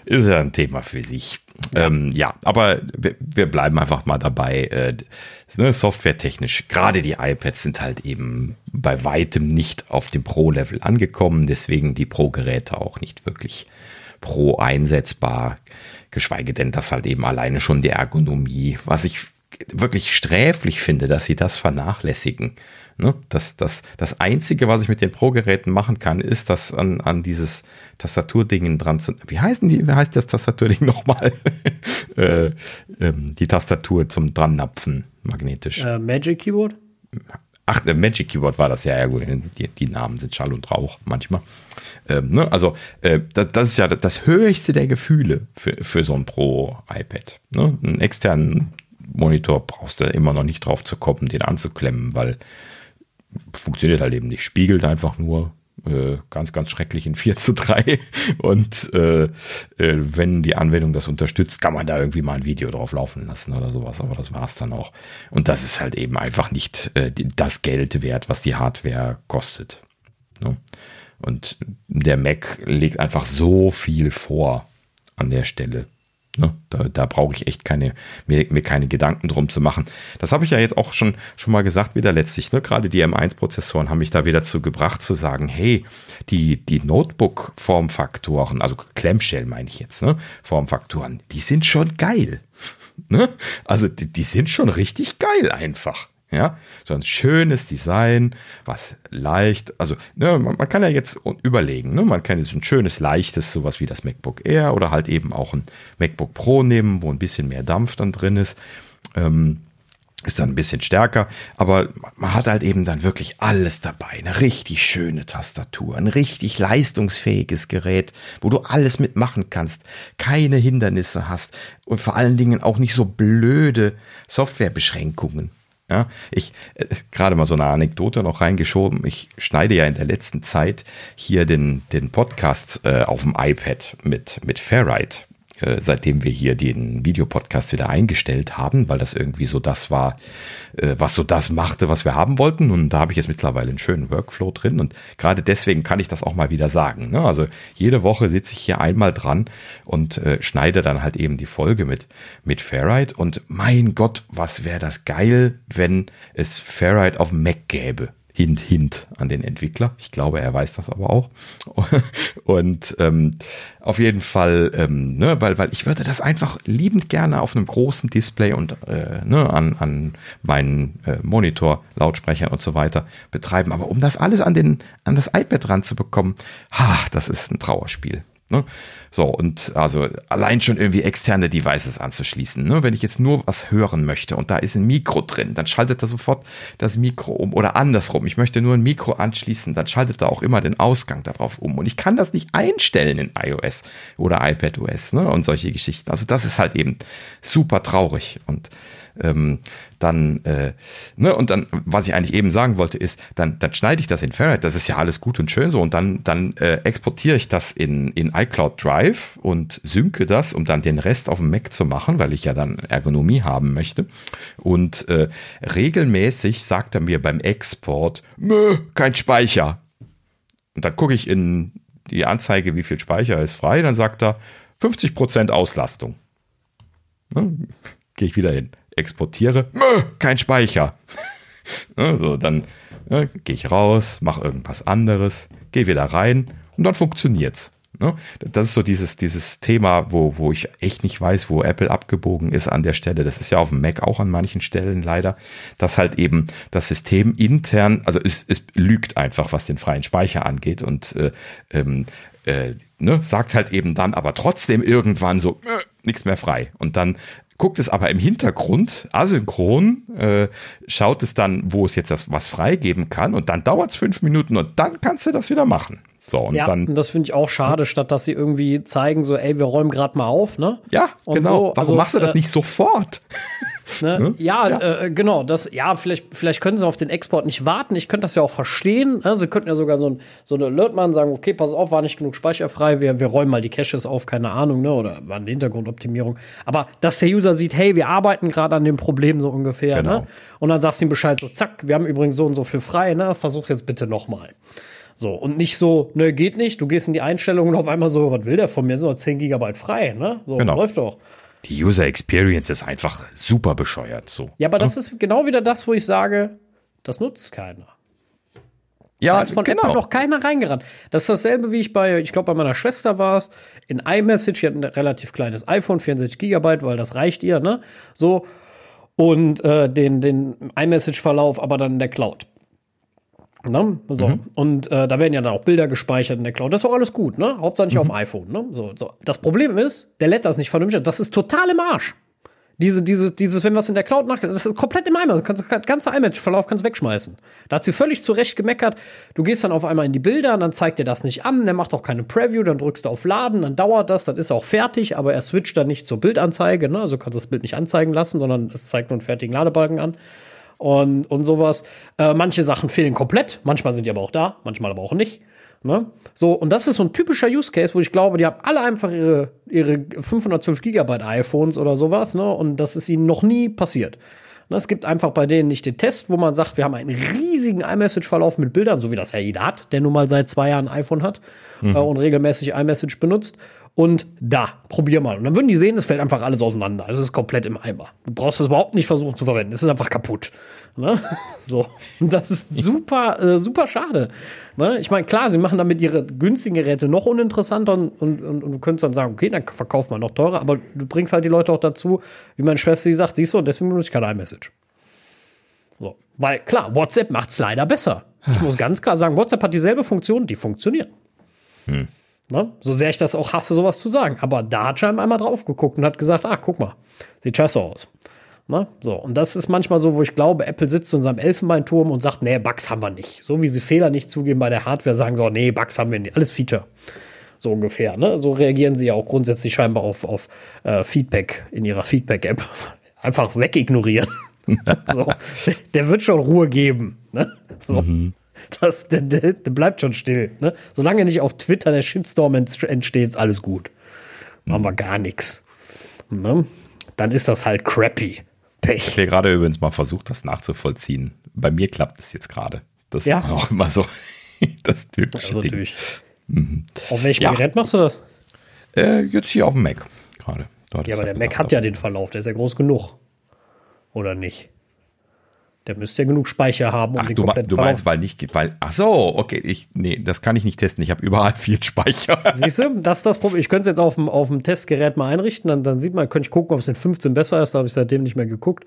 A: ist ja ein Thema für sich. Ja, ähm, ja aber wir, wir, bleiben einfach mal dabei. Äh, ne, softwaretechnisch, gerade die iPads sind halt eben bei weitem nicht auf dem Pro-Level angekommen, deswegen die Pro-Geräte auch nicht wirklich Pro einsetzbar, geschweige denn, dass halt eben alleine schon die Ergonomie, was ich wirklich sträflich finde, dass sie das vernachlässigen. Ne? Das, das, das Einzige, was ich mit den Pro-Geräten machen kann, ist, das an, an dieses Tastaturding dran zu. Wie heißen die? Wie heißt das Tastaturding nochmal? äh, ähm, die Tastatur zum Drannapfen magnetisch.
B: Äh, Magic Keyboard?
A: Ach, der Magic Keyboard war das ja, ja gut. Die, die Namen sind Schall und Rauch manchmal. Ähm, ne? Also, äh, das, das, ist ja das höchste der Gefühle für, für so ein Pro-iPad. Ne? Einen externen Monitor brauchst du immer noch nicht drauf zu kommen, den anzuklemmen, weil funktioniert halt eben nicht. Spiegelt einfach nur äh, ganz, ganz schrecklich in 4 zu 3. Und äh, äh, wenn die Anwendung das unterstützt, kann man da irgendwie mal ein Video drauf laufen lassen oder sowas. Aber das war es dann auch. Und das ist halt eben einfach nicht äh, das Geld wert, was die Hardware kostet. Ne? Und der Mac legt einfach so viel vor an der Stelle. Ne? Da, da brauche ich echt keine, mir, mir, keine Gedanken drum zu machen. Das habe ich ja jetzt auch schon, schon mal gesagt, wieder letztlich. Ne? Gerade die M1-Prozessoren haben mich da wieder zu gebracht, zu sagen, hey, die, die Notebook-Formfaktoren, also Clamshell meine ich jetzt, ne? Formfaktoren, die sind schon geil. ne? Also die, die sind schon richtig geil einfach. Ja, so ein schönes Design, was leicht, also ne, man, man, kann ja jetzt überlegen, ne, man kann jetzt ein schönes, leichtes, sowas wie das MacBook Air oder halt eben auch ein MacBook Pro nehmen, wo ein bisschen mehr Dampf dann drin ist. Ähm, ist dann ein bisschen stärker, aber man hat halt eben dann wirklich alles dabei. Eine richtig schöne Tastatur, ein richtig leistungsfähiges Gerät, wo du alles mitmachen kannst, keine Hindernisse hast und vor allen Dingen auch nicht so blöde Softwarebeschränkungen. Ja, ich äh, gerade mal so eine Anekdote noch reingeschoben. Ich schneide ja in der letzten Zeit hier den, den Podcast äh, auf dem iPad mit, mit Fairride. Äh, seitdem wir hier den Videopodcast wieder eingestellt haben, weil das irgendwie so das war, äh, was so das machte, was wir haben wollten. Und da habe ich jetzt mittlerweile einen schönen Workflow drin. Und gerade deswegen kann ich das auch mal wieder sagen. Ne? Also jede Woche sitze ich hier einmal dran und äh, schneide dann halt eben die Folge mit, mit Fairride. Und mein Gott, was wäre das geil, wenn es Fairride auf Mac gäbe. Hint, hint an den Entwickler. Ich glaube, er weiß das aber auch. Und ähm, auf jeden Fall, ähm, ne, weil, weil ich würde das einfach liebend gerne auf einem großen Display und äh, ne, an, an meinen äh, Monitor, Lautsprechern und so weiter betreiben. Aber um das alles an, den, an das iPad ranzubekommen, ha, das ist ein Trauerspiel. Ne? So, und also allein schon irgendwie externe Devices anzuschließen. Ne? Wenn ich jetzt nur was hören möchte und da ist ein Mikro drin, dann schaltet er sofort das Mikro um. Oder andersrum, ich möchte nur ein Mikro anschließen, dann schaltet er auch immer den Ausgang darauf um. Und ich kann das nicht einstellen in iOS oder iPadOS ne? und solche Geschichten. Also das ist halt eben super traurig. Und ähm, dann, äh, ne, und dann, was ich eigentlich eben sagen wollte, ist, dann, dann schneide ich das in Fahrenheit, das ist ja alles gut und schön so, und dann, dann äh, exportiere ich das in, in iCloud Drive und synke das, um dann den Rest auf dem Mac zu machen, weil ich ja dann Ergonomie haben möchte. Und äh, regelmäßig sagt er mir beim Export, Mö, kein Speicher. Und dann gucke ich in die Anzeige, wie viel Speicher ist frei, dann sagt er 50% Auslastung. Ne? Gehe ich wieder hin exportiere, kein Speicher. Also dann ne, gehe ich raus, mache irgendwas anderes, gehe wieder rein und dann funktioniert's. Ne? Das ist so dieses, dieses Thema, wo, wo ich echt nicht weiß, wo Apple abgebogen ist an der Stelle. Das ist ja auf dem Mac auch an manchen Stellen leider, dass halt eben das System intern, also es, es lügt einfach, was den freien Speicher angeht und äh, ähm, äh, ne, sagt halt eben dann aber trotzdem irgendwann so, äh, nichts mehr frei. Und dann guckt es aber im Hintergrund asynchron, äh, schaut es dann, wo es jetzt das, was freigeben kann und dann dauert es fünf Minuten und dann kannst du das wieder machen. So, und
B: ja,
A: dann.
B: Und das finde ich auch schade, statt dass sie irgendwie zeigen, so, ey, wir räumen gerade mal auf, ne?
A: Ja, und genau. So, Warum also, machst du das äh, nicht sofort?
B: Ne? ne? Ja, ja. Äh, genau. Das, ja, vielleicht, vielleicht können sie auf den Export nicht warten. Ich könnte das ja auch verstehen. Ne? Sie könnten ja sogar so, ein, so eine Alert machen, sagen, okay, pass auf, war nicht genug speicherfrei, wir, wir räumen mal die Caches auf, keine Ahnung, ne? Oder war eine Hintergrundoptimierung. Aber dass der User sieht, hey, wir arbeiten gerade an dem Problem so ungefähr, ne? genau. ne? Und dann sagst du ihm Bescheid, so, zack, wir haben übrigens so und so viel frei, ne? Versuch jetzt bitte nochmal. So, und nicht so, ne, geht nicht, du gehst in die Einstellungen und auf einmal so, was will der von mir? So, 10 Gigabyte frei, ne? So,
A: genau.
B: läuft doch
A: die User Experience ist einfach super bescheuert. So.
B: Ja, aber das ist genau wieder das, wo ich sage, das nutzt keiner.
A: Ja, da ist von genau. Apple
B: noch keiner reingerannt. Das ist dasselbe, wie ich bei, ich glaube, bei meiner Schwester war es, in iMessage, die hat ein relativ kleines iPhone, 64 Gigabyte, weil das reicht ihr, ne? So. Und äh, den, den iMessage-Verlauf aber dann in der Cloud. Ne? So. Mhm. Und äh, da werden ja dann auch Bilder gespeichert in der Cloud. Das ist auch alles gut, ne? Hauptsächlich mhm. auf dem iPhone. Ne? So, so. Das Problem ist, der lädt das nicht vernünftig. Das ist total im Arsch. Diese, diese, dieses, wenn was in der Cloud nachgeht, das ist komplett im Eimer. Du kannst, das ganze Image-Verlauf kannst wegschmeißen. Da hat sie völlig zurecht gemeckert. Du gehst dann auf einmal in die Bilder, und dann zeigt er das nicht an, der macht auch keine Preview, dann drückst du auf Laden, dann dauert das, dann ist er auch fertig, aber er switcht dann nicht zur Bildanzeige, ne? Also kannst du das Bild nicht anzeigen lassen, sondern es zeigt nur einen fertigen Ladebalken an und, und sowas. Äh, manche Sachen fehlen komplett, manchmal sind die aber auch da, manchmal aber auch nicht. Ne? So, und das ist so ein typischer Use Case, wo ich glaube, die haben alle einfach ihre, ihre 512 Gigabyte iPhones oder sowas, ne? Und das ist ihnen noch nie passiert. Ne, es gibt einfach bei denen nicht den Test, wo man sagt, wir haben einen riesigen iMessage-Verlauf mit Bildern, so wie das ja jeder hat, der nun mal seit zwei Jahren ein iPhone hat mhm. äh, und regelmäßig iMessage benutzt. Und da, probier mal. Und dann würden die sehen, es fällt einfach alles auseinander. Also es ist komplett im Eimer. Du brauchst es überhaupt nicht versuchen zu verwenden. Es ist einfach kaputt. Ne? So. Und das ist super, äh, super schade. Ne? Ich meine, klar, sie machen damit ihre günstigen Geräte noch uninteressanter und, und, und, und du könntest dann sagen, okay, dann verkauft man noch teurer, aber du bringst halt die Leute auch dazu, wie meine Schwester sie sagt, siehst du, und deswegen benutze ich kein iMessage. So. Weil klar, WhatsApp macht es leider besser. Ich muss ganz klar sagen, WhatsApp hat dieselbe Funktion, die funktioniert. Hm. Ne? So sehr ich das auch hasse, sowas zu sagen. Aber da hat scheinbar einmal drauf geguckt und hat gesagt, ah, guck mal, sieht scheiße aus. Ne? So, und das ist manchmal so, wo ich glaube, Apple sitzt in seinem Elfenbeinturm und sagt, nee, Bugs haben wir nicht. So wie sie Fehler nicht zugeben bei der Hardware, sagen so, nee, Bugs haben wir nicht. Alles Feature. So ungefähr. Ne? So reagieren sie ja auch grundsätzlich scheinbar auf, auf äh, Feedback in ihrer Feedback-App. Einfach wegignorieren. so, der wird schon Ruhe geben. Ne? So. Mhm. Das, der, der, der, bleibt schon still. Ne? Solange nicht auf Twitter der Shitstorm entsteht, ist alles gut. Machen mhm. wir gar nichts. Ne? Dann ist das halt crappy.
A: Pech. Ich habe gerade übrigens mal versucht, das nachzuvollziehen. Bei mir klappt es jetzt gerade. Das ja. ist auch immer so das typische also Ding.
B: Mhm. Auf welchem ja. Gerät machst du das?
A: Äh, jetzt hier auf dem Mac gerade.
B: Ja, aber der Mac hat ja den Verlauf, der ist ja groß genug. Oder nicht? Der müsste ja genug Speicher haben,
A: um ach, den du, du meinst, weil nicht, weil, ach so, okay, ich, nee, das kann ich nicht testen. Ich habe überall viel Speicher.
B: Siehst du, das ist das Problem. Ich könnte es jetzt auf dem, auf dem Testgerät mal einrichten, dann, dann sieht man, könnte ich gucken, ob es in 15 besser ist. Da habe ich seitdem nicht mehr geguckt.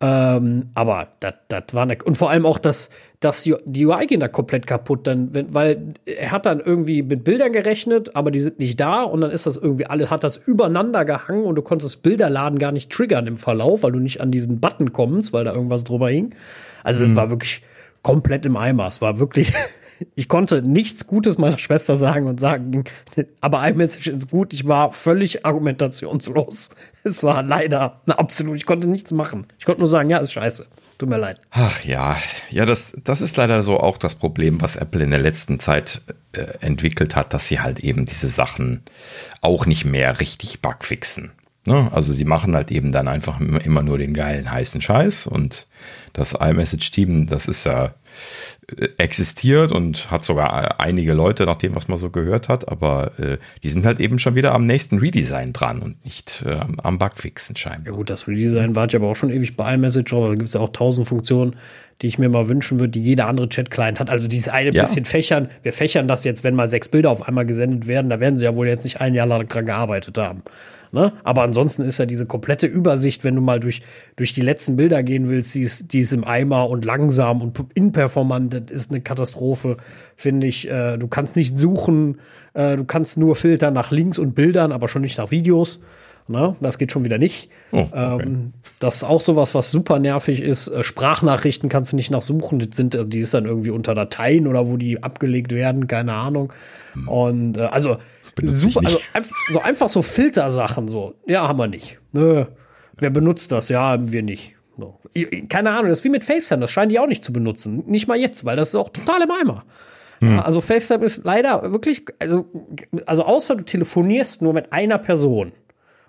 B: Ähm, aber das war ne, und vor allem auch das, das die UI ging da komplett kaputt, dann, wenn, weil er hat dann irgendwie mit Bildern gerechnet, aber die sind nicht da und dann ist das irgendwie alles hat das übereinander gehangen und du konntest Bilderladen gar nicht triggern im Verlauf, weil du nicht an diesen Button kommst, weil da irgendwas drüber hing. Also es mhm. war wirklich komplett im Eimer. Es war wirklich ich konnte nichts Gutes meiner Schwester sagen und sagen, aber iMessage ist gut. Ich war völlig argumentationslos. Es war leider absolut, ich konnte nichts machen. Ich konnte nur sagen, ja, ist scheiße. Tut mir leid.
A: Ach ja, ja, das, das ist leider so auch das Problem, was Apple in der letzten Zeit äh, entwickelt hat, dass sie halt eben diese Sachen auch nicht mehr richtig bugfixen. Ne? Also sie machen halt eben dann einfach immer nur den geilen heißen Scheiß und das iMessage-Team, das ist ja existiert und hat sogar einige Leute, nach dem, was man so gehört hat, aber äh, die sind halt eben schon wieder am nächsten Redesign dran und nicht äh, am Bugfixen scheinbar.
B: Ja gut, das Redesign war ja aber auch schon ewig bei iMessage, aber da gibt es ja auch tausend Funktionen, die ich mir mal wünschen würde, die jeder andere Chat-Client hat. Also dieses eine ja. bisschen fächern, wir fächern das jetzt, wenn mal sechs Bilder auf einmal gesendet werden, da werden sie ja wohl jetzt nicht ein Jahr lang dran gearbeitet haben. Ne? Aber ansonsten ist ja diese komplette Übersicht, wenn du mal durch, durch die letzten Bilder gehen willst, die ist, die ist im Eimer und langsam und inperformant, das ist eine Katastrophe, finde ich. Äh, du kannst nicht suchen, äh, du kannst nur filtern nach Links und Bildern, aber schon nicht nach Videos. Ne? Das geht schon wieder nicht. Oh, okay. ähm, das ist auch sowas, was super nervig ist. Äh, Sprachnachrichten kannst du nicht nachsuchen. Die, sind, die ist dann irgendwie unter Dateien oder wo die abgelegt werden, keine Ahnung. Hm. Und äh, also Super, also einfach, so einfach so Filtersachen so. Ja, haben wir nicht. Nö. Wer benutzt das? Ja, haben wir nicht. So. Keine Ahnung, das ist wie mit FaceTime, das scheinen die auch nicht zu benutzen. Nicht mal jetzt, weil das ist auch total im Eimer. Hm. Also FaceTime ist leider wirklich, also, also außer du telefonierst nur mit einer Person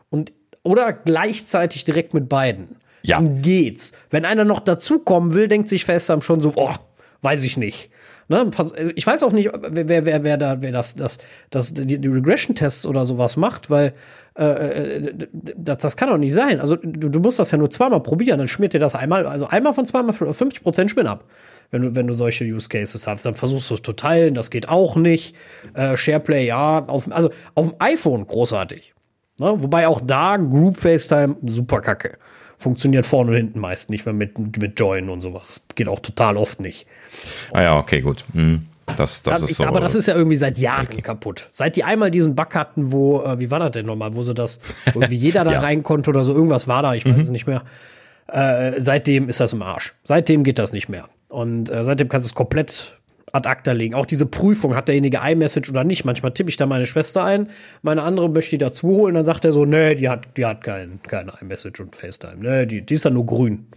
B: und oder gleichzeitig direkt mit beiden. Ja. Dann geht's. Wenn einer noch dazukommen will, denkt sich FaceTime schon so, oh, weiß ich nicht. Ne? Also ich weiß auch nicht, wer, wer, wer da, wer das, das, das, die, die Regression-Tests oder sowas macht, weil äh, äh, das, das kann doch nicht sein. Also du, du musst das ja nur zweimal probieren, dann schmiert dir das einmal, also einmal von zweimal 50 Prozent Schminn ab. Wenn du, wenn du solche Use Cases hast, dann versuchst du es zu teilen, das geht auch nicht. Äh, SharePlay, ja, auf, also auf dem iPhone großartig. Ne? Wobei auch da Group FaceTime super kacke. Funktioniert vorne und hinten meist nicht mehr mit, mit Join und sowas. Das geht auch total oft nicht.
A: Ah ja, okay, gut. Hm. Das, das
B: ja,
A: ist so.
B: Aber das ist ja irgendwie seit Jahren okay. kaputt. Seit die einmal diesen Bug hatten, wo, äh, wie war das denn nochmal, wo sie das, irgendwie jeder da ja. rein konnte oder so, irgendwas war da, ich weiß mhm. es nicht mehr. Äh, seitdem ist das im Arsch. Seitdem geht das nicht mehr. Und äh, seitdem kannst du es komplett ad acta legen. Auch diese Prüfung, hat derjenige iMessage oder nicht? Manchmal tippe ich da meine Schwester ein, meine andere möchte die dazu holen, dann sagt er so, nee, die hat, die hat kein, keine iMessage und FaceTime. Nee, die, die ist dann nur grün.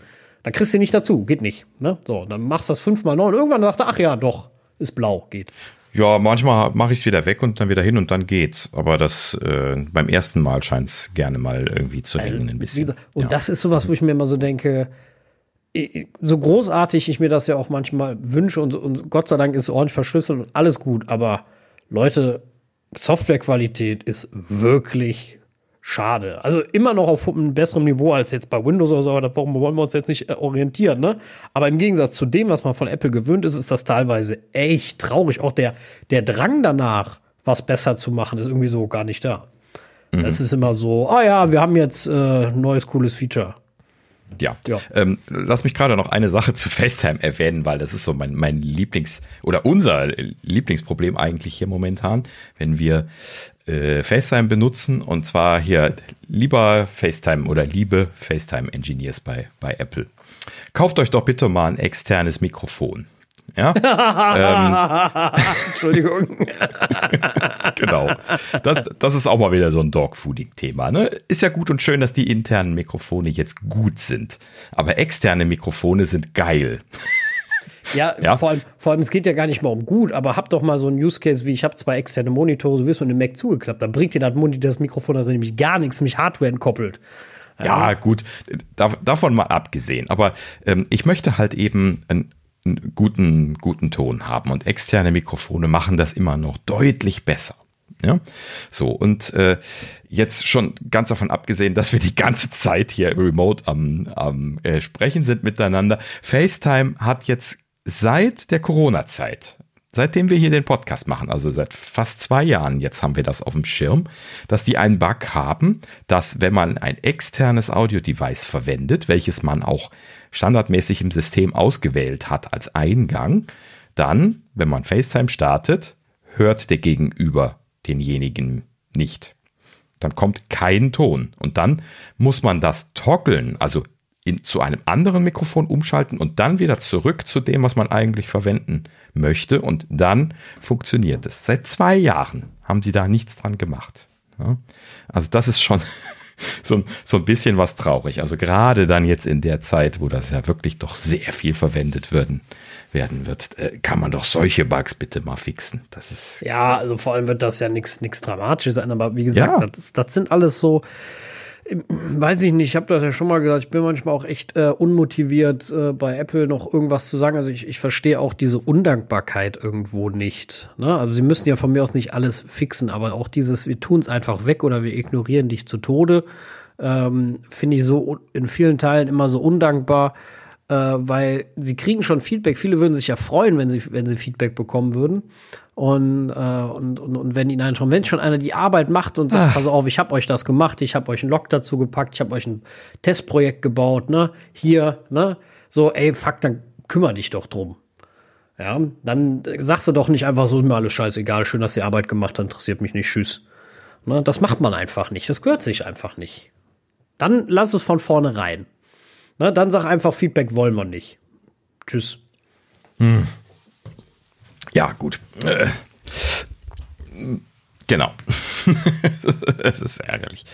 B: Dann kriegst du nicht dazu, geht nicht. Ne? So, dann machst du das fünfmal neu und irgendwann sagt er, ach ja, doch, ist blau, geht.
A: Ja, manchmal mache ich es wieder weg und dann wieder hin und dann geht's. Aber das äh, beim ersten Mal scheint es gerne mal irgendwie zu hängen ein bisschen.
B: Und ja. das ist sowas, wo ich mir immer so denke, so großartig ich mir das ja auch manchmal wünsche und, und Gott sei Dank ist es ordentlich verschlüsselt und alles gut, aber Leute, Softwarequalität ist wirklich schade. Also immer noch auf einem besseren Niveau als jetzt bei Windows oder so, aber warum wollen wir uns jetzt nicht äh, orientieren, ne? Aber im Gegensatz zu dem, was man von Apple gewöhnt ist, ist das teilweise echt traurig. Auch der, der Drang danach, was besser zu machen, ist irgendwie so gar nicht da. Mhm. Es ist immer so, ah ja, wir haben jetzt äh, neues cooles Feature.
A: Ja. ja. Ähm, lass mich gerade noch eine Sache zu FaceTime erwähnen, weil das ist so mein, mein Lieblings- oder unser Lieblingsproblem eigentlich hier momentan, wenn wir äh, FaceTime benutzen und zwar hier lieber FaceTime oder liebe FaceTime-Engineers bei, bei Apple. Kauft euch doch bitte mal ein externes Mikrofon. Ja? ähm, Entschuldigung. genau. Das, das, ist auch mal wieder so ein Dogfooding-Thema. Ne? Ist ja gut und schön, dass die internen Mikrofone jetzt gut sind. Aber externe Mikrofone sind geil.
B: Ja, ja, Vor, allem, vor allem, es geht ja gar nicht mal um gut, aber hab doch mal so einen Use Case wie ich habe zwei externe Monitore, so wirst du den Mac zugeklappt. Da bringt dir das, Monitor, das Mikrofon da nämlich gar nichts, nämlich Hardware entkoppelt.
A: Ja, gut, da, davon mal abgesehen. Aber ähm, ich möchte halt eben ein, guten, guten Ton haben. Und externe Mikrofone machen das immer noch deutlich besser. Ja, so und äh, jetzt schon ganz davon abgesehen, dass wir die ganze Zeit hier remote am, am äh, Sprechen sind miteinander. FaceTime hat jetzt seit der Corona-Zeit, seitdem wir hier den Podcast machen, also seit fast zwei Jahren jetzt haben wir das auf dem Schirm, dass die einen Bug haben, dass wenn man ein externes Audio-Device verwendet, welches man auch standardmäßig im System ausgewählt hat als Eingang, dann, wenn man FaceTime startet, hört der Gegenüber denjenigen nicht. Dann kommt kein Ton. Und dann muss man das toggeln, also in, zu einem anderen Mikrofon umschalten und dann wieder zurück zu dem, was man eigentlich verwenden möchte. Und dann funktioniert es. Seit zwei Jahren haben sie da nichts dran gemacht. Ja? Also das ist schon so, so ein bisschen was traurig. Also gerade dann jetzt in der Zeit, wo das ja wirklich doch sehr viel verwendet werden, werden wird, äh, kann man doch solche Bugs bitte mal fixen. Das ist
B: ja, also vor allem wird das ja nichts Dramatisches sein, aber wie gesagt, ja. das, das sind alles so weiß ich nicht, ich habe das ja schon mal gesagt, ich bin manchmal auch echt äh, unmotiviert, äh, bei Apple noch irgendwas zu sagen. Also ich, ich verstehe auch diese Undankbarkeit irgendwo nicht. Ne? Also sie müssen ja von mir aus nicht alles fixen, aber auch dieses, wir tun es einfach weg oder wir ignorieren dich zu Tode, ähm, finde ich so in vielen Teilen immer so undankbar, äh, weil sie kriegen schon Feedback. Viele würden sich ja freuen, wenn sie, wenn sie Feedback bekommen würden. Und, äh, und, und, und wenn ihnen schon, wenn schon einer die Arbeit macht und sagt, Ach. pass auf, ich habe euch das gemacht, ich habe euch einen Log dazu gepackt, ich habe euch ein Testprojekt gebaut, ne, hier, ne, so, ey, fuck, dann kümmere dich doch drum. Ja, dann sagst du doch nicht einfach so, mir alles scheißegal, schön, dass ihr Arbeit gemacht habt, interessiert mich nicht, tschüss. Ne, das macht man einfach nicht, das gehört sich einfach nicht. Dann lass es von vorne rein. Ne, dann sag einfach, Feedback wollen wir nicht. Tschüss. Hm.
A: Ja, gut. Äh, genau. es ist ärgerlich.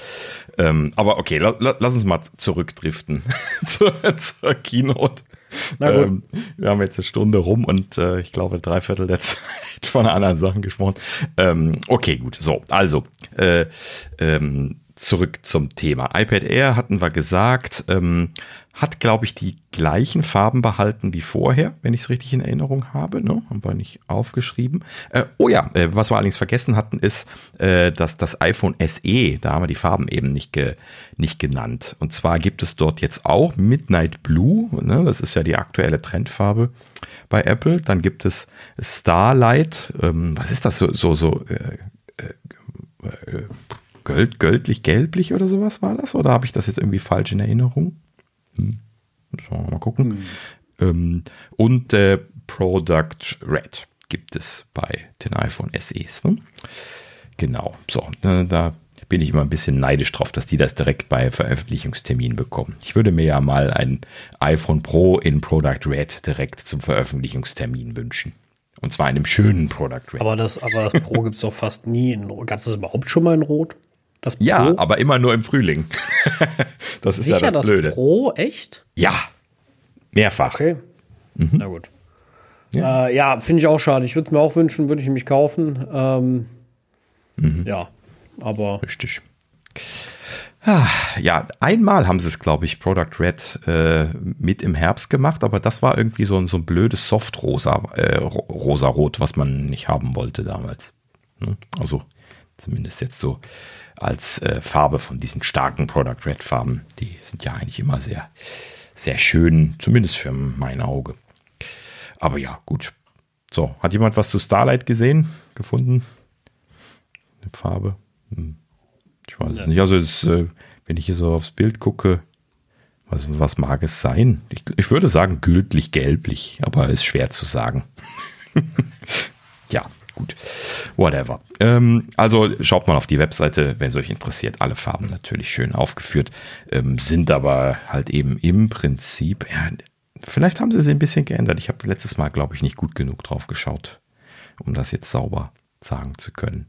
A: Ähm, aber okay, la, la, lass uns mal zurückdriften zur, zur Keynote. Ähm, wir haben jetzt eine Stunde rum und äh, ich glaube drei Viertel der Zeit von anderen Sachen gesprochen. Ähm, okay, gut. So, also äh, ähm, zurück zum Thema. iPad Air hatten wir gesagt, ähm, hat, glaube ich, die gleichen Farben behalten wie vorher, wenn ich es richtig in Erinnerung habe. Ne? Haben wir nicht aufgeschrieben. Äh, oh ja, äh, was wir allerdings vergessen hatten, ist, äh, dass das iPhone SE, da haben wir die Farben eben nicht, ge, nicht genannt. Und zwar gibt es dort jetzt auch Midnight Blue, ne? das ist ja die aktuelle Trendfarbe bei Apple. Dann gibt es Starlight, ähm, was ist das so, so, so äh, äh, äh Göld, göldlich, gelblich oder sowas war das? Oder habe ich das jetzt irgendwie falsch in Erinnerung? Hm. wir mal gucken. Hm. Ähm, und äh, Product Red gibt es bei den iPhone SEs. Ne? Genau, so, da, da bin ich immer ein bisschen neidisch drauf, dass die das direkt bei Veröffentlichungstermin bekommen. Ich würde mir ja mal ein iPhone Pro in Product Red direkt zum Veröffentlichungstermin wünschen. Und zwar in einem schönen Product
B: Red. Aber das, aber das Pro gibt es doch fast nie in Gab es das überhaupt schon mal in Rot?
A: Das Pro? Ja, aber immer nur im Frühling. das ist Sicher, ja das, das Blöde.
B: Pro, echt?
A: Ja. Mehrfach.
B: Okay. Mhm. Na gut. Ja, äh, ja finde ich auch schade. Ich würde es mir auch wünschen, würde ich mich kaufen. Ähm, mhm. Ja, aber.
A: Richtig. Ah, ja, einmal haben sie es, glaube ich, Product Red äh, mit im Herbst gemacht, aber das war irgendwie so ein, so ein blödes Soft-Rosa, äh, rosa-rot, was man nicht haben wollte damals. Ne? Also Zumindest jetzt so als äh, Farbe von diesen starken Product Red Farben. Die sind ja eigentlich immer sehr, sehr schön, zumindest für mein Auge. Aber ja, gut. So, hat jemand was zu Starlight gesehen, gefunden? Eine Farbe? Hm. Ich weiß es nicht. Also, es, äh, wenn ich hier so aufs Bild gucke, was, was mag es sein? Ich, ich würde sagen, gültlich gelblich, aber ist schwer zu sagen. ja, gut. Whatever. Ähm, also schaut mal auf die Webseite, wenn es euch interessiert. Alle Farben natürlich schön aufgeführt, ähm, sind aber halt eben im Prinzip, ja, vielleicht haben sie sie ein bisschen geändert. Ich habe letztes Mal, glaube ich, nicht gut genug drauf geschaut, um das jetzt sauber sagen zu können.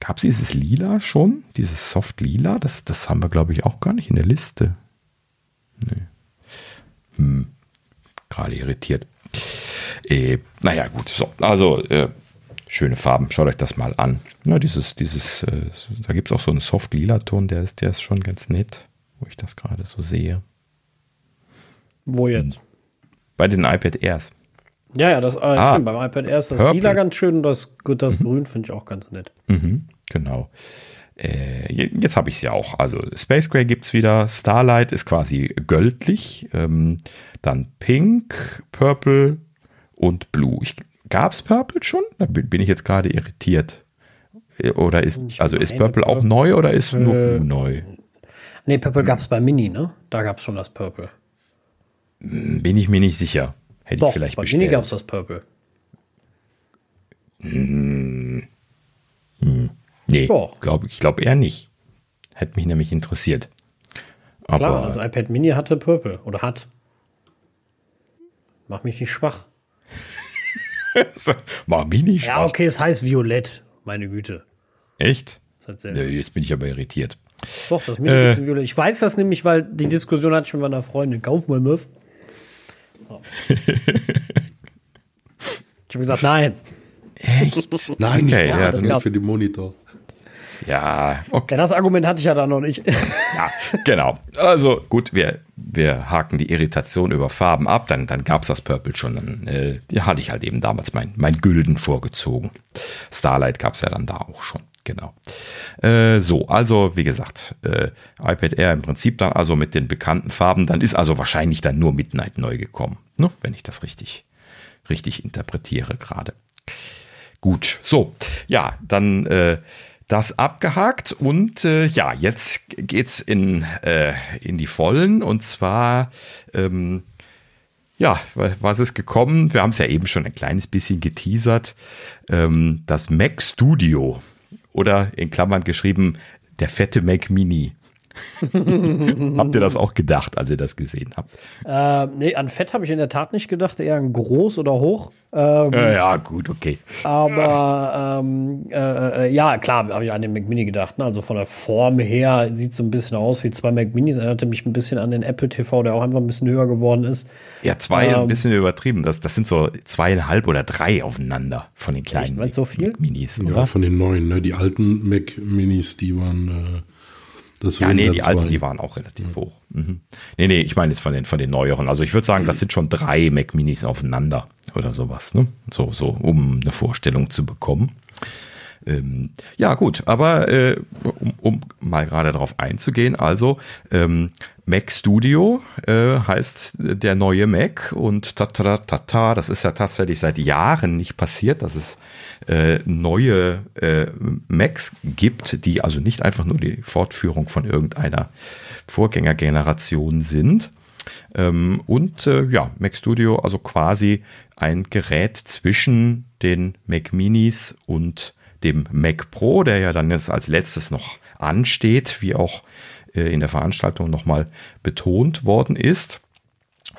A: Gab es dieses Lila schon? Dieses Soft Lila? Das, das haben wir, glaube ich, auch gar nicht in der Liste. Nee. Hm. Gerade irritiert. Äh, naja, gut. So, also, äh, schöne Farben. Schaut euch das mal an. Ja, dieses, dieses, äh, da gibt es auch so einen Soft-Lila-Ton, der ist, der ist schon ganz nett, wo ich das gerade so sehe.
B: Wo jetzt?
A: Bei den iPad Airs.
B: Ja, ja, das äh, ah, schön. Beim iPad Air ist das Purple. Lila ganz schön und das, das mhm. Grün finde ich auch ganz nett.
A: Mhm, genau. Äh, jetzt habe ich es ja auch. Also Space Gray gibt es wieder. Starlight ist quasi göldlich. Ähm, dann Pink, Purple und Blue. Gab es Purple schon? Da bin, ich jetzt gerade irritiert. Äh, oder ist, also ist Purple auch neu oder ist nur Blue neu?
B: Nee, Purple gab es bei Mini, ne? Da gab es schon das Purple.
A: Hm, bin ich mir nicht sicher. Hätte Doch, ich vielleicht
B: bei bestellt. Mini gab es das Purple.
A: Hm. Nee, glaub, ich glaube eher nicht. Hätte mich nämlich interessiert.
B: Aber Klar, das iPad Mini hatte Purple oder hat. Mach mich nicht schwach.
A: Mach mich nicht schwach.
B: Ja, okay, es heißt Violett. Meine Güte.
A: Echt? Nee, jetzt bin ich aber irritiert.
B: Doch, das Mini äh, Violett. Ich weiß das nämlich, weil die Diskussion hatte ich mit meiner Freundin. Kauf mal Muff. Oh. ich habe gesagt, nein.
C: Echt? Nein, okay, ja, das nicht für die Monitor.
A: Ja, okay.
B: Das Argument hatte ich ja da noch nicht.
A: ja, genau. Also gut, wir, wir haken die Irritation über Farben ab. Dann, dann gab es das Purple schon. Dann äh, hatte ich halt eben damals mein, mein Gülden vorgezogen. Starlight gab es ja dann da auch schon. Genau. Äh, so, also wie gesagt, äh, iPad Air im Prinzip dann also mit den bekannten Farben. Dann ist also wahrscheinlich dann nur Midnight neu gekommen, ne? wenn ich das richtig, richtig interpretiere gerade. Gut, so, ja, dann äh, das abgehakt und äh, ja, jetzt geht's in, äh, in die Vollen und zwar ähm, ja, was ist gekommen? Wir haben es ja eben schon ein kleines bisschen geteasert. Ähm, das Mac Studio oder in Klammern geschrieben der fette Mac Mini. habt ihr das auch gedacht, als ihr das gesehen habt?
B: Äh, nee, an Fett habe ich in der Tat nicht gedacht, eher an groß oder hoch.
A: Ähm, äh, ja, gut, okay.
B: Aber ähm, äh, äh ja, klar, habe ich an den Mac Mini gedacht. Ne? Also von der Form her sieht so ein bisschen aus wie zwei Mac Minis. Erinnerte mich ein bisschen an den Apple TV, der auch einfach ein bisschen höher geworden ist.
A: Ja, zwei ähm, ist ein ähm, bisschen übertrieben. Das, das sind so zweieinhalb oder drei aufeinander von den kleinen
B: Mac, so viel?
C: Mac Minis. Ja, oder? von den neuen. Ne? Die alten Mac Minis, die waren äh,
A: ja, nee, die alten, die waren auch relativ ja. hoch. Mhm. Nee, nee, ich meine jetzt von den, von den neueren. Also ich würde sagen, das sind schon drei Mac Minis aufeinander oder sowas, ne? So, so, um eine Vorstellung zu bekommen. Ähm, ja, gut, aber äh, um, um, mal gerade darauf einzugehen, also ähm, Mac Studio äh, heißt der neue Mac und tata, tata, das ist ja tatsächlich seit Jahren nicht passiert, dass es äh, neue äh, Macs gibt, die also nicht einfach nur die Fortführung von irgendeiner Vorgängergeneration sind. Ähm, und äh, ja, Mac Studio, also quasi ein Gerät zwischen den Mac Minis und dem Mac Pro, der ja dann jetzt als letztes noch ansteht, wie auch in der Veranstaltung nochmal betont worden ist.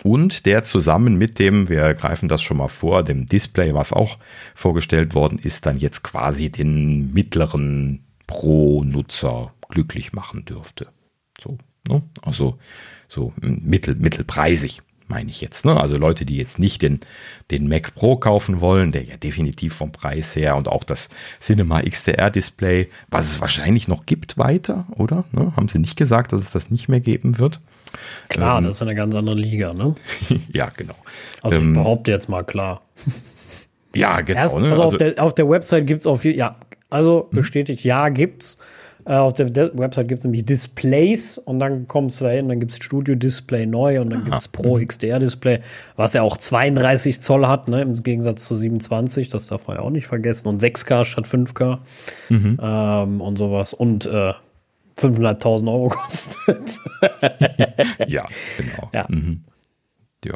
A: Und der zusammen mit dem, wir greifen das schon mal vor, dem Display, was auch vorgestellt worden ist, dann jetzt quasi den mittleren Pro-Nutzer glücklich machen dürfte. So, ne? Also so mittel, mittelpreisig meine ich jetzt. Ne? Also Leute, die jetzt nicht den, den Mac Pro kaufen wollen, der ja definitiv vom Preis her und auch das Cinema XDR Display, was es wahrscheinlich noch gibt weiter, oder? Ne? Haben sie nicht gesagt, dass es das nicht mehr geben wird?
B: Klar, ähm, das ist eine ganz andere Liga, ne?
A: ja, genau.
B: Also ich ähm, behaupte jetzt mal klar.
A: Ja, genau. Erst,
B: ne? also, also auf, der, auf der Website gibt es auf, ja, Also mhm. bestätigt, ja, gibt's. Äh, auf der Website gibt es nämlich Displays und dann kommst du da hin, dann gibt es Studio Display neu und dann gibt es Pro mhm. XDR Display, was ja auch 32 Zoll hat, ne, im Gegensatz zu 27, das darf man ja auch nicht vergessen. Und 6K statt 5K mhm. ähm, und sowas. Und äh, 5.500 Euro kostet.
A: ja, genau. Ja. Mhm. ja.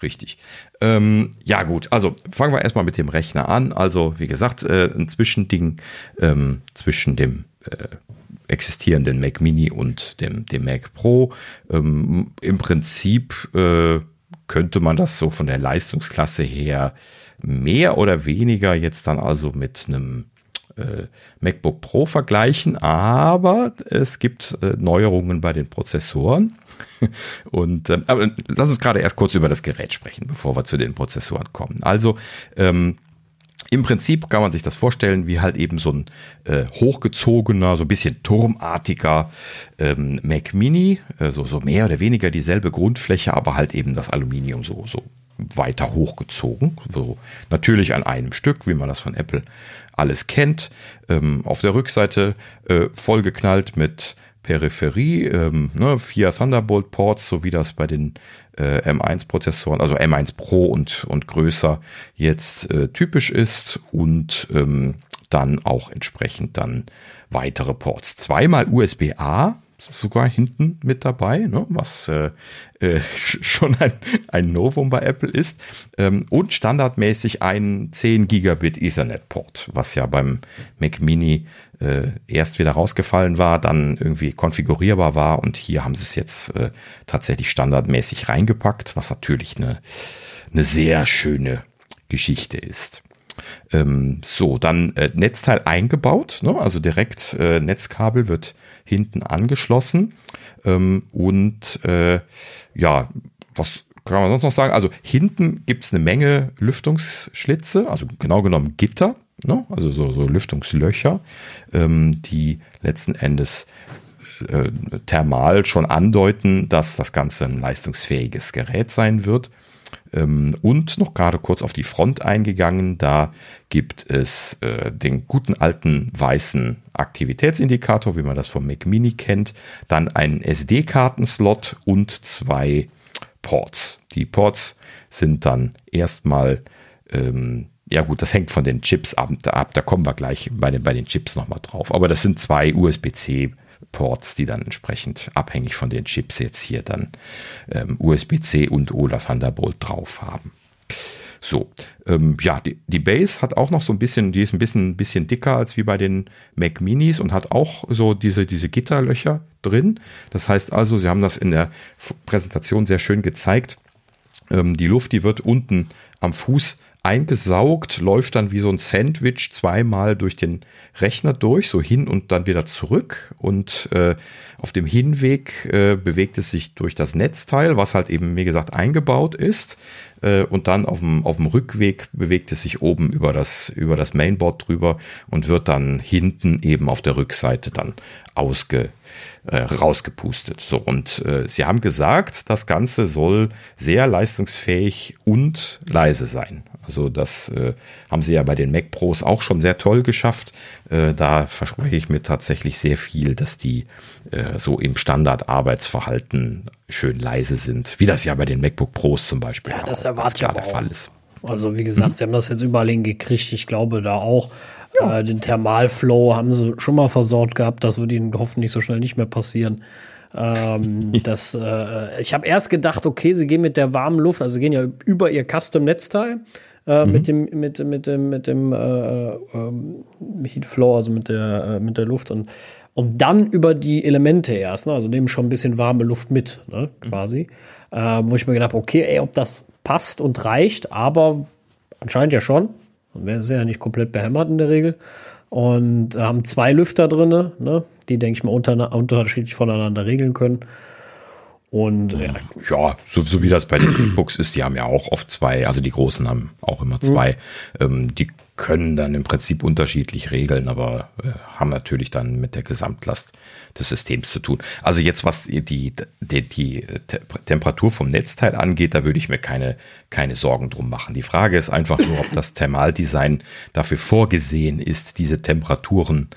A: Richtig. Ähm, ja, gut, also fangen wir erstmal mit dem Rechner an. Also, wie gesagt, äh, ein Zwischending ähm, zwischen dem äh, existierenden Mac Mini und dem, dem Mac Pro. Ähm, Im Prinzip äh, könnte man das so von der Leistungsklasse her mehr oder weniger jetzt dann also mit einem äh, MacBook Pro vergleichen, aber es gibt äh, Neuerungen bei den Prozessoren. Und ähm, aber lass uns gerade erst kurz über das Gerät sprechen, bevor wir zu den Prozessoren kommen. Also ähm, im Prinzip kann man sich das vorstellen wie halt eben so ein äh, hochgezogener, so ein bisschen turmartiger ähm, Mac Mini, äh, so, so mehr oder weniger dieselbe Grundfläche, aber halt eben das Aluminium so, so weiter hochgezogen. So natürlich an einem Stück, wie man das von Apple alles kennt. Ähm, auf der Rückseite äh, vollgeknallt mit Peripherie, ähm, ne, vier Thunderbolt-Ports, so wie das bei den äh, M1-Prozessoren, also M1 Pro und, und größer jetzt äh, typisch ist und ähm, dann auch entsprechend dann weitere Ports. Zweimal USB-A, sogar hinten mit dabei, ne, was äh, äh, schon ein, ein Novum bei Apple ist. Ähm, und standardmäßig ein 10 Gigabit Ethernet-Port, was ja beim Mac Mini äh, erst wieder rausgefallen war, dann irgendwie konfigurierbar war und hier haben sie es jetzt äh, tatsächlich standardmäßig reingepackt, was natürlich eine, eine sehr schöne Geschichte ist. Ähm, so, dann äh, Netzteil eingebaut, ne? also direkt äh, Netzkabel wird hinten angeschlossen. Ähm, und äh, ja, was kann man sonst noch sagen? Also hinten gibt es eine Menge Lüftungsschlitze, also genau genommen Gitter, ne? also so, so Lüftungslöcher, ähm, die letzten Endes äh, thermal schon andeuten, dass das Ganze ein leistungsfähiges Gerät sein wird. Ähm, und noch gerade kurz auf die Front eingegangen. Da gibt es äh, den guten alten weißen Aktivitätsindikator, wie man das vom Mac Mini kennt. Dann einen SD-Kartenslot und zwei Ports. Die Ports sind dann erstmal ähm, ja gut, das hängt von den Chips ab, ab. Da kommen wir gleich bei den, bei den Chips nochmal drauf. Aber das sind zwei USB-C Ports, die dann entsprechend abhängig von den Chips jetzt hier dann ähm, USB-C und oder Thunderbolt drauf haben. So, ähm, ja, die, die Base hat auch noch so ein bisschen, die ist ein bisschen, bisschen dicker als wie bei den Mac Minis und hat auch so diese, diese Gitterlöcher drin. Das heißt also, sie haben das in der Präsentation sehr schön gezeigt. Ähm, die Luft, die wird unten am Fuß eingesaugt, läuft dann wie so ein Sandwich zweimal durch den Rechner durch, so hin und dann wieder zurück. Und äh, auf dem Hinweg äh, bewegt es sich durch das Netzteil, was halt eben, wie gesagt, eingebaut ist. Äh, und dann auf dem, auf dem Rückweg bewegt es sich oben über das, über das Mainboard drüber und wird dann hinten eben auf der Rückseite dann ausge, äh, rausgepustet. So, und äh, sie haben gesagt, das Ganze soll sehr leistungsfähig und leise sein. Also das äh, haben sie ja bei den Mac Pros auch schon sehr toll geschafft. Äh, da verspreche ich mir tatsächlich sehr viel, dass die äh, so im Standard-Arbeitsverhalten schön leise sind, wie das ja bei den MacBook Pros zum Beispiel
B: ja, das auch klar der Fall ist. Also wie gesagt, mhm. sie haben das jetzt überall hingekriegt. Ich glaube da auch. Ja. Äh, den Thermalflow haben sie schon mal versorgt gehabt. Das wird ihnen hoffentlich so schnell nicht mehr passieren. Ähm, das, äh, ich habe erst gedacht, okay, sie gehen mit der warmen Luft, also sie gehen ja über ihr Custom-Netzteil äh, mhm. mit dem, mit, mit dem, mit dem äh, ähm, Heat Flow, also mit der, äh, mit der Luft und, und dann über die Elemente erst, ne? also nehmen schon ein bisschen warme Luft mit, ne? Mhm. quasi. Mhm. wo ich mir gedacht habe, okay, ey, ob das passt und reicht, aber anscheinend ja schon. Dann wäre es ja nicht komplett behämmert in der Regel. Und äh, haben zwei Lüfter drin, ne? die, denke ich mal, unter, unterschiedlich voneinander regeln können. Und
A: ja, ja so, wie das bei den Books ist, die haben ja auch oft zwei, also die großen haben auch immer zwei. Mhm. Ähm, die können dann im Prinzip unterschiedlich regeln, aber äh, haben natürlich dann mit der Gesamtlast des Systems zu tun. Also jetzt, was die, die, die Te Temperatur vom Netzteil angeht, da würde ich mir keine, keine Sorgen drum machen. Die Frage ist einfach nur, ob das Thermaldesign dafür vorgesehen ist, diese Temperaturen,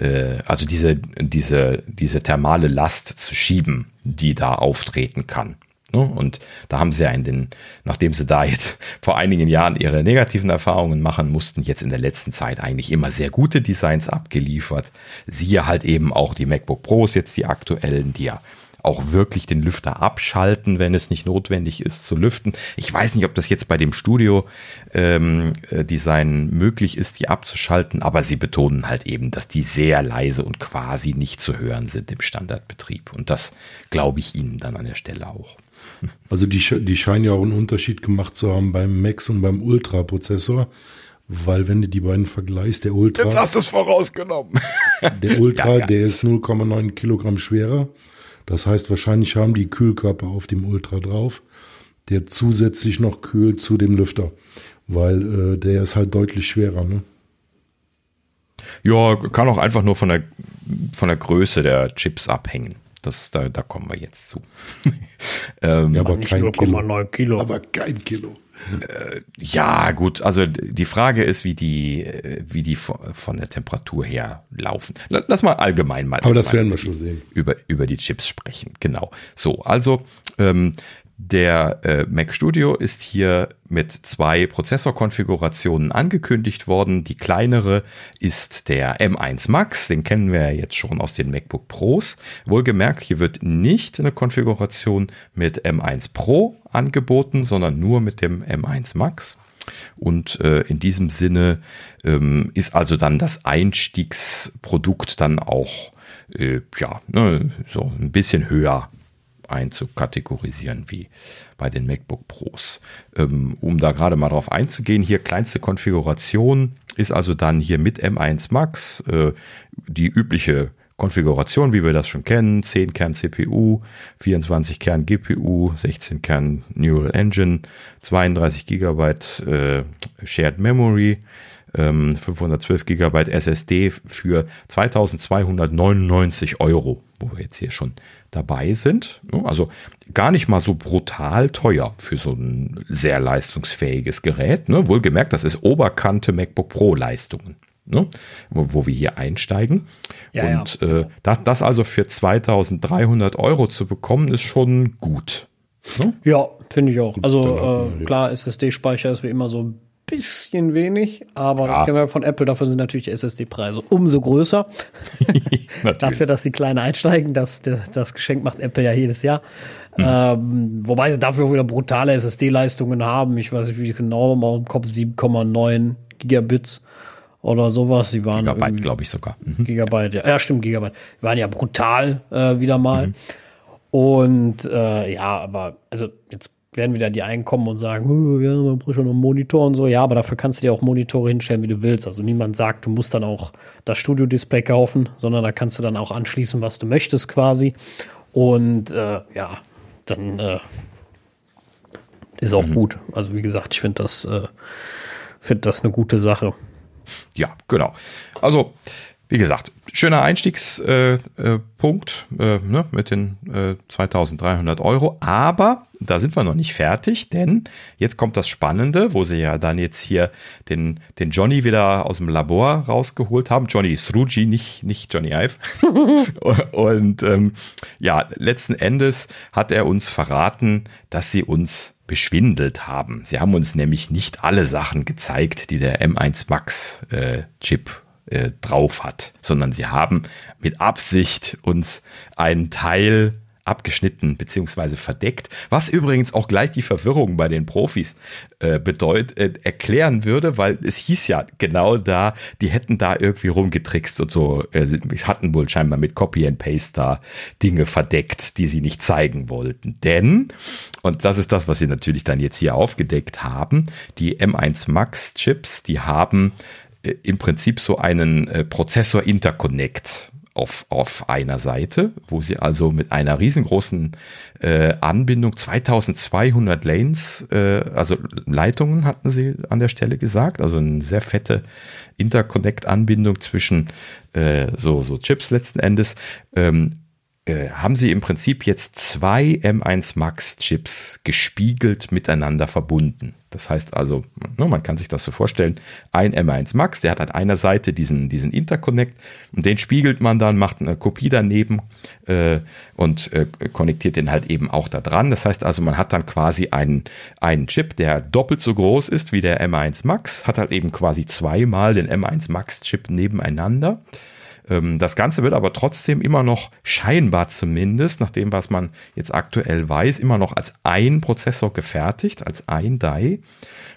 A: äh, also diese, diese, diese thermale Last zu schieben, die da auftreten kann. Ne? Und da haben sie ja in den, nachdem sie da jetzt vor einigen Jahren ihre negativen Erfahrungen machen mussten, jetzt in der letzten Zeit eigentlich immer sehr gute Designs abgeliefert. Siehe halt eben auch die MacBook Pros, jetzt die aktuellen, die ja auch wirklich den Lüfter abschalten, wenn es nicht notwendig ist zu lüften. Ich weiß nicht, ob das jetzt bei dem Studio-Design ähm, möglich ist, die abzuschalten, aber sie betonen halt eben, dass die sehr leise und quasi nicht zu hören sind im Standardbetrieb. Und das glaube ich Ihnen dann an der Stelle auch.
C: Also die, die scheinen ja auch einen Unterschied gemacht zu haben beim Max und beim Ultra-Prozessor. Weil wenn du die beiden vergleichst, der Ultra.
A: Jetzt hast du es vorausgenommen.
C: Der Ultra, ja, ja. der ist 0,9 Kilogramm schwerer. Das heißt, wahrscheinlich haben die Kühlkörper auf dem Ultra drauf, der zusätzlich noch kühlt zu dem Lüfter. Weil äh, der ist halt deutlich schwerer, ne?
A: Ja, kann auch einfach nur von der, von der Größe der Chips abhängen. Das, da, da kommen wir jetzt zu.
B: ähm, ja, aber kein Kilo. Kilo.
C: Aber kein Kilo.
A: Ja, gut, also die Frage ist, wie die, wie die von der Temperatur her laufen. Lass mal allgemein mal.
C: Aber das werden wir schon sehen.
A: Über, über die Chips sprechen. Genau. So, also ähm, der äh, Mac Studio ist hier mit zwei Prozessorkonfigurationen angekündigt worden. Die kleinere ist der M1 Max, den kennen wir ja jetzt schon aus den MacBook Pros. Wohlgemerkt, hier wird nicht eine Konfiguration mit M1 Pro angeboten, sondern nur mit dem M1 Max. Und äh, in diesem Sinne ähm, ist also dann das Einstiegsprodukt dann auch äh, ja, ne, so ein bisschen höher einzukategorisieren wie bei den MacBook Pros. Ähm, um da gerade mal drauf einzugehen, hier kleinste Konfiguration ist also dann hier mit M1 Max äh, die übliche Konfiguration, wie wir das schon kennen, 10 Kern CPU, 24 Kern GPU, 16 Kern Neural Engine, 32 GB äh, Shared Memory, 512 GB SSD für 2299 Euro, wo wir jetzt hier schon dabei sind. Also gar nicht mal so brutal teuer für so ein sehr leistungsfähiges Gerät. Ne? Wohlgemerkt, das ist Oberkante MacBook Pro Leistungen. Ne? Wo, wo, wir hier einsteigen. Ja, und ja. Äh, das, das also für 2300 Euro zu bekommen, ist schon gut.
B: Ne? Ja, finde ich auch. Also äh, klar, SSD-Speicher ist wie immer so ein bisschen wenig, aber ja. das kennen wir von Apple, dafür sind natürlich die SSD-Preise umso größer. dafür, dass die kleine einsteigen, das, das Geschenk macht Apple ja jedes Jahr. Hm. Ähm, wobei sie dafür auch wieder brutale SSD-Leistungen haben. Ich weiß nicht, wie genau, mal im Kopf 7,9 Gigabits oder sowas. Sie waren
A: Gigabyte, glaube ich sogar.
B: Mhm. Gigabyte, ja. ja, stimmt, Gigabyte. Die waren ja brutal äh, wieder mal. Mhm. Und äh, ja, aber also jetzt werden wieder die einen kommen und sagen, oh, ja, man braucht schon einen Monitor und so. Ja, aber dafür kannst du dir auch Monitore hinstellen, wie du willst. Also niemand sagt, du musst dann auch das Studio-Display kaufen, sondern da kannst du dann auch anschließen, was du möchtest quasi. Und äh, ja, dann äh, ist auch mhm. gut. Also wie gesagt, ich finde das, äh, find das eine gute Sache.
A: Ja, genau. Also wie gesagt, schöner Einstiegspunkt äh, äh, ne, mit den äh, 2300 Euro. Aber da sind wir noch nicht fertig, denn jetzt kommt das Spannende, wo sie ja dann jetzt hier den, den Johnny wieder aus dem Labor rausgeholt haben. Johnny Sruji, nicht, nicht Johnny Ive. Und ähm, ja, letzten Endes hat er uns verraten, dass sie uns beschwindelt haben. Sie haben uns nämlich nicht alle Sachen gezeigt, die der M1 Max äh, Chip äh, drauf hat, sondern sie haben mit Absicht uns einen Teil abgeschnitten bzw. verdeckt, was übrigens auch gleich die Verwirrung bei den Profis äh, bedeut, äh, erklären würde, weil es hieß ja genau da, die hätten da irgendwie rumgetrickst und so, äh, hatten wohl scheinbar mit Copy and Paste da Dinge verdeckt, die sie nicht zeigen wollten. Denn, und das ist das, was sie natürlich dann jetzt hier aufgedeckt haben, die M1 Max Chips, die haben im Prinzip so einen äh, Prozessor Interconnect auf, auf einer Seite, wo sie also mit einer riesengroßen äh, Anbindung 2200 Lanes, äh, also Leitungen hatten sie an der Stelle gesagt, also eine sehr fette Interconnect-Anbindung zwischen äh, so, so Chips letzten Endes, ähm, äh, haben sie im Prinzip jetzt zwei M1 Max Chips gespiegelt miteinander verbunden. Das heißt also, ne, man kann sich das so vorstellen, ein M1 Max, der hat an einer Seite diesen, diesen Interconnect und den spiegelt man dann, macht eine Kopie daneben äh, und äh, konnektiert den halt eben auch da dran. Das heißt also, man hat dann quasi einen, einen Chip, der doppelt so groß ist wie der M1 Max, hat halt eben quasi zweimal den M1 Max Chip nebeneinander. Ähm, das Ganze wird aber trotzdem immer noch scheinbar zumindest, nach dem, was man jetzt aktuell weiß, immer noch als ein Prozessor gefertigt, als ein Die.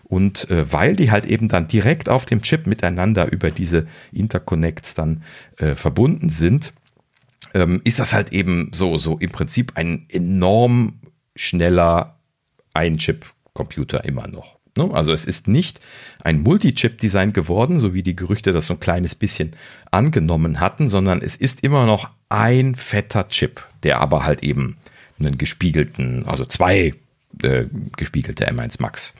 A: Und äh, weil die halt eben dann direkt auf dem Chip miteinander über diese Interconnects dann äh, verbunden sind, ähm, ist das halt eben so, so im Prinzip ein enorm schneller Ein-Chip-Computer immer noch. Ne? Also es ist nicht ein Multi-Chip-Design geworden, so wie die Gerüchte das so ein kleines bisschen angenommen hatten, sondern es ist immer noch ein fetter Chip, der aber halt eben einen gespiegelten, also zwei äh, gespiegelte M1 Max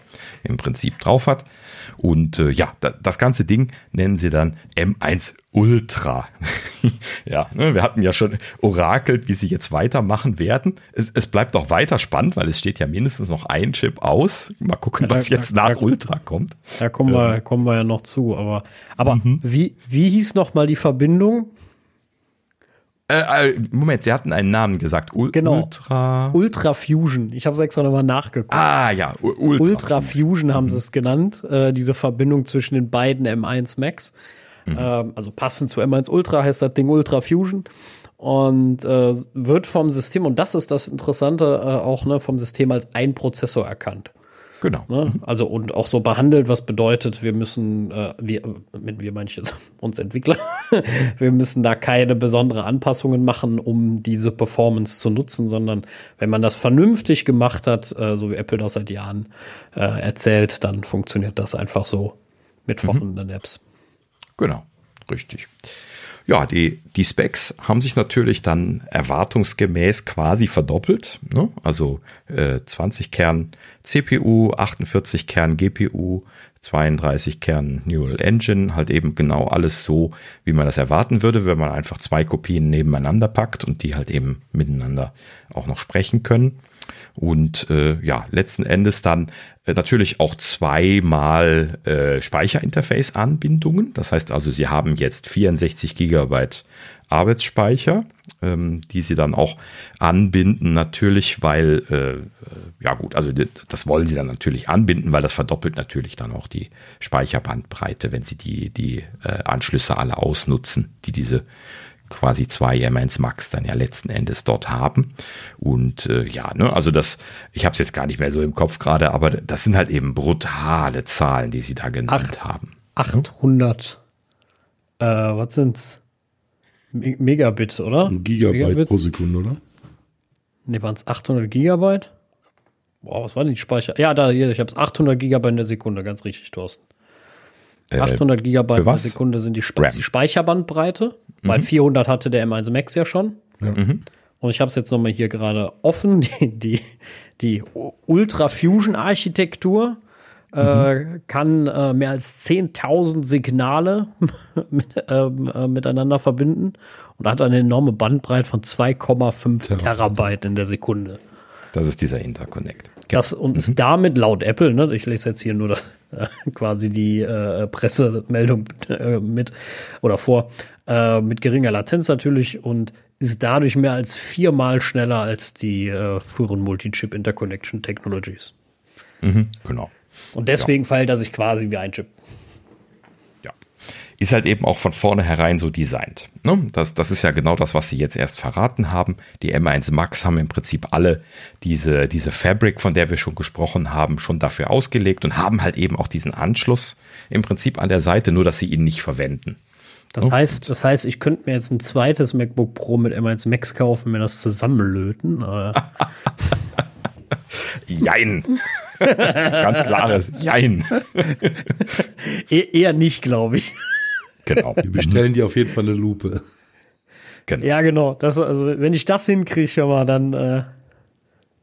A: im Prinzip drauf hat. Und äh, ja, da, das ganze Ding nennen sie dann M1 Ultra. ja, ne, wir hatten ja schon orakelt, wie sie jetzt weitermachen werden. Es, es, bleibt auch weiter spannend, weil es steht ja mindestens noch ein Chip aus. Mal gucken, ja, da, was jetzt da, nach da, Ultra kommt.
B: Da kommen, ähm. wir, kommen wir ja noch zu. Aber, aber mhm. wie, wie hieß noch mal die Verbindung?
A: Äh, äh, Moment, sie hatten einen Namen gesagt.
B: U genau. Ultra. Ultra Fusion. Ich habe es extra nochmal nachgeguckt.
A: Ah, ja.
B: U Ultra, Ultra Fusion haben mhm. sie es genannt. Äh, diese Verbindung zwischen den beiden M1 Max. Mhm. Ähm, also passend zu M1 Ultra heißt das Ding Ultra Fusion. Und äh, wird vom System, und das ist das Interessante, äh, auch ne, vom System als ein Prozessor erkannt.
A: Genau.
B: Ne? Also und auch so behandelt, was bedeutet, wir müssen, äh, wir, mit wir meine ich jetzt uns Entwickler, wir müssen da keine besondere Anpassungen machen, um diese Performance zu nutzen, sondern wenn man das vernünftig gemacht hat, äh, so wie Apple das seit Jahren äh, erzählt, dann funktioniert das einfach so mit mhm. vorhandenen mhm. Apps.
A: Genau, richtig. Ja, die, die Specs haben sich natürlich dann erwartungsgemäß quasi verdoppelt. Ne? Also äh, 20 Kern CPU, 48 Kern GPU, 32 Kern Neural Engine, halt eben genau alles so, wie man das erwarten würde, wenn man einfach zwei Kopien nebeneinander packt und die halt eben miteinander auch noch sprechen können. Und äh, ja, letzten Endes dann äh, natürlich auch zweimal äh, Speicherinterface-Anbindungen. Das heißt also, Sie haben jetzt 64 Gigabyte Arbeitsspeicher, ähm, die Sie dann auch anbinden, natürlich, weil, äh, ja gut, also das wollen Sie dann natürlich anbinden, weil das verdoppelt natürlich dann auch die Speicherbandbreite, wenn Sie die, die äh, Anschlüsse alle ausnutzen, die diese quasi zwei M1 Max dann ja letzten Endes dort haben. Und äh, ja, ne, also das, ich habe es jetzt gar nicht mehr so im Kopf gerade, aber das sind halt eben brutale Zahlen, die sie da genannt Acht, haben.
B: 800, äh, was sind's? Megabit, oder?
C: Ein Gigabyte Megabit? pro Sekunde, oder?
B: Ne, waren es 800 Gigabyte? Boah, was war denn die Speicher? Ja, da hier, ich habe es 800 Gigabyte in der Sekunde, ganz richtig, Thorsten. 800 äh, Gigabyte pro Sekunde sind die, Spe die Speicherbandbreite, mhm. weil 400 hatte der M1 Max ja schon. Ja. Mhm. Und ich habe es jetzt nochmal hier gerade offen, die, die, die Ultra Fusion Architektur äh, mhm. kann äh, mehr als 10.000 Signale mit, ähm, äh, miteinander verbinden und hat eine enorme Bandbreite von 2,5 Terabyte in der Sekunde.
A: Das ist dieser Interconnect.
B: Das und mhm. ist damit laut Apple, ne, ich lese jetzt hier nur das, äh, quasi die äh, Pressemeldung äh, mit oder vor, äh, mit geringer Latenz natürlich und ist dadurch mehr als viermal schneller als die äh, früheren Multi-Chip Interconnection Technologies.
A: Mhm, genau.
B: Und deswegen ja. verhält er sich quasi wie ein Chip
A: ist halt eben auch von vornherein so designt. Ne? Das, das ist ja genau das, was sie jetzt erst verraten haben. Die M1 Max haben im Prinzip alle diese, diese Fabric, von der wir schon gesprochen haben, schon dafür ausgelegt und haben halt eben auch diesen Anschluss im Prinzip an der Seite, nur dass sie ihn nicht verwenden.
B: Das heißt, das heißt, ich könnte mir jetzt ein zweites MacBook Pro mit M1 Max kaufen, mir das zusammenlöten, oder?
A: Jein. Ganz klares Jein.
B: E eher nicht, glaube ich.
C: Genau. Wir bestellen dir auf jeden Fall eine Lupe.
B: Genau. Ja, genau. Das, also, wenn ich das hinkriege, mal, dann äh,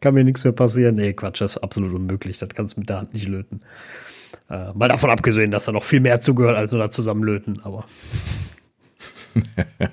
B: kann mir nichts mehr passieren. Nee, Quatsch, das ist absolut unmöglich. Das kannst du mit der Hand nicht löten. Äh, mal davon abgesehen, dass da noch viel mehr zugehört, als nur da zusammenlöten, aber.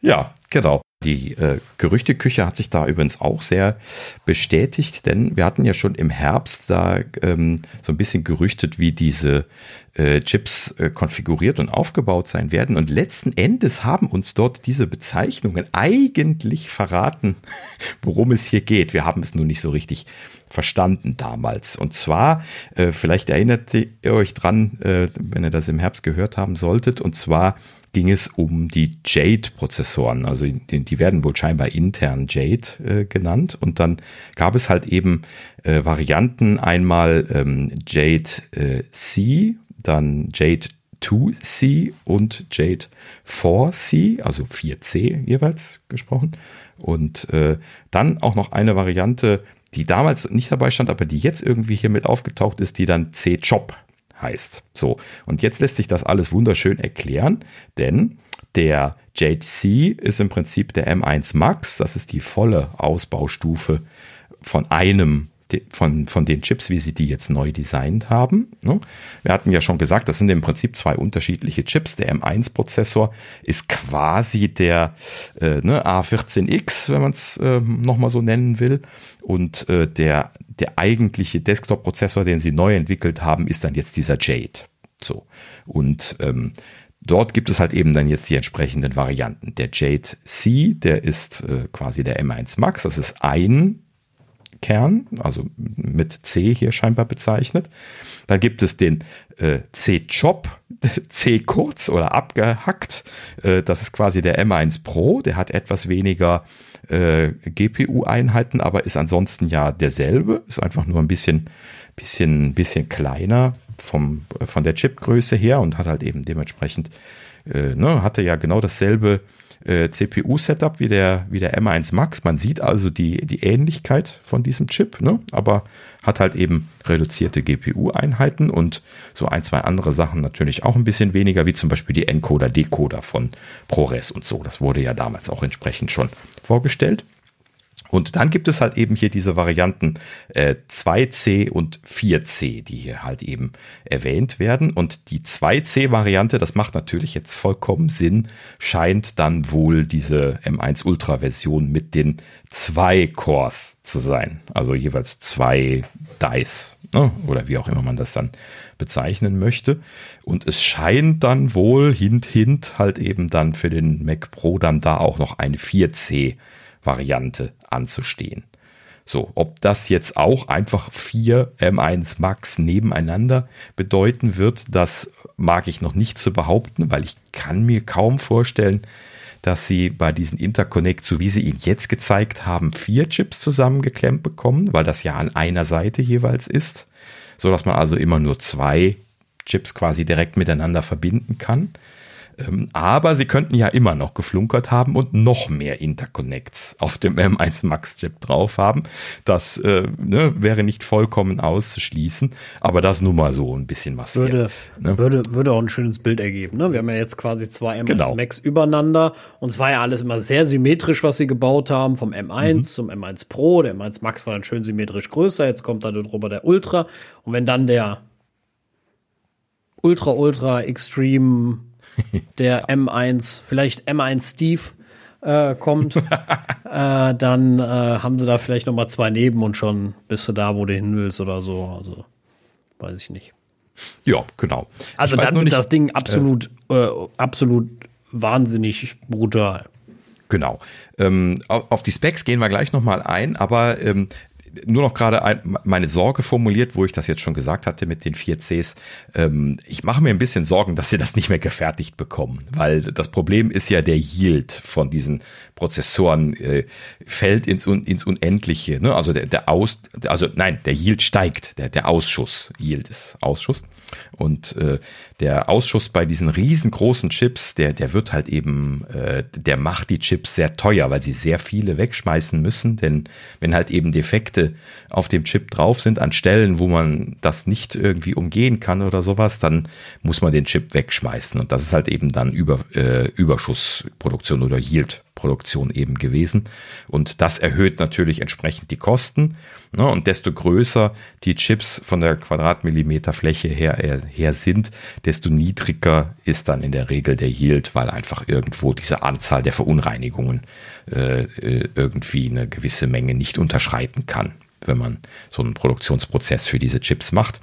A: ja, genau. Die äh, Gerüchteküche hat sich da übrigens auch sehr bestätigt, denn wir hatten ja schon im Herbst da ähm, so ein bisschen gerüchtet, wie diese äh, Chips äh, konfiguriert und aufgebaut sein werden. Und letzten Endes haben uns dort diese Bezeichnungen eigentlich verraten, worum es hier geht. Wir haben es nur nicht so richtig verstanden damals. Und zwar, äh, vielleicht erinnert ihr euch dran, äh, wenn ihr das im Herbst gehört haben solltet, und zwar ging es um die Jade-Prozessoren. Also die, die, werden wohl scheinbar intern Jade äh, genannt. Und dann gab es halt eben äh, Varianten, einmal ähm, Jade äh, C, dann Jade 2C und Jade 4C, also 4C jeweils gesprochen. Und äh, dann auch noch eine Variante, die damals nicht dabei stand, aber die jetzt irgendwie hier mit aufgetaucht ist, die dann C-Chop heißt. So, und jetzt lässt sich das alles wunderschön erklären, denn der JC ist im Prinzip der M1 Max, das ist die volle Ausbaustufe von einem von, von den Chips, wie sie die jetzt neu designt haben. Ne? Wir hatten ja schon gesagt, das sind im Prinzip zwei unterschiedliche Chips. Der M1-Prozessor ist quasi der äh, ne, A14X, wenn man es äh, nochmal so nennen will. Und äh, der der eigentliche Desktop-Prozessor, den sie neu entwickelt haben, ist dann jetzt dieser Jade. So. Und ähm, dort gibt es halt eben dann jetzt die entsprechenden Varianten. Der Jade C, der ist äh, quasi der M1 Max, das ist ein Kern, also mit C hier scheinbar bezeichnet. Dann gibt es den äh, C-Chop, C kurz oder abgehackt. Äh, das ist quasi der M1 Pro, der hat etwas weniger äh, GPU-Einheiten, aber ist ansonsten ja derselbe, ist einfach nur ein bisschen, bisschen, bisschen kleiner vom, von der Chipgröße her und hat halt eben dementsprechend, äh, ne, hatte ja genau dasselbe äh, CPU-Setup wie der, wie der M1 Max. Man sieht also die, die Ähnlichkeit von diesem Chip, ne? aber hat halt eben reduzierte GPU-Einheiten und so ein, zwei andere Sachen natürlich auch ein bisschen weniger, wie zum Beispiel die Encoder-Decoder von ProRes und so. Das wurde ja damals auch entsprechend schon vorgestellt. Und dann gibt es halt eben hier diese Varianten äh, 2C und 4C, die hier halt eben erwähnt werden. Und die 2C-Variante, das macht natürlich jetzt vollkommen Sinn, scheint dann wohl diese M1 Ultra-Version mit den zwei Cores zu sein. Also jeweils zwei Dice ne? oder wie auch immer man das dann bezeichnen möchte. Und es scheint dann wohl hint, hint halt eben dann für den Mac Pro dann da auch noch eine 4C Variante anzustehen. So, ob das jetzt auch einfach vier M1 Max nebeneinander bedeuten wird, das mag ich noch nicht zu behaupten, weil ich kann mir kaum vorstellen, dass sie bei diesen Interconnect, so wie sie ihn jetzt gezeigt haben, vier Chips zusammengeklemmt bekommen, weil das ja an einer Seite jeweils ist, so dass man also immer nur zwei Chips quasi direkt miteinander verbinden kann. Ähm, aber sie könnten ja immer noch geflunkert haben und noch mehr Interconnects auf dem M1 Max Chip drauf haben. Das äh, ne, wäre nicht vollkommen auszuschließen, aber das nur mal so ein bisschen was.
B: Würde, hier, ne? würde, würde auch ein schönes Bild ergeben. Ne? Wir haben ja jetzt quasi zwei M1 genau. Max übereinander und es war ja alles immer sehr symmetrisch, was sie gebaut haben, vom M1 mhm. zum M1 Pro. Der M1 Max war dann schön symmetrisch größer, jetzt kommt da drüber der Ultra. Und wenn dann der Ultra, Ultra, Extreme der M1, vielleicht M1 Steve äh, kommt, äh, dann äh, haben sie da vielleicht noch mal zwei neben und schon bist du da, wo du hin willst oder so. Also weiß ich nicht.
A: Ja, genau.
B: Also dann wird das Ding absolut, äh, absolut wahnsinnig brutal.
A: Genau. Ähm, auf die Specs gehen wir gleich nochmal ein, aber ähm, nur noch gerade meine Sorge formuliert, wo ich das jetzt schon gesagt hatte mit den 4Cs. Ähm, ich mache mir ein bisschen Sorgen, dass sie das nicht mehr gefertigt bekommen, weil das Problem ist ja der Yield von diesen Prozessoren äh, fällt ins, ins Unendliche. Ne? Also der, der Aus, also nein, der Yield steigt, der, der Ausschuss. Yield ist Ausschuss. Und äh, der Ausschuss bei diesen riesengroßen Chips, der, der wird halt eben, äh, der macht die Chips sehr teuer, weil sie sehr viele wegschmeißen müssen. Denn wenn halt eben Defekte auf dem Chip drauf sind, an Stellen, wo man das nicht irgendwie umgehen kann oder sowas, dann muss man den Chip wegschmeißen. Und das ist halt eben dann Über, äh, Überschussproduktion oder Yield Produktion eben gewesen. Und das erhöht natürlich entsprechend die Kosten. Ne? Und desto größer die Chips von der Quadratmillimeter-Fläche her, äh, her sind, desto niedriger ist dann in der Regel der Yield, weil einfach irgendwo diese Anzahl der Verunreinigungen äh, äh irgendwie eine gewisse Menge nicht unterschreiten kann wenn man so einen Produktionsprozess für diese Chips macht.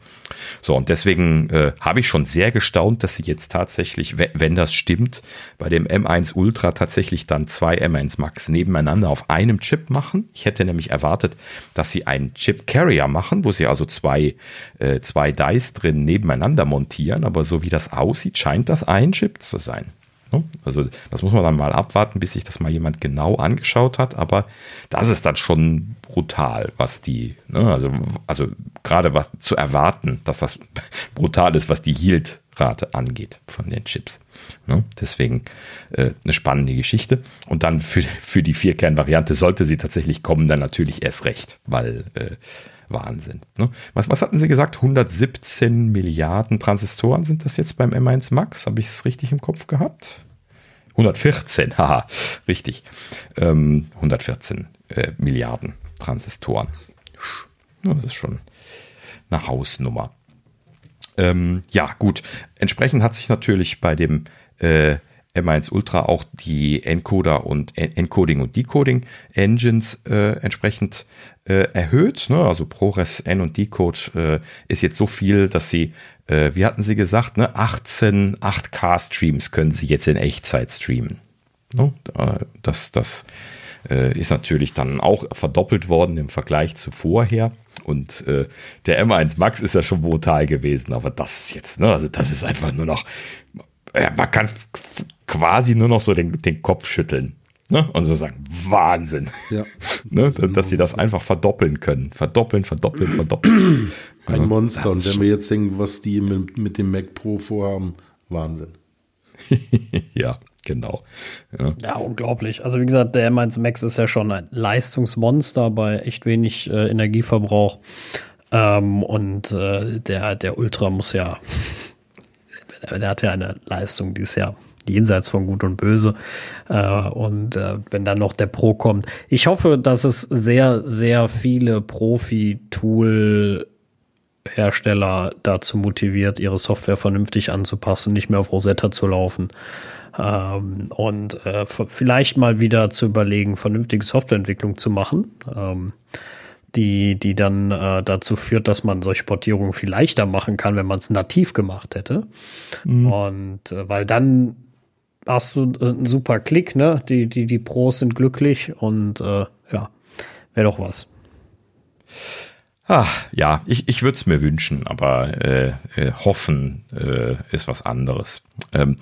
A: So, und deswegen äh, habe ich schon sehr gestaunt, dass sie jetzt tatsächlich, wenn das stimmt, bei dem M1 Ultra tatsächlich dann zwei M1 Max nebeneinander auf einem Chip machen. Ich hätte nämlich erwartet, dass sie einen Chip Carrier machen, wo sie also zwei, äh, zwei Dice drin nebeneinander montieren, aber so wie das aussieht, scheint das ein Chip zu sein. Ne? Also das muss man dann mal abwarten, bis sich das mal jemand genau angeschaut hat. Aber das ist dann schon brutal, was die, ne? also, also gerade was zu erwarten, dass das brutal ist, was die Yield-Rate angeht von den Chips. Ne? Deswegen äh, eine spannende Geschichte. Und dann für, für die Vierkern-Variante sollte sie tatsächlich kommen, dann natürlich erst recht, weil äh, Wahnsinn. Ne? Was, was hatten Sie gesagt? 117 Milliarden Transistoren sind das jetzt beim M1 Max? Habe ich es richtig im Kopf gehabt? 114, haha, richtig. Ähm, 114 äh, Milliarden Transistoren. Das ist schon eine Hausnummer. Ähm, ja, gut. Entsprechend hat sich natürlich bei dem äh, M1 Ultra auch die Encoder und Encoding und Decoding Engines äh, entsprechend äh, erhöht. Ne? Also ProRes N und Decode äh, ist jetzt so viel, dass sie, äh, wie hatten sie gesagt, ne? 18 8K Streams können sie jetzt in Echtzeit streamen. Ne? Das, das äh, ist natürlich dann auch verdoppelt worden im Vergleich zu vorher. Und äh, der M1 Max ist ja schon brutal gewesen, aber das ist jetzt, ne, also das ist einfach nur noch, ja, man kann quasi nur noch so den, den Kopf schütteln. Ne? Und so sagen, Wahnsinn. Ja. ne? Dass sie das einfach verdoppeln können. Verdoppeln, verdoppeln, verdoppeln.
C: Ein ja. Monster. Und wenn wir jetzt denken, was die mit, mit dem Mac Pro vorhaben, Wahnsinn.
A: ja, genau.
B: Ja. ja. unglaublich. Also wie gesagt, der M1 Max ist ja schon ein Leistungsmonster bei echt wenig äh, Energieverbrauch. Ähm, und äh, der, der Ultra muss ja, der hat ja eine Leistung, die ist ja jenseits von Gut und Böse. Äh, und äh, wenn dann noch der Pro kommt. Ich hoffe, dass es sehr, sehr viele Profi-Tool Hersteller dazu motiviert, ihre Software vernünftig anzupassen, nicht mehr auf Rosetta zu laufen. Ähm, und äh, vielleicht mal wieder zu überlegen, vernünftige Softwareentwicklung zu machen. Ähm, die, die dann äh, dazu führt, dass man solche Portierungen viel leichter machen kann, wenn man es nativ gemacht hätte. Mhm. Und äh, weil dann hast du äh, einen super Klick, ne? Die, die, die Pros sind glücklich und äh, ja, wäre doch was.
A: Ach, ja, ich, ich würde es mir wünschen, aber äh, äh, hoffen äh, ist was anderes. Ähm,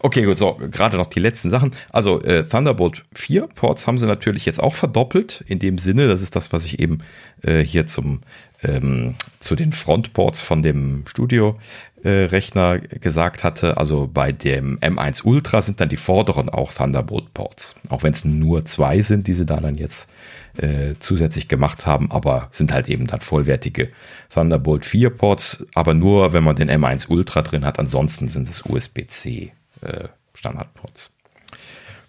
A: okay, gut, so, gerade noch die letzten Sachen. Also äh, Thunderbolt 4 Ports haben sie natürlich jetzt auch verdoppelt, in dem Sinne, das ist das, was ich eben äh, hier zum ähm, zu den Frontports von dem Studio-Rechner äh, gesagt hatte. Also bei dem M1 Ultra sind dann die vorderen auch Thunderbolt-Ports. Auch wenn es nur zwei sind, die sie da dann jetzt äh, zusätzlich gemacht haben, aber sind halt eben dann vollwertige Thunderbolt 4 Ports, aber nur, wenn man den M1 Ultra drin hat. Ansonsten sind es USB-C äh.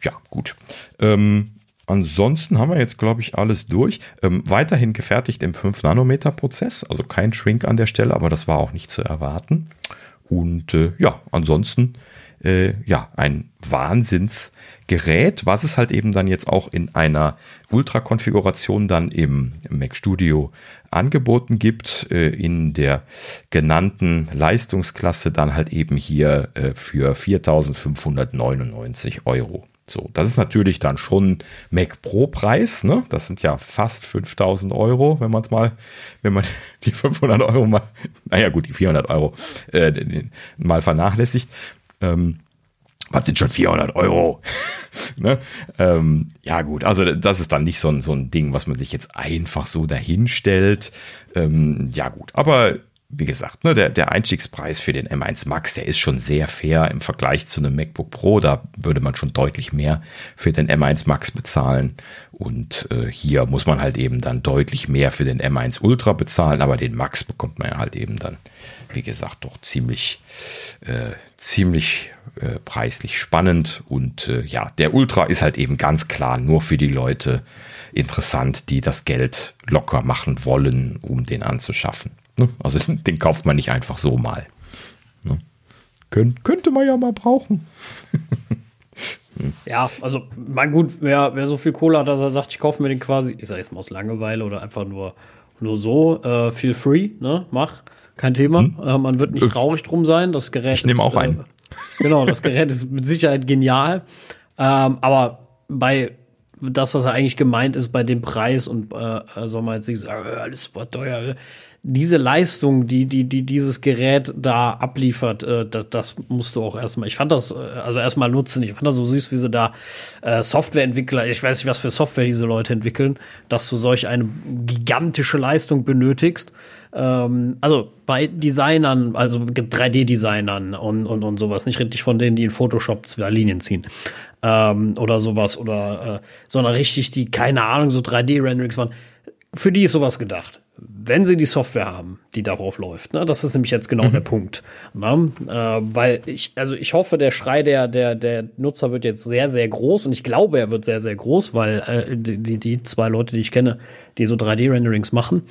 A: Ja, gut. Ähm, Ansonsten haben wir jetzt, glaube ich, alles durch. Ähm, weiterhin gefertigt im 5-Nanometer-Prozess, also kein Shrink an der Stelle, aber das war auch nicht zu erwarten. Und äh, ja, ansonsten äh, ja, ein Wahnsinnsgerät, was es halt eben dann jetzt auch in einer Ultra-Konfiguration dann im Mac Studio angeboten gibt, äh, in der genannten Leistungsklasse dann halt eben hier äh, für 4.599 Euro. So, das ist natürlich dann schon Mac Pro Preis, ne? Das sind ja fast 5000 Euro, wenn man es mal, wenn man die 500 Euro mal, naja gut, die 400 Euro äh, mal vernachlässigt. Ähm, was sind schon 400 Euro? ne? ähm, ja gut, also das ist dann nicht so ein, so ein Ding, was man sich jetzt einfach so dahinstellt. Ähm, ja gut, aber wie gesagt, ne, der, der Einstiegspreis für den M1 Max, der ist schon sehr fair im Vergleich zu einem MacBook Pro. Da würde man schon deutlich mehr für den M1 Max bezahlen. Und äh, hier muss man halt eben dann deutlich mehr für den M1 Ultra bezahlen, aber den Max bekommt man ja halt eben dann, wie gesagt, doch ziemlich, äh, ziemlich äh, preislich spannend. Und äh, ja, der Ultra ist halt eben ganz klar nur für die Leute interessant, die das Geld locker machen wollen, um den anzuschaffen. Ne? Also den kauft man nicht einfach so mal. Ne? Kön könnte man ja mal brauchen.
B: ja, also mein gut, wer, wer so viel Kohle hat, dass er sagt, ich kaufe mir den quasi, ich sage jetzt mal aus Langeweile oder einfach nur, nur so, äh, feel free, ne? Mach, kein Thema. Hm. Äh, man wird nicht äh, traurig drum sein. Das Gerät
A: ich nehme auch einen. Äh,
B: genau, das Gerät ist mit Sicherheit genial. Ähm, aber bei das, was er eigentlich gemeint ist bei dem Preis und äh, soll man jetzt nicht sagen, äh, alles super teuer diese Leistung, die, die, die dieses Gerät da abliefert, äh, das, das, musst du auch erstmal. Ich fand das, äh, also erstmal nutzen. Ich fand das so süß, wie sie da äh, Softwareentwickler, ich weiß nicht, was für Software diese Leute entwickeln, dass du solch eine gigantische Leistung benötigst. Ähm, also bei Designern, also 3D-Designern und, und, und sowas, nicht richtig von denen, die in Photoshop zwei Linien ziehen. Ähm, oder sowas, oder äh, sondern richtig, die, keine Ahnung, so 3D-Renderings machen. Für die ist sowas gedacht wenn sie die Software haben, die darauf läuft. Ne? Das ist nämlich jetzt genau mhm. der Punkt. Ne? Äh, weil ich, also ich hoffe, der Schrei der, der, der Nutzer wird jetzt sehr, sehr groß und ich glaube, er wird sehr, sehr groß, weil äh, die, die zwei Leute, die ich kenne, die so 3D-Renderings machen,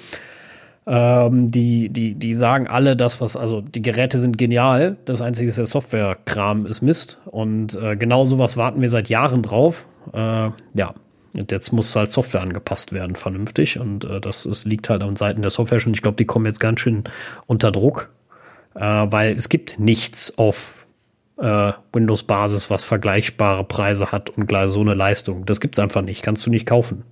B: ähm, die, die, die sagen alle das, was, also die Geräte sind genial, das einzige ist der Software-Kram ist Mist und äh, genau sowas warten wir seit Jahren drauf. Äh, ja, und jetzt muss halt Software angepasst werden, vernünftig. Und äh, das ist, liegt halt an Seiten der Software schon. Ich glaube, die kommen jetzt ganz schön unter Druck, äh, weil es gibt nichts auf äh, Windows-Basis, was vergleichbare Preise hat und gleich so eine Leistung. Das gibt es einfach nicht. Kannst du nicht kaufen.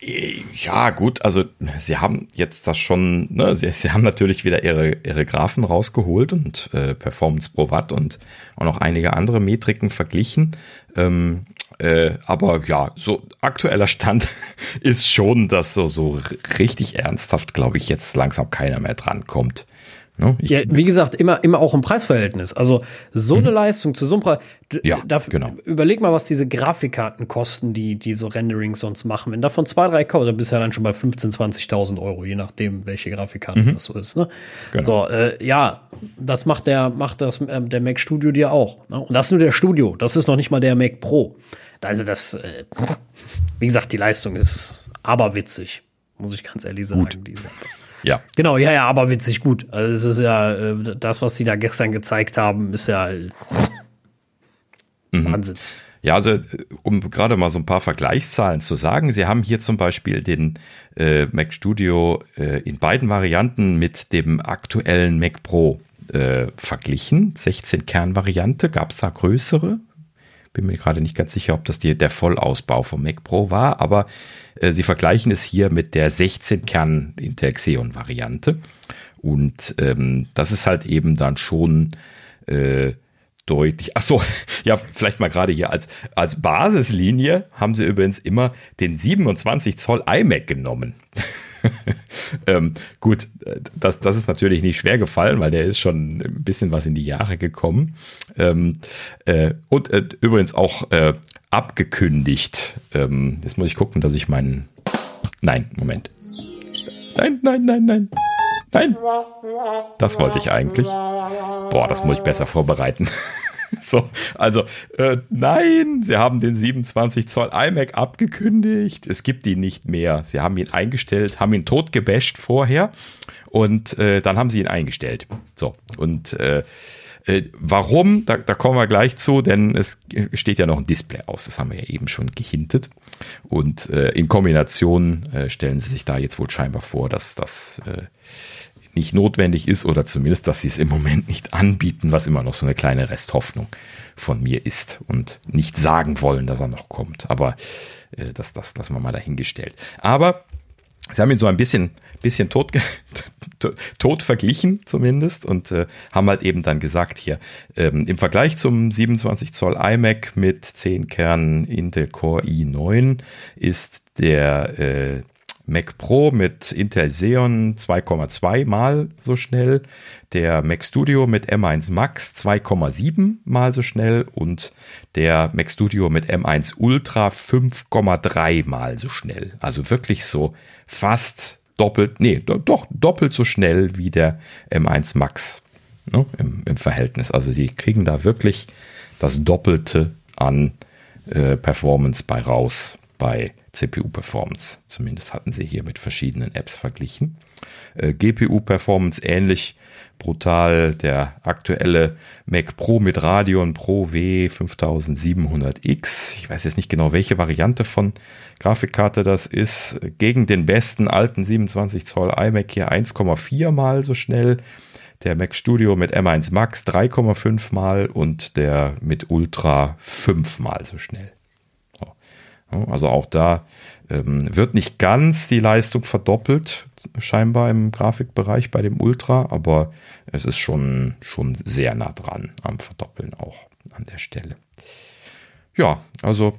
A: Ja, gut, also sie haben jetzt das schon, ne, sie, sie haben natürlich wieder ihre, ihre Graphen rausgeholt und äh, Performance pro Watt und auch noch einige andere Metriken verglichen. Ähm, äh, aber ja, so aktueller Stand ist schon, dass so, so richtig ernsthaft, glaube ich, jetzt langsam keiner mehr drankommt.
B: Ne? Ja, wie gesagt, immer, immer auch im Preisverhältnis. Also so mhm. eine Leistung zu so einem Preis. Ja, dafür, genau. Überleg mal, was diese Grafikkarten kosten, die, die so Renderings sonst machen. Wenn davon zwei, drei kaufst, dann bist du ja dann schon bei 15.000, 20.000 Euro, je nachdem, welche Grafikkarte mhm. das so ist. Ne? Genau. So, äh, ja, das macht der, macht das, äh, der Mac Studio dir auch. Ne? Und das ist nur der Studio. Das ist noch nicht mal der Mac Pro. Also das, äh, wie gesagt, die Leistung ist aberwitzig, muss ich ganz ehrlich sagen. Gut. Diese. Ja. Genau, ja, ja, aber witzig gut. Also es ist ja, äh, das, was sie da gestern gezeigt haben, ist ja
A: mhm. Wahnsinn. Ja, also um gerade mal so ein paar Vergleichszahlen zu sagen, Sie haben hier zum Beispiel den äh, Mac Studio äh, in beiden Varianten mit dem aktuellen Mac Pro äh, verglichen. 16-Kern-Variante, gab es da größere? Bin mir gerade nicht ganz sicher, ob das die, der Vollausbau vom Mac Pro war, aber äh, sie vergleichen es hier mit der 16-Kern Intel Xeon Variante. Und ähm, das ist halt eben dann schon äh, deutlich. Ach so, ja, vielleicht mal gerade hier als, als Basislinie haben sie übrigens immer den 27 Zoll iMac genommen. ähm, gut, das, das ist natürlich nicht schwer gefallen, weil der ist schon ein bisschen was in die Jahre gekommen. Ähm, äh, und äh, übrigens auch äh, abgekündigt. Ähm, jetzt muss ich gucken, dass ich meinen. Nein, Moment. Nein, nein, nein, nein. Nein. Das wollte ich eigentlich. Boah, das muss ich besser vorbereiten. So, also äh, nein, sie haben den 27 Zoll iMac abgekündigt. Es gibt ihn nicht mehr. Sie haben ihn eingestellt, haben ihn totgebasht vorher und äh, dann haben sie ihn eingestellt. So, und äh, äh, warum? Da, da, kommen wir gleich zu, denn es steht ja noch ein Display aus. Das haben wir ja eben schon gehintet. Und äh, in Kombination äh, stellen sie sich da jetzt wohl scheinbar vor, dass das äh, nicht notwendig ist oder zumindest, dass sie es im Moment nicht anbieten, was immer noch so eine kleine Resthoffnung von mir ist und nicht sagen wollen, dass er noch kommt. Aber äh, das, das lassen wir mal dahingestellt. Aber sie haben ihn so ein bisschen, bisschen tot, tot verglichen zumindest und äh, haben halt eben dann gesagt hier, ähm, im Vergleich zum 27 Zoll iMac mit 10 Kernen Intel Core i9 ist der äh, Mac Pro mit Intel Xeon 2,2 mal so schnell, der Mac Studio mit M1 Max 2,7 mal so schnell und der Mac Studio mit M1 Ultra 5,3 mal so schnell. Also wirklich so fast doppelt, nee, doch doppelt so schnell wie der M1 Max ne, im, im, Verhältnis. Also sie kriegen da wirklich das Doppelte an äh, Performance bei raus bei CPU-Performance. Zumindest hatten sie hier mit verschiedenen Apps verglichen. Äh, GPU-Performance ähnlich brutal. Der aktuelle Mac Pro mit Radeon Pro W 5700X. Ich weiß jetzt nicht genau, welche Variante von Grafikkarte das ist. Gegen den besten alten 27 Zoll iMac hier 1,4 mal so schnell. Der Mac Studio mit M1 Max 3,5 mal und der mit Ultra 5 mal so schnell. Also auch da ähm, wird nicht ganz die Leistung verdoppelt, scheinbar im Grafikbereich bei dem Ultra, aber es ist schon, schon sehr nah dran am Verdoppeln auch an der Stelle. Ja, also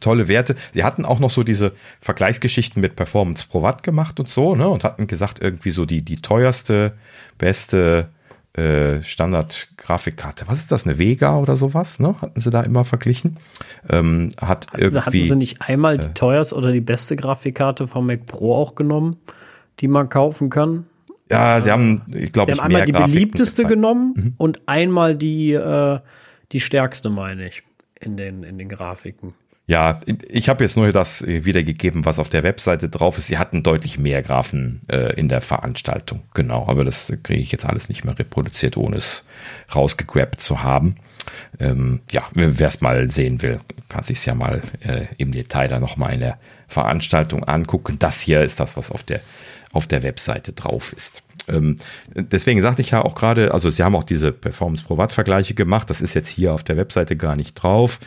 A: tolle Werte. Sie hatten auch noch so diese Vergleichsgeschichten mit Performance Pro Watt gemacht und so, ne? Und hatten gesagt, irgendwie so die, die teuerste, beste äh, Standard-Grafikkarte. Was ist das? Eine Vega oder sowas? Ne? Hatten sie da immer verglichen? Ähm, hat
B: hatten, irgendwie, hatten sie nicht einmal die äh, teuerste oder die beste Grafikkarte vom Mac Pro auch genommen, die man kaufen kann?
A: Ja, sie haben, ich glaube,
B: ich einmal die Grafiken beliebteste genommen mhm. und einmal die, äh, die stärkste, meine ich, in den, in den Grafiken.
A: Ja, ich habe jetzt nur das äh, wiedergegeben, was auf der Webseite drauf ist. Sie hatten deutlich mehr Graphen äh, in der Veranstaltung. Genau, aber das kriege ich jetzt alles nicht mehr reproduziert, ohne es rausgegrabt zu haben. Ähm, ja, wer es mal sehen will, kann sich ja mal äh, im Detail dann nochmal in der Veranstaltung angucken. Das hier ist das, was auf der, auf der Webseite drauf ist. Ähm, deswegen sagte ich ja auch gerade, also sie haben auch diese Performance Pro Watt Vergleiche gemacht. Das ist jetzt hier auf der Webseite gar nicht drauf.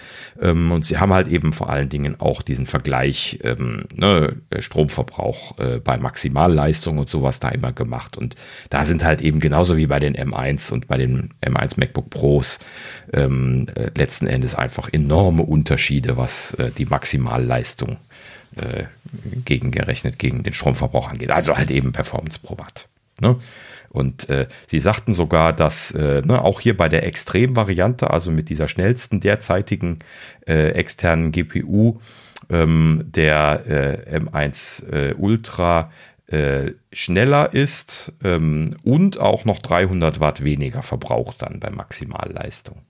A: Ähm, und sie haben halt eben vor allen Dingen auch diesen Vergleich ähm, ne, Stromverbrauch äh, bei Maximalleistung und sowas da immer gemacht. Und da sind halt eben genauso wie bei den M1 und bei den M1 MacBook Pros ähm, äh, letzten Endes einfach enorme Unterschiede, was äh, die Maximalleistung äh, gegengerechnet gegen den Stromverbrauch angeht. Also halt eben Performance pro Watt. Ne? Und äh, sie sagten sogar, dass äh, ne, auch hier bei der Extrem-Variante, also mit dieser schnellsten derzeitigen äh, externen GPU, ähm, der äh, M1 äh, Ultra äh, schneller ist ähm, und auch noch 300 Watt weniger verbraucht dann bei Maximalleistung.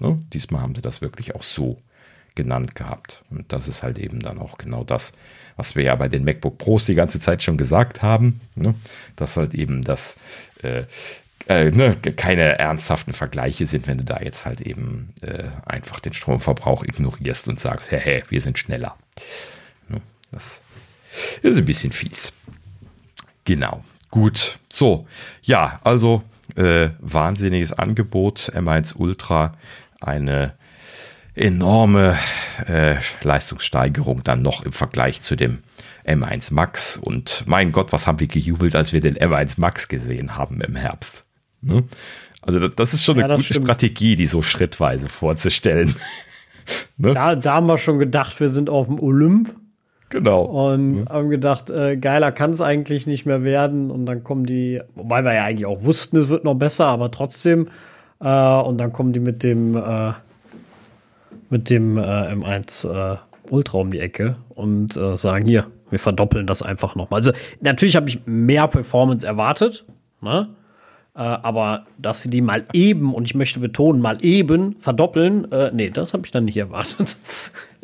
A: Ne? Diesmal haben sie das wirklich auch so genannt gehabt. Und das ist halt eben dann auch genau das, was wir ja bei den MacBook Pros die ganze Zeit schon gesagt haben, ne? dass halt eben das äh, äh, ne, keine ernsthaften Vergleiche sind, wenn du da jetzt halt eben äh, einfach den Stromverbrauch ignorierst und sagst, hey, hey wir sind schneller. Ne? Das ist ein bisschen fies. Genau. Gut. So. Ja, also äh, wahnsinniges Angebot. M1 Ultra. Eine enorme äh, Leistungssteigerung dann noch im Vergleich zu dem M1 Max. Und mein Gott, was haben wir gejubelt, als wir den M1 Max gesehen haben im Herbst. Ne? Also das ist schon ja, eine gute stimmt. Strategie, die so schrittweise vorzustellen.
B: ne? da, da haben wir schon gedacht, wir sind auf dem Olymp.
A: Genau.
B: Und ja. haben gedacht, äh, geiler kann es eigentlich nicht mehr werden. Und dann kommen die, wobei wir ja eigentlich auch wussten, es wird noch besser, aber trotzdem. Äh, und dann kommen die mit dem äh, mit dem äh, M1 äh, Ultra um die Ecke und äh, sagen, hier, wir verdoppeln das einfach nochmal. Also natürlich habe ich mehr Performance erwartet, ne? Äh, aber dass sie die mal eben, und ich möchte betonen, mal eben verdoppeln, äh, nee, das habe ich dann nicht erwartet.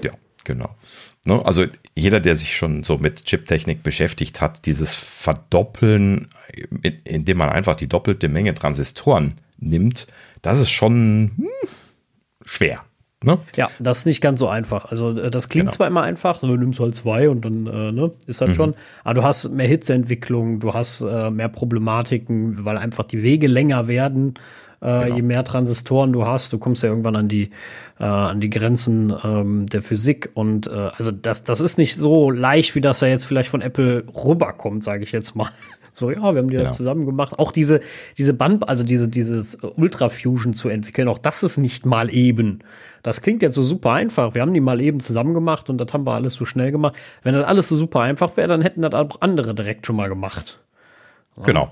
A: Ja, genau. Ne? Also jeder, der sich schon so mit Chiptechnik beschäftigt hat, dieses Verdoppeln, indem man einfach die doppelte Menge Transistoren nimmt, das ist schon hm, schwer.
B: Ne? Ja, das ist nicht ganz so einfach. Also äh, das klingt genau. zwar immer einfach, du nimmst halt zwei und dann äh, ne, ist das mhm. schon, aber du hast mehr Hitzeentwicklung, du hast äh, mehr Problematiken, weil einfach die Wege länger werden, äh, genau. je mehr Transistoren du hast. Du kommst ja irgendwann an die, äh, an die Grenzen ähm, der Physik und äh, also das, das ist nicht so leicht, wie das ja jetzt vielleicht von Apple rüberkommt, sage ich jetzt mal. So, ja, wir haben die genau. zusammen gemacht. Auch diese, diese Band, also diese, dieses Ultra Fusion zu entwickeln, auch das ist nicht mal eben. Das klingt jetzt so super einfach. Wir haben die mal eben zusammen gemacht und das haben wir alles so schnell gemacht. Wenn das alles so super einfach wäre, dann hätten das auch andere direkt schon mal gemacht.
A: Genau.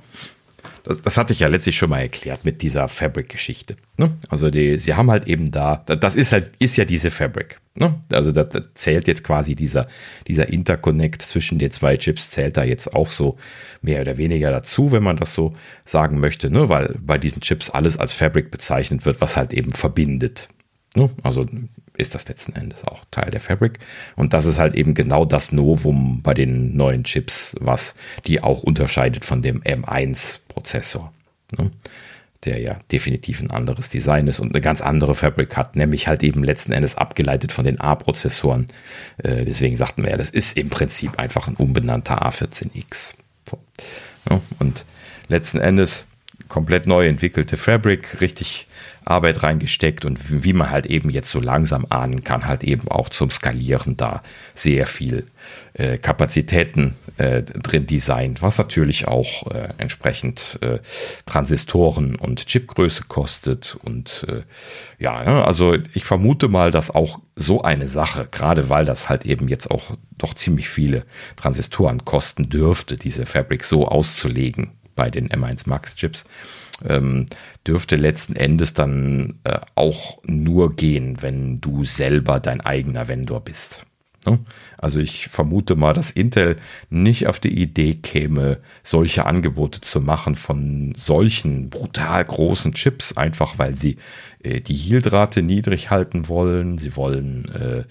A: Das, das hatte ich ja letztlich schon mal erklärt mit dieser Fabric-Geschichte. Ne? Also die, sie haben halt eben da, das ist halt, ist ja diese Fabric. Ne? Also da zählt jetzt quasi dieser, dieser Interconnect zwischen den zwei Chips, zählt da jetzt auch so mehr oder weniger dazu, wenn man das so sagen möchte, ne? weil bei diesen Chips alles als Fabric bezeichnet wird, was halt eben verbindet. Ne? Also ist das letzten Endes auch Teil der Fabric. Und das ist halt eben genau das Novum bei den neuen Chips, was die auch unterscheidet von dem M1-Prozessor. Ne? Der ja definitiv ein anderes Design ist und eine ganz andere Fabric hat, nämlich halt eben letzten Endes abgeleitet von den A-Prozessoren. Äh, deswegen sagten wir ja, das ist im Prinzip einfach ein umbenannter A14X. So. Ja, und letzten Endes komplett neu entwickelte Fabric, richtig Arbeit reingesteckt und wie man halt eben jetzt so langsam ahnen kann, halt eben auch zum Skalieren da sehr viel äh, Kapazitäten äh, drin designt, was natürlich auch äh, entsprechend äh, Transistoren und Chipgröße kostet und äh, ja, ne, also ich vermute mal, dass auch so eine Sache, gerade weil das halt eben jetzt auch doch ziemlich viele Transistoren kosten dürfte, diese Fabric so auszulegen bei den M1 Max Chips, ähm, dürfte letzten Endes dann äh, auch nur gehen, wenn du selber dein eigener Vendor bist. Ne? Also ich vermute mal, dass Intel nicht auf die Idee käme, solche Angebote zu machen von solchen brutal großen Chips, einfach weil sie äh, die Yieldrate niedrig halten wollen. Sie wollen äh,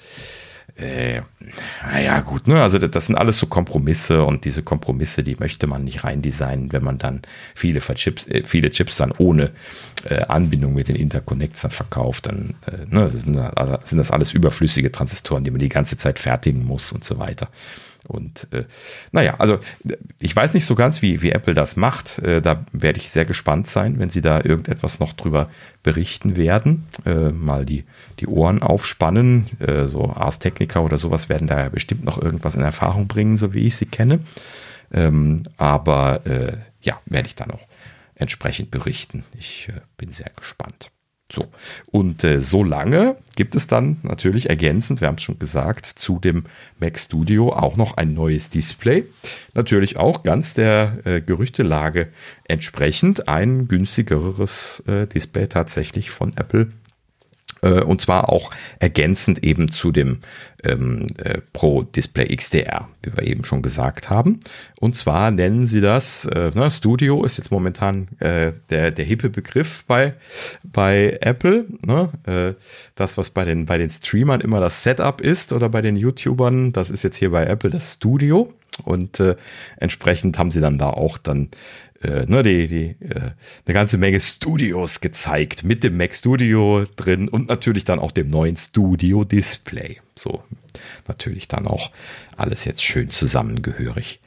A: äh, naja, gut, ne? Also das sind alles so Kompromisse und diese Kompromisse, die möchte man nicht reindesignen, wenn man dann viele Chips, äh, viele Chips dann ohne äh, Anbindung mit den Interconnects dann verkauft, dann äh, ne, sind, sind das alles überflüssige Transistoren, die man die ganze Zeit fertigen muss und so weiter. Und äh, naja, also ich weiß nicht so ganz, wie, wie Apple das macht. Äh, da werde ich sehr gespannt sein, wenn sie da irgendetwas noch drüber berichten werden. Äh, mal die, die Ohren aufspannen. Äh, so Ars Technica oder sowas werden da ja bestimmt noch irgendwas in Erfahrung bringen, so wie ich sie kenne. Ähm, aber äh, ja, werde ich da noch entsprechend berichten. Ich äh, bin sehr gespannt. So, und äh, so lange gibt es dann natürlich ergänzend, wir haben es schon gesagt, zu dem Mac Studio auch noch ein neues Display. Natürlich auch ganz der äh, Gerüchtelage entsprechend ein günstigeres äh, Display tatsächlich von Apple äh, und zwar auch ergänzend eben zu dem ähm, äh, Pro Display XDR, wie wir eben schon gesagt haben. Und zwar nennen sie das, äh, na, ne, Studio ist jetzt momentan äh, der, der hippe Begriff bei, bei Apple. Ne? Äh, das, was bei den, bei den Streamern immer das Setup ist oder bei den YouTubern, das ist jetzt hier bei Apple das Studio. Und äh, entsprechend haben sie dann da auch dann äh, ne, die, die, äh, eine ganze Menge Studios gezeigt mit dem Mac Studio drin und natürlich dann auch dem neuen Studio Display. So, natürlich dann auch alles jetzt schön zusammengehörig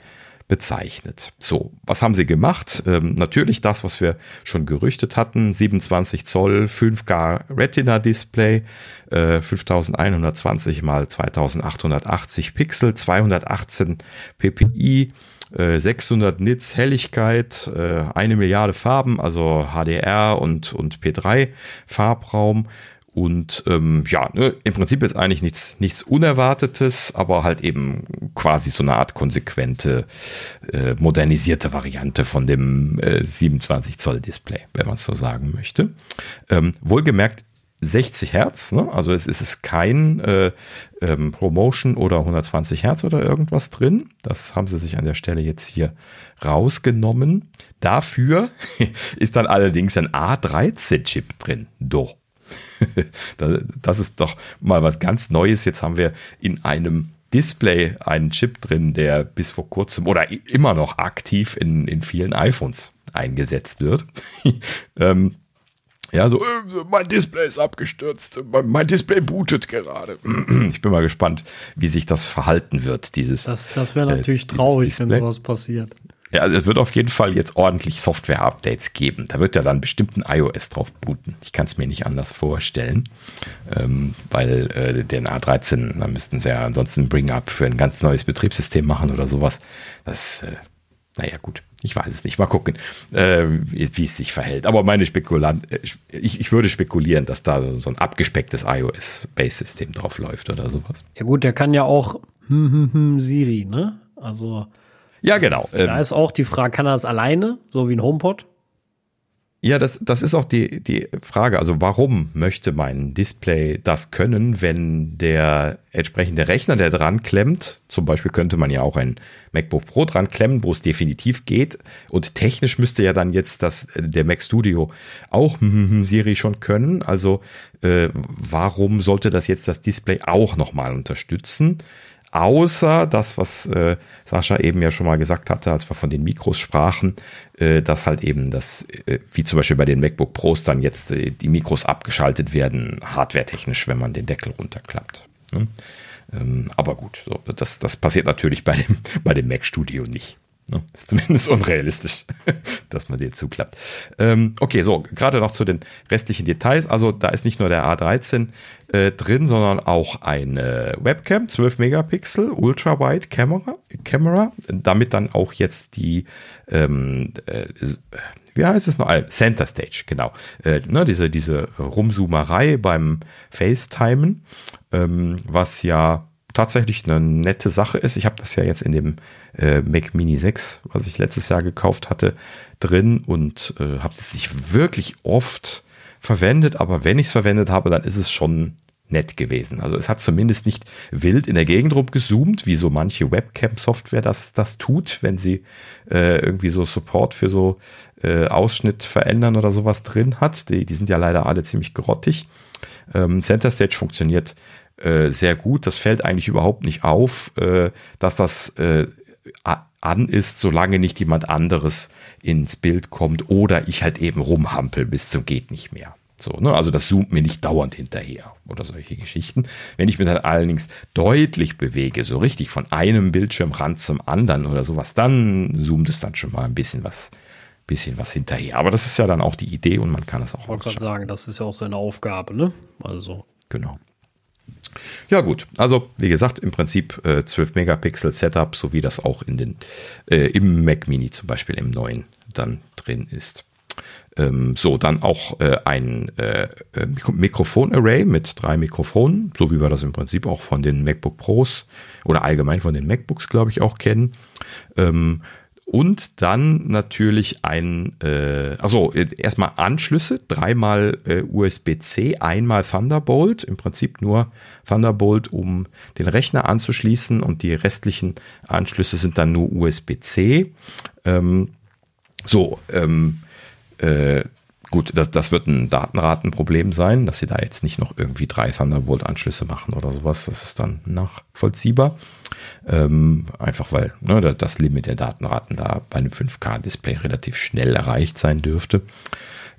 A: bezeichnet. So, was haben sie gemacht? Ähm, natürlich das, was wir schon gerüchtet hatten, 27 Zoll 5K Retina Display, äh, 5120 mal 2880 Pixel, 218 ppi, 600 äh, Nits Helligkeit, äh, eine Milliarde Farben, also HDR und, und P3 Farbraum. Und ähm, ja, ne, im Prinzip ist eigentlich nichts, nichts Unerwartetes, aber halt eben quasi so eine Art konsequente, äh, modernisierte Variante von dem äh, 27 Zoll Display, wenn man es so sagen möchte. Ähm, wohlgemerkt 60 Hertz, ne? also es ist kein äh, ähm, Promotion oder 120 Hertz oder irgendwas drin. Das haben sie sich an der Stelle jetzt hier rausgenommen. Dafür ist dann allerdings ein A13-Chip drin. Doch. das ist doch mal was ganz Neues. Jetzt haben wir in einem Display einen Chip drin, der bis vor kurzem oder immer noch aktiv in, in vielen iPhones eingesetzt wird. ähm, ja, so, äh, mein Display ist abgestürzt, mein Display bootet gerade. Ich bin mal gespannt, wie sich das verhalten wird, dieses.
B: Das, das wäre äh, natürlich äh, traurig, wenn sowas passiert.
A: Ja, also es wird auf jeden Fall jetzt ordentlich Software-Updates geben. Da wird ja dann bestimmt ein iOS drauf booten. Ich kann es mir nicht anders vorstellen, ähm, weil äh, den A13, da müssten sie ja ansonsten ein Bring-Up für ein ganz neues Betriebssystem machen oder sowas. Das äh, naja, gut. Ich weiß es nicht. Mal gucken, äh, wie es sich verhält. Aber meine Spekulant, äh, ich, ich würde spekulieren, dass da so ein abgespecktes iOS-Base-System drauf läuft oder sowas.
B: Ja gut, der kann ja auch hm, hm, hm, Siri, ne? Also.
A: Ja, genau.
B: Da ähm, ist auch die Frage, kann er das alleine, so wie ein HomePod?
A: Ja, das, das ist auch die, die Frage. Also warum möchte mein Display das können, wenn der entsprechende Rechner, der dran klemmt, zum Beispiel könnte man ja auch ein MacBook Pro dran klemmen, wo es definitiv geht. Und technisch müsste ja dann jetzt das, der Mac Studio auch Siri schon können. Also äh, warum sollte das jetzt das Display auch nochmal unterstützen? Außer das, was äh, Sascha eben ja schon mal gesagt hatte, als wir von den Mikros sprachen, äh, dass halt eben das, äh, wie zum Beispiel bei den MacBook Pros, dann jetzt äh, die Mikros abgeschaltet werden, hardwaretechnisch, wenn man den Deckel runterklappt. Ne? Ähm, aber gut, so, das, das passiert natürlich bei dem, bei dem Mac Studio nicht. Ne? Ist zumindest unrealistisch, dass man den zuklappt. Ähm, okay, so, gerade noch zu den restlichen Details. Also da ist nicht nur der A13 äh, drin, sondern auch eine Webcam, 12 Megapixel, Ultra-Wide Camera, Camera, damit dann auch jetzt die, ähm, äh, wie heißt es noch? Ah, Center Stage, genau. Äh, ne, diese, diese Rumzoomerei beim FaceTimen, ähm, was ja tatsächlich eine nette Sache ist. Ich habe das ja jetzt in dem äh, Mac Mini 6, was ich letztes Jahr gekauft hatte, drin und äh, habe es nicht wirklich oft verwendet, aber wenn ich es verwendet habe, dann ist es schon nett gewesen. Also es hat zumindest nicht wild in der Gegend rumgezoomt, wie so manche Webcam-Software das, das tut, wenn sie äh, irgendwie so Support für so äh, Ausschnitt verändern oder sowas drin hat. Die, die sind ja leider alle ziemlich grottig. Ähm, Center Stage funktioniert äh, sehr gut. Das fällt eigentlich überhaupt nicht auf, äh, dass das äh, an ist, solange nicht jemand anderes ins Bild kommt oder ich halt eben rumhampel bis zum geht nicht mehr. So, ne? Also das zoomt mir nicht dauernd hinterher oder solche Geschichten. Wenn ich mich dann allerdings deutlich bewege, so richtig von einem Bildschirmrand zum anderen oder sowas, dann zoomt es dann schon mal ein bisschen was, bisschen was hinterher. Aber das ist ja dann auch die Idee und man kann es auch. Ich
B: wollte gerade sagen, das ist ja auch seine Aufgabe, ne? Also.
A: Genau. Ja gut, also wie gesagt, im Prinzip äh, 12 Megapixel Setup, so wie das auch in den, äh, im Mac Mini zum Beispiel im neuen dann drin ist. Ähm, so, dann auch äh, ein äh, äh Mikrofon-Array mit drei Mikrofonen, so wie wir das im Prinzip auch von den MacBook Pros oder allgemein von den MacBooks, glaube ich, auch kennen. Ähm, und dann natürlich ein, äh, also erstmal Anschlüsse, dreimal äh, USB-C, einmal Thunderbolt, im Prinzip nur Thunderbolt, um den Rechner anzuschließen und die restlichen Anschlüsse sind dann nur USB-C. Ähm, so, ähm, äh, Gut, das, das wird ein Datenratenproblem sein, dass sie da jetzt nicht noch irgendwie drei Thunderbolt-Anschlüsse machen oder sowas. Das ist dann nachvollziehbar. Ähm, einfach weil ne, das Limit der Datenraten da bei einem 5K-Display relativ schnell erreicht sein dürfte.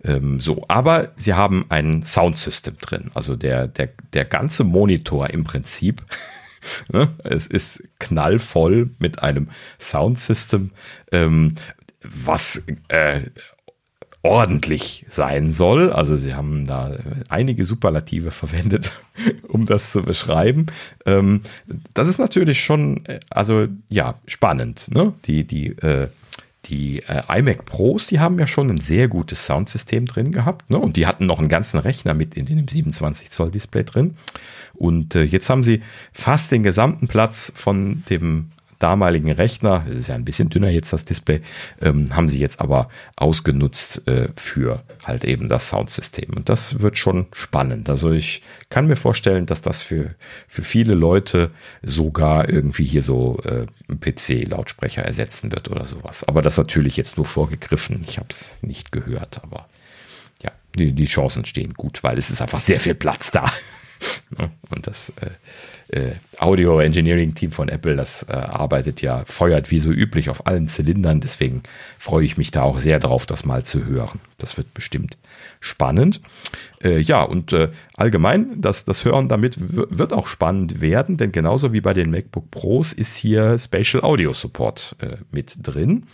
A: Ähm, so, aber sie haben ein Soundsystem drin. Also der, der, der ganze Monitor im Prinzip. ne, es ist knallvoll mit einem Soundsystem, ähm, was äh, ordentlich sein soll. Also sie haben da einige Superlative verwendet, um das zu beschreiben. Ähm, das ist natürlich schon, äh, also ja, spannend. Ne? Die, die, äh, die äh, iMac Pros, die haben ja schon ein sehr gutes Soundsystem drin gehabt. Ne? Und die hatten noch einen ganzen Rechner mit in dem 27 Zoll Display drin. Und äh, jetzt haben sie fast den gesamten Platz von dem damaligen Rechner, das ist ja ein bisschen dünner jetzt das Display, ähm, haben sie jetzt aber ausgenutzt äh, für halt eben das Soundsystem. Und das wird schon spannend. Also ich kann mir vorstellen, dass das für, für viele Leute sogar irgendwie hier so äh, PC-Lautsprecher ersetzen wird oder sowas. Aber das natürlich jetzt nur vorgegriffen. Ich habe es nicht gehört, aber ja, die, die Chancen stehen gut, weil es ist einfach sehr viel Platz da. Und das äh, äh, Audio Engineering Team von Apple, das äh, arbeitet ja, feuert wie so üblich auf allen Zylindern. Deswegen freue ich mich da auch sehr drauf, das mal zu hören. Das wird bestimmt spannend. Äh, ja, und äh, allgemein, das, das Hören damit wird auch spannend werden, denn genauso wie bei den MacBook Pros ist hier Spatial Audio Support äh, mit drin.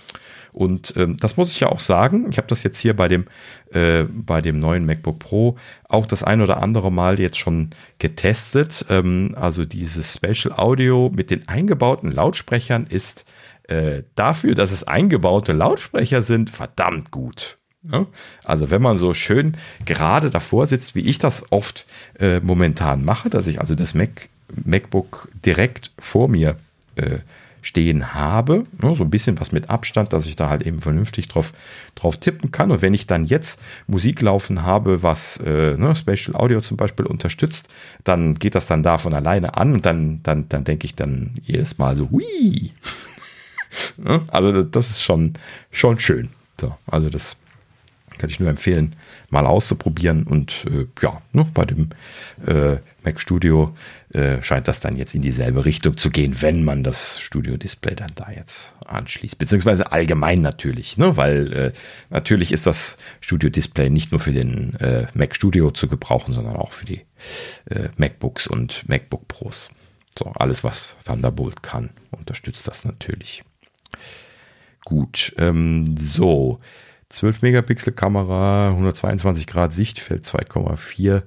A: Und ähm, das muss ich ja auch sagen. Ich habe das jetzt hier bei dem, äh, bei dem neuen MacBook Pro auch das ein oder andere Mal jetzt schon getestet. Ähm, also dieses Spatial Audio mit den eingebauten Lautsprechern ist äh, dafür, dass es eingebaute Lautsprecher sind, verdammt gut. Ja? Also wenn man so schön gerade davor sitzt, wie ich das oft äh, momentan mache, dass ich also das Mac, MacBook direkt vor mir äh, stehen habe, ne, so ein bisschen was mit Abstand, dass ich da halt eben vernünftig drauf, drauf tippen kann. Und wenn ich dann jetzt Musik laufen habe, was äh, ne, Spatial Audio zum Beispiel unterstützt, dann geht das dann da von alleine an und dann, dann, dann denke ich dann jedes Mal so, hui. Ne, also das ist schon, schon schön. So, also das kann ich nur empfehlen, mal auszuprobieren. Und äh, ja, ne, bei dem äh, Mac Studio äh, scheint das dann jetzt in dieselbe Richtung zu gehen, wenn man das Studio-Display dann da jetzt anschließt. Beziehungsweise allgemein natürlich, ne? weil äh, natürlich ist das Studio-Display nicht nur für den äh, Mac Studio zu gebrauchen, sondern auch für die äh, MacBooks und MacBook Pros. So, alles, was Thunderbolt kann, unterstützt das natürlich. Gut, ähm, so. 12 Megapixel Kamera, 122 Grad Sichtfeld, 2,4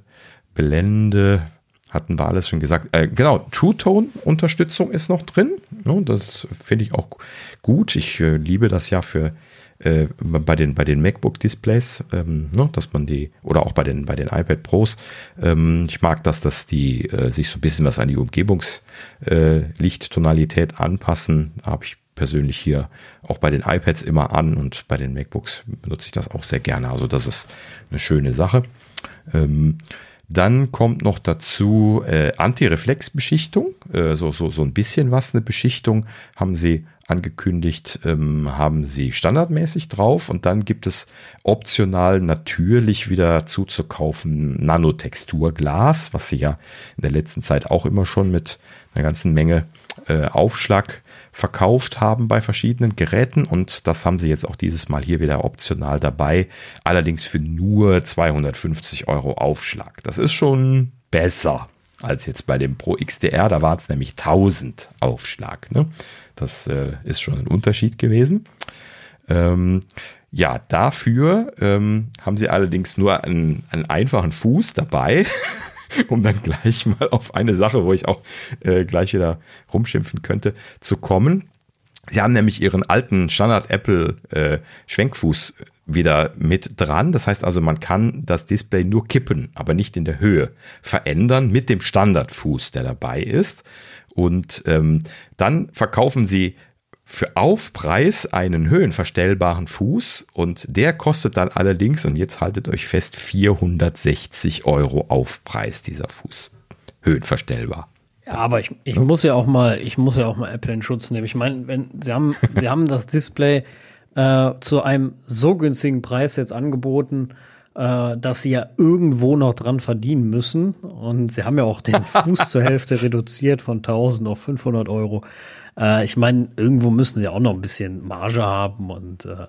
A: Blende, hatten wir alles schon gesagt. Äh, genau, True Tone Unterstützung ist noch drin. Ne, das finde ich auch gut. Ich äh, liebe das ja für äh, bei den bei den MacBook Displays, ähm, ne, dass man die oder auch bei den bei den iPad Pros. Ähm, ich mag das, dass die äh, sich so ein bisschen was an die Umgebungslichttonalität äh, anpassen. Habe ich persönlich hier auch bei den iPads immer an und bei den MacBooks benutze ich das auch sehr gerne. Also das ist eine schöne Sache. Ähm, dann kommt noch dazu äh, Antireflexbeschichtung, äh, so, so, so ein bisschen was, eine Beschichtung haben sie angekündigt, ähm, haben sie standardmäßig drauf und dann gibt es optional natürlich wieder zuzukaufen Nanotexturglas, was sie ja in der letzten Zeit auch immer schon mit einer ganzen Menge äh, Aufschlag verkauft haben bei verschiedenen Geräten und das haben sie jetzt auch dieses Mal hier wieder optional dabei, allerdings für nur 250 Euro Aufschlag. Das ist schon besser als jetzt bei dem Pro XDR, da war es nämlich 1000 Aufschlag. Ne? Das äh, ist schon ein Unterschied gewesen. Ähm, ja, dafür ähm, haben sie allerdings nur einen, einen einfachen Fuß dabei. um dann gleich mal auf eine Sache, wo ich auch äh, gleich wieder rumschimpfen könnte, zu kommen. Sie haben nämlich ihren alten Standard Apple äh, Schwenkfuß wieder mit dran. Das heißt also, man kann das Display nur kippen, aber nicht in der Höhe verändern mit dem Standardfuß, der dabei ist. Und ähm, dann verkaufen sie für Aufpreis einen höhenverstellbaren Fuß und der kostet dann allerdings, und jetzt haltet euch fest, 460 Euro Aufpreis, dieser Fuß. Höhenverstellbar.
B: Ja, aber ich, ich ja. muss ja auch mal, ich muss ja auch mal Apple in Schutz nehmen. Ich meine, wenn sie haben, sie haben das Display äh, zu einem so günstigen Preis jetzt angeboten, äh, dass sie ja irgendwo noch dran verdienen müssen. Und sie haben ja auch den Fuß zur Hälfte reduziert von 1000 auf 500 Euro. Äh, ich meine, irgendwo müssen sie auch noch ein bisschen Marge haben und äh,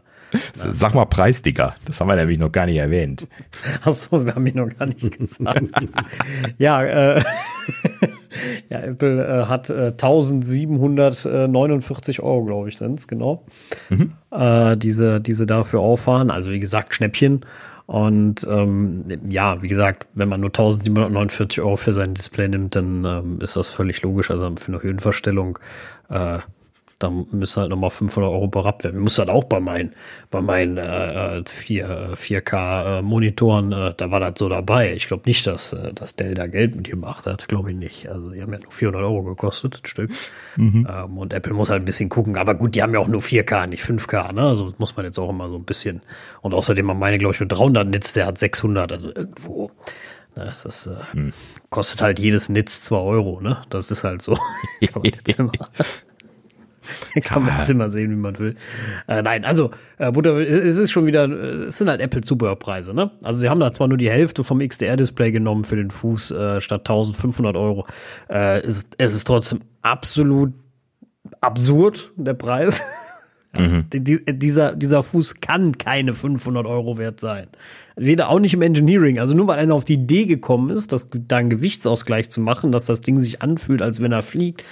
A: Sag mal Preis, Digga. Das haben wir nämlich noch gar nicht erwähnt.
B: Achso, wir haben ihn noch gar nicht gesagt. ja, äh, ja, Apple äh, hat äh, 1749 Euro, glaube ich, sind es, genau. Mhm. Äh, diese, diese dafür auffahren. Also, wie gesagt, Schnäppchen. Und ähm, ja, wie gesagt, wenn man nur 1749 Euro für sein Display nimmt, dann ähm, ist das völlig logisch. Also für eine Höhenverstellung äh, da müssen halt nochmal 500 Euro berappt werden. Ich muss halt auch bei meinen, bei meinen äh, 4, 4K äh, Monitoren, äh, da war das so dabei. Ich glaube nicht, dass, äh, dass Dell da Geld mit gemacht hat. Glaube ich nicht. Also die haben ja nur 400 Euro gekostet, ein Stück. Mhm. Ähm, und Apple muss halt ein bisschen gucken. Aber gut, die haben ja auch nur 4K, nicht 5K. Ne? Also muss man jetzt auch immer so ein bisschen. Und außerdem haben meine, glaube ich, nur 300 Nits, der hat 600. Also irgendwo. Ne, das ist, äh, hm. Kostet halt jedes Nitz 2 Euro, ne? Das ist halt so. Kann man jetzt immer. Kann man jetzt immer sehen, wie man will. Äh, nein, also, äh, Butter, es ist schon wieder, es sind halt Apple-Zubehörpreise, ne? Also, sie haben da zwar nur die Hälfte vom XDR-Display genommen für den Fuß äh, statt 1500 Euro. Äh, es, es ist trotzdem absolut absurd, der Preis. Mhm. Die, dieser, dieser Fuß kann keine 500 Euro wert sein. Weder auch nicht im Engineering. Also nur weil einer auf die Idee gekommen ist, das, da einen Gewichtsausgleich zu machen, dass das Ding sich anfühlt, als wenn er fliegt,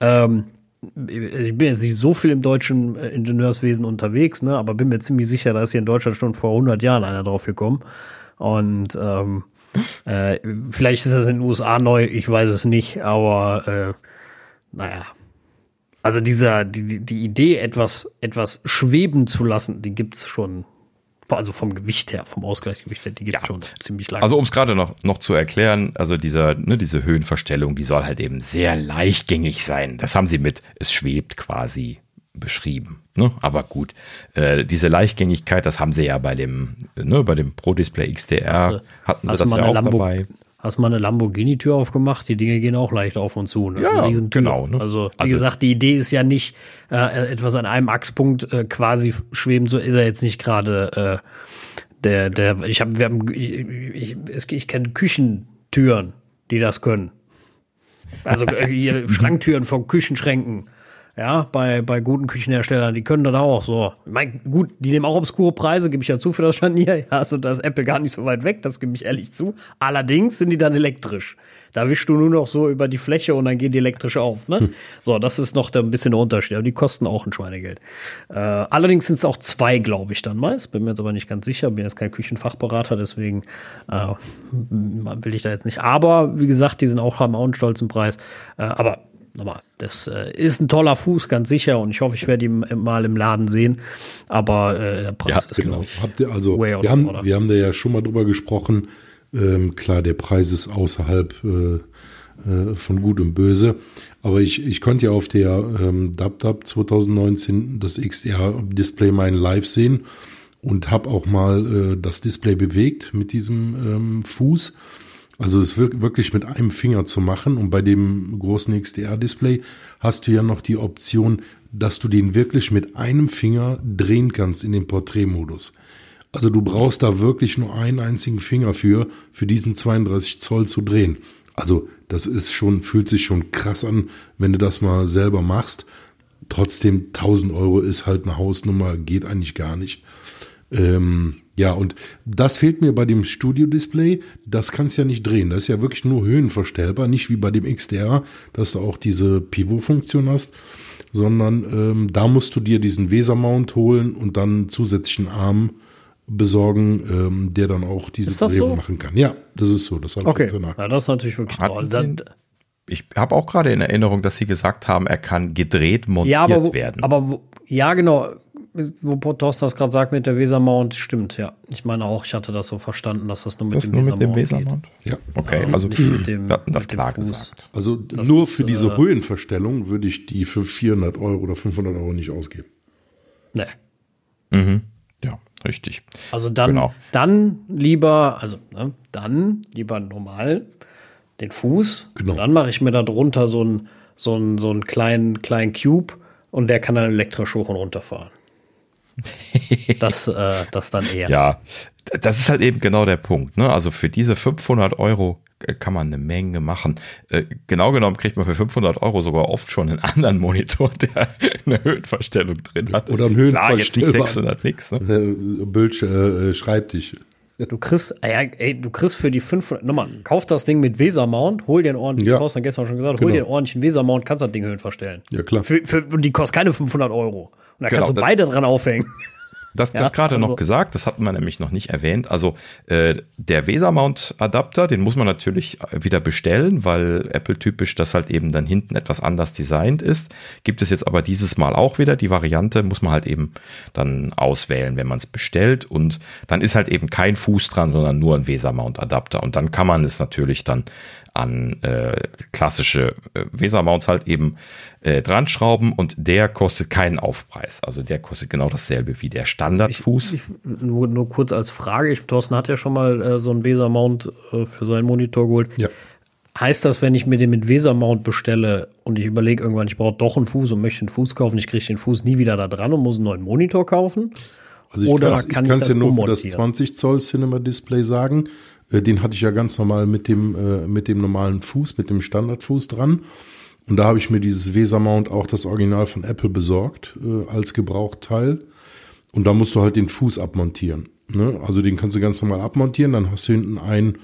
B: ähm, ich bin jetzt nicht so viel im deutschen äh, Ingenieurswesen unterwegs, ne, aber bin mir ziemlich sicher, da ist hier in Deutschland schon vor 100 Jahren einer drauf gekommen. Und ähm, äh, vielleicht ist das in den USA neu, ich weiß es nicht, aber äh, naja. Also dieser, die, die Idee, etwas, etwas schweben zu lassen, die gibt es schon also vom Gewicht her, vom Ausgleichsgewicht her, die gibt ja. schon ziemlich lange.
A: Also um es gerade noch, noch zu erklären, also dieser, ne, diese Höhenverstellung, die soll halt eben sehr leichtgängig sein. Das haben sie mit, es schwebt quasi beschrieben. Ne? Aber gut, äh, diese Leichtgängigkeit, das haben sie ja bei dem, ne, bei dem Pro Display XDR, also, hatten sie das ja auch
B: Lambo
A: dabei.
B: Hast mal eine Lamborghini-Tür aufgemacht, die Dinge gehen auch leicht auf und zu.
A: Ne? Ja, genau.
B: Ne? Also, wie also, gesagt, die Idee ist ja nicht, äh, etwas an einem Achspunkt äh, quasi schweben, so ist er jetzt nicht gerade äh, der, der, ich habe, wir haben, ich, ich, ich kenne Küchentüren, die das können. Also äh, Schranktüren von Küchenschränken ja, bei, bei guten Küchenherstellern, die können das auch so. Mein, gut, die nehmen auch obskure Preise, gebe ich ja zu für das Scharnier. Ja, also da ist Apple gar nicht so weit weg, das gebe ich ehrlich zu. Allerdings sind die dann elektrisch. Da wischst du nur noch so über die Fläche und dann gehen die elektrisch auf. Ne? Hm. So, das ist noch ein bisschen der Unterschied. Aber die kosten auch ein Schweinegeld. Äh, allerdings sind es auch zwei, glaube ich, dann meist. Bin mir jetzt aber nicht ganz sicher. Bin jetzt kein Küchenfachberater, deswegen äh, will ich da jetzt nicht. Aber wie gesagt, die sind auch, haben auch einen stolzen Preis. Äh, aber nochmal, das äh, ist ein toller Fuß, ganz sicher. Und ich hoffe, ich werde ihn mal im Laden sehen. Aber äh, der Preis ja, ist, genau.
C: Ich, Habt ihr, also, wir haben, wir haben da ja schon mal drüber gesprochen. Ähm, klar, der Preis ist außerhalb äh, äh, von Gut und Böse. Aber ich, ich konnte ja auf der ähm, DubDub 2019 das XDR-Display mein live sehen und habe auch mal äh, das Display bewegt mit diesem ähm, Fuß. Also es wirklich mit einem Finger zu machen und bei dem großen XDR-Display hast du ja noch die Option, dass du den wirklich mit einem Finger drehen kannst in den Porträtmodus. Also du brauchst da wirklich nur einen einzigen Finger für, für diesen 32 Zoll zu drehen. Also das ist schon, fühlt sich schon krass an, wenn du das mal selber machst. Trotzdem 1000 Euro ist halt eine Hausnummer, geht eigentlich gar nicht. Ähm, ja, und das fehlt mir bei dem Studio-Display. Das kannst du ja nicht drehen. Das ist ja wirklich nur höhenverstellbar, nicht wie bei dem XDR, dass du auch diese Pivot-Funktion hast, sondern ähm, da musst du dir diesen Weser-Mount holen und dann einen zusätzlichen Arm besorgen, ähm, der dann auch diese
B: Drehung
C: so? machen kann. Ja, das ist so. Das
B: okay. Ja, das ist natürlich wirklich
A: toll. Dann, ich habe auch gerade in Erinnerung, dass Sie gesagt haben, er kann gedreht montiert
B: ja, aber wo,
A: werden.
B: Aber wo, ja, genau wo Thorsten das gerade sagt mit der Wesermount, stimmt, ja. Ich meine auch, ich hatte das so verstanden, dass das nur mit,
A: das dem, nur Wesermount mit dem Wesermount
C: Ja.
A: Okay, ja, also
B: mit dem,
A: hatten das klar gesagt.
C: Also das nur ist, für diese äh, Höhenverstellung würde ich die für 400 Euro oder 500 Euro nicht ausgeben.
B: Nee.
A: Mhm. Ja, richtig.
B: Also dann, genau. dann lieber, also ne, dann lieber normal den Fuß. Genau. dann mache ich mir da drunter so einen so einen, so einen kleinen, kleinen Cube und der kann dann elektrisch hoch und runter fahren. das, äh, das dann eher.
A: Ja, das ist halt eben genau der Punkt. Ne? Also für diese 500 Euro äh, kann man eine Menge machen. Äh, genau genommen kriegt man für 500 Euro sogar oft schon einen anderen Monitor, der eine Höhenverstellung drin hat.
C: Oder einen Höhenverstellung.
A: Klar, jetzt nicht 600 nix. Ne?
C: Äh, Bildsch, äh, Schreibtisch.
B: Du kriegst, ey, ey, du kriegst für die 500, nochmal, kauf das Ding mit Weser-Mount, hol dir einen ordentlichen, ja. du gestern schon gesagt, hol genau. dir einen ordentlichen Weser-Mount, kannst das Ding Höhen verstellen.
C: Ja, klar.
B: Für, für, und die kostet keine 500 Euro. Und da genau, kannst du beide dran aufhängen.
A: Das, ja, das gerade also. noch gesagt, das hatten wir nämlich noch nicht erwähnt. Also äh, der Weser-Mount-Adapter, den muss man natürlich wieder bestellen, weil Apple typisch das halt eben dann hinten etwas anders designt ist. Gibt es jetzt aber dieses Mal auch wieder. Die Variante muss man halt eben dann auswählen, wenn man es bestellt. Und dann ist halt eben kein Fuß dran, sondern nur ein Weser-Mount-Adapter. Und dann kann man es natürlich dann an äh, klassische äh, Weser-Mounts halt eben äh, dran schrauben und der kostet keinen Aufpreis. Also der kostet genau dasselbe wie der Standardfuß.
B: Also nur, nur kurz als Frage, ich, Thorsten hat ja schon mal äh, so einen Weser-Mount äh, für seinen Monitor geholt.
C: Ja.
B: Heißt das, wenn ich mir den mit Weser-Mount bestelle und ich überlege irgendwann, ich brauche doch einen Fuß und möchte einen Fuß kaufen, ich kriege den Fuß nie wieder da dran und muss einen neuen Monitor kaufen?
C: Also ich Oder kann es ja nur für das 20 Zoll Cinema Display sagen. Äh, den hatte ich ja ganz normal mit dem, äh, mit dem normalen Fuß, mit dem Standardfuß dran. Und da habe ich mir dieses Weser-Mount auch das Original von Apple besorgt äh, als Gebrauchteil. Und da musst du halt den Fuß abmontieren. Ne? Also den kannst du ganz normal abmontieren, dann hast du hinten ein,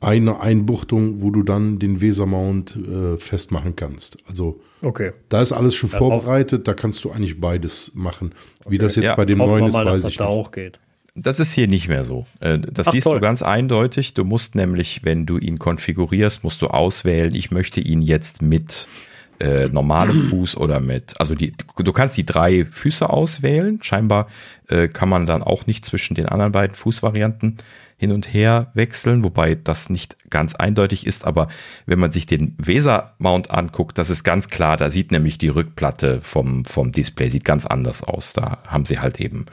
C: eine Einbuchtung, wo du dann den Weser-Mount äh, festmachen kannst. Also
B: okay.
C: da ist alles schon vorbereitet, da kannst du eigentlich beides machen. Okay. Wie das jetzt ja, bei dem neuen ist,
B: mal,
C: weiß
B: dass
C: ich
B: das
C: nicht.
B: Da auch geht.
A: Das ist hier nicht mehr so. Äh, das Ach, siehst toll. du ganz eindeutig. Du musst nämlich, wenn du ihn konfigurierst, musst du auswählen, ich möchte ihn jetzt mit äh, normalem Fuß oder mit, also die, du kannst die drei Füße auswählen. Scheinbar äh, kann man dann auch nicht zwischen den anderen beiden Fußvarianten hin und her wechseln, wobei das nicht ganz eindeutig ist. Aber wenn man sich den Weser-Mount anguckt, das ist ganz klar. Da sieht nämlich die Rückplatte vom, vom Display sieht ganz anders aus. Da haben sie halt eben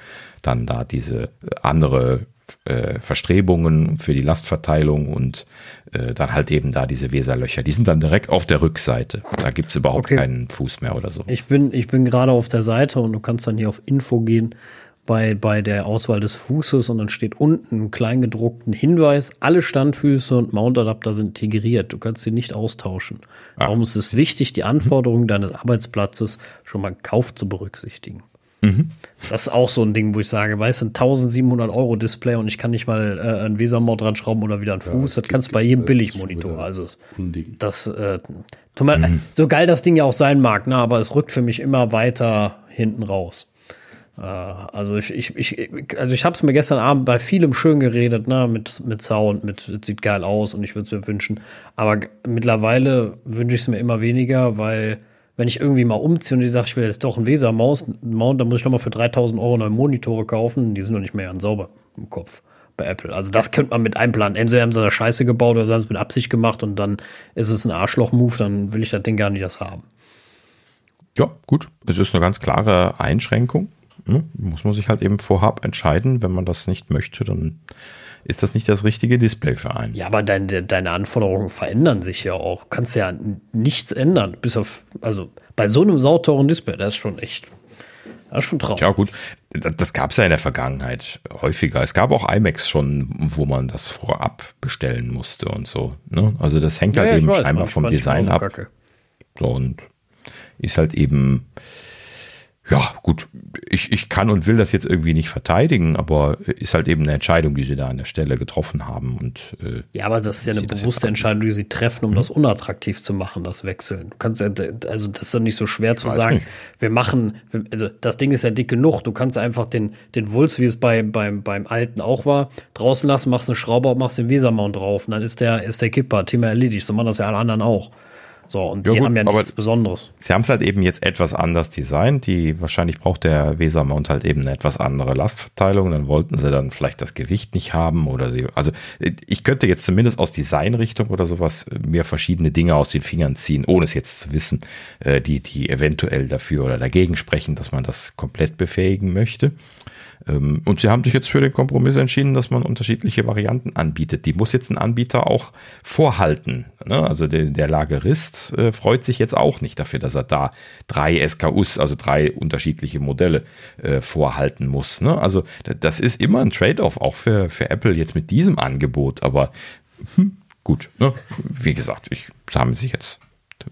A: dann da diese andere äh, Verstrebungen für die Lastverteilung und äh, dann halt eben da diese Weserlöcher. Die sind dann direkt auf der Rückseite. Da gibt es überhaupt okay. keinen Fuß mehr oder so.
B: Ich bin, ich bin gerade auf der Seite und du kannst dann hier auf Info gehen bei, bei der Auswahl des Fußes und dann steht unten im kleingedruckten Hinweis, alle Standfüße und Mountadapter sind integriert. Du kannst sie nicht austauschen. Ah. Darum ist es wichtig, die Anforderungen deines Arbeitsplatzes schon mal Kauf zu berücksichtigen. Mhm. Das ist auch so ein Ding, wo ich sage, weißt du, ein 1700 Euro Display und ich kann nicht mal äh, einen Wesermord dran schrauben oder wieder einen Fuß. Ja, das kannst du bei jedem Billigmonitor. Also das, äh, mal, mhm. so geil das Ding ja auch sein mag, ne, aber es rückt für mich immer weiter hinten raus. Äh, also ich, ich, ich, also ich habe es mir gestern Abend bei vielem schön geredet, ne, mit, mit Sound, mit sieht geil aus und ich würde es mir wünschen. Aber mittlerweile wünsche ich es mir immer weniger, weil wenn ich irgendwie mal umziehe und ich sage, ich will jetzt doch ein Weser-Maus, Mount, dann muss ich nochmal für 3000 Euro neue Monitore kaufen. Die sind noch nicht mehr ganz sauber im Kopf bei Apple. Also das könnte man mit einplanen. Entweder haben sie da Scheiße gebaut oder sie haben es mit Absicht gemacht und dann ist es ein Arschloch-Move, dann will ich das Ding gar nicht erst haben.
A: Ja, gut. Es ist eine ganz klare Einschränkung. Ne? Muss man sich halt eben vorab entscheiden. Wenn man das nicht möchte, dann ist das nicht das richtige Display für einen.
B: Ja, aber deine, deine Anforderungen verändern sich ja auch. Du kannst ja nichts ändern. Bis auf, also bei so einem sauteuren Display, das ist schon echt, das ist schon traurig.
A: Ja, gut. Das gab es ja in der Vergangenheit häufiger. Es gab auch iMacs schon, wo man das vorab bestellen musste und so. Ne? Also das hängt ja, halt ja, eben weiß, scheinbar vom Design ab. So und ist halt eben ja, gut, ich, ich kann und will das jetzt irgendwie nicht verteidigen, aber ist halt eben eine Entscheidung, die sie da an der Stelle getroffen haben. Und,
B: äh, ja, aber das ist ja eine bewusste Entscheidung, die sie treffen, um mhm. das unattraktiv zu machen, das Wechseln. Du kannst also das ist doch nicht so schwer ich zu sagen, nicht. wir machen, also das Ding ist ja dick genug, du kannst einfach den, den Wulst, wie es bei, beim, beim alten auch war, draußen lassen, machst eine Schraube, machst den Wesermount drauf und dann ist der, ist der Kipper, Thema erledigt. So machen das ja alle anderen auch. So, und ja, die gut, haben ja nichts Besonderes.
A: Sie haben es halt eben jetzt etwas anders designt. Die, wahrscheinlich braucht der Weser-Mount halt eben eine etwas andere Lastverteilung. Dann wollten sie dann vielleicht das Gewicht nicht haben oder sie, also ich könnte jetzt zumindest aus Designrichtung oder sowas mir verschiedene Dinge aus den Fingern ziehen, ohne es jetzt zu wissen, äh, die, die eventuell dafür oder dagegen sprechen, dass man das komplett befähigen möchte. Ähm, und sie haben sich jetzt für den Kompromiss entschieden, dass man unterschiedliche Varianten anbietet. Die muss jetzt ein Anbieter auch vorhalten. Ne? Also der, Lagerist äh, freut sich jetzt auch nicht dafür, dass er da drei SKUs, also drei unterschiedliche Modelle äh, vorhalten muss. Ne? Also das ist immer ein Trade-off, auch für, für Apple jetzt mit diesem Angebot. Aber hm, gut, ne? wie gesagt, ich haben sich jetzt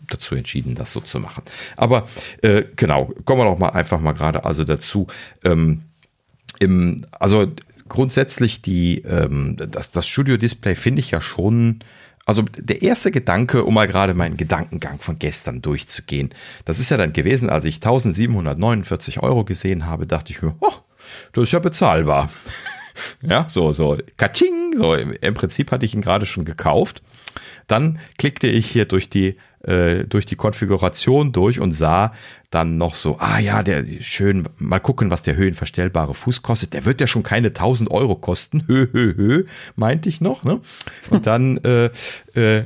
A: dazu entschieden, das so zu machen. Aber äh, genau, kommen wir doch mal einfach mal gerade also dazu. Ähm, im, also grundsätzlich die, ähm, das, das Studio-Display finde ich ja schon, also der erste Gedanke, um mal gerade meinen Gedankengang von gestern durchzugehen, das ist ja dann gewesen, als ich 1749 Euro gesehen habe, dachte ich mir, oh, das ist ja bezahlbar. ja, so, so, katsching, so, im Prinzip hatte ich ihn gerade schon gekauft. Dann klickte ich hier durch die äh, durch die Konfiguration durch und sah dann noch so, ah ja, der schön, mal gucken, was der höhenverstellbare Fuß kostet. Der wird ja schon keine 1000 Euro kosten. Hö, hö, hö, meinte ich noch. Ne? Und dann äh, äh,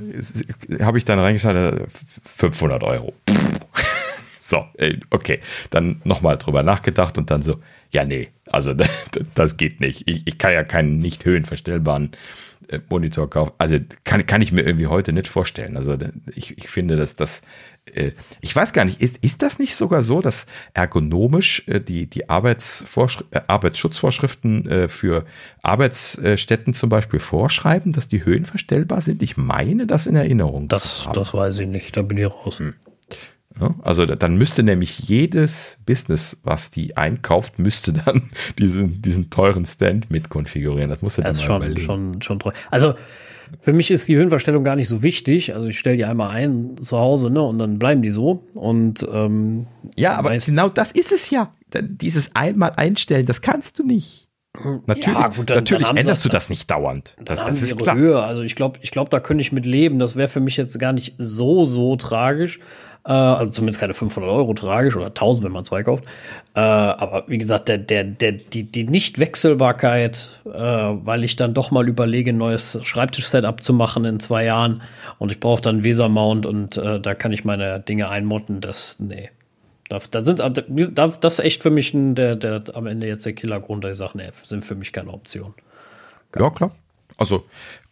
A: habe ich dann reingeschaut, 500 Euro. so, okay. Dann nochmal drüber nachgedacht und dann so, ja, nee, also das geht nicht. Ich, ich kann ja keinen nicht höhenverstellbaren äh, Monitor kaufen. Also kann, kann ich mir irgendwie heute nicht vorstellen. Also ich, ich finde, dass das, äh, ich weiß gar nicht, ist, ist das nicht sogar so, dass ergonomisch äh, die, die Arbeitsvorschri äh, Arbeitsschutzvorschriften äh, für Arbeitsstätten zum Beispiel vorschreiben, dass die Höhen verstellbar sind? Ich meine das in Erinnerung.
B: Das, das weiß ich nicht, da bin ich raus. Hm.
A: Also dann müsste nämlich jedes Business, was die einkauft, müsste dann diesen, diesen teuren Stand mit konfigurieren. Das muss ja dann
B: das mal schon, schon, schon treu. Also für mich ist die Höhenverstellung gar nicht so wichtig. Also ich stelle die einmal ein zu Hause, ne, und dann bleiben die so. Und ähm,
A: ja, aber genau das ist es ja. Dieses einmal einstellen, das kannst du nicht. Natürlich, ja, gut, dann, natürlich dann änderst sie, du das nicht dauernd. Das, das ist klar.
B: Höhe. Also ich glaube, ich glaube, da könnte ich mit leben. Das wäre für mich jetzt gar nicht so, so tragisch. Äh, also zumindest keine 500 Euro tragisch oder 1000, wenn man zwei kauft. Äh, aber wie gesagt, der, der, der, die, die Nichtwechselbarkeit, äh, weil ich dann doch mal überlege, ein neues Schreibtisch-Setup zu machen in zwei Jahren und ich brauche dann Weser-Mount und äh, da kann ich meine Dinge einmotten. Das, nee. Da, da sind, da, das ist echt für mich ein, der, der, am Ende jetzt der Killergrund, der ich sage, nee, sind für mich keine Option.
A: Ja, klar. Also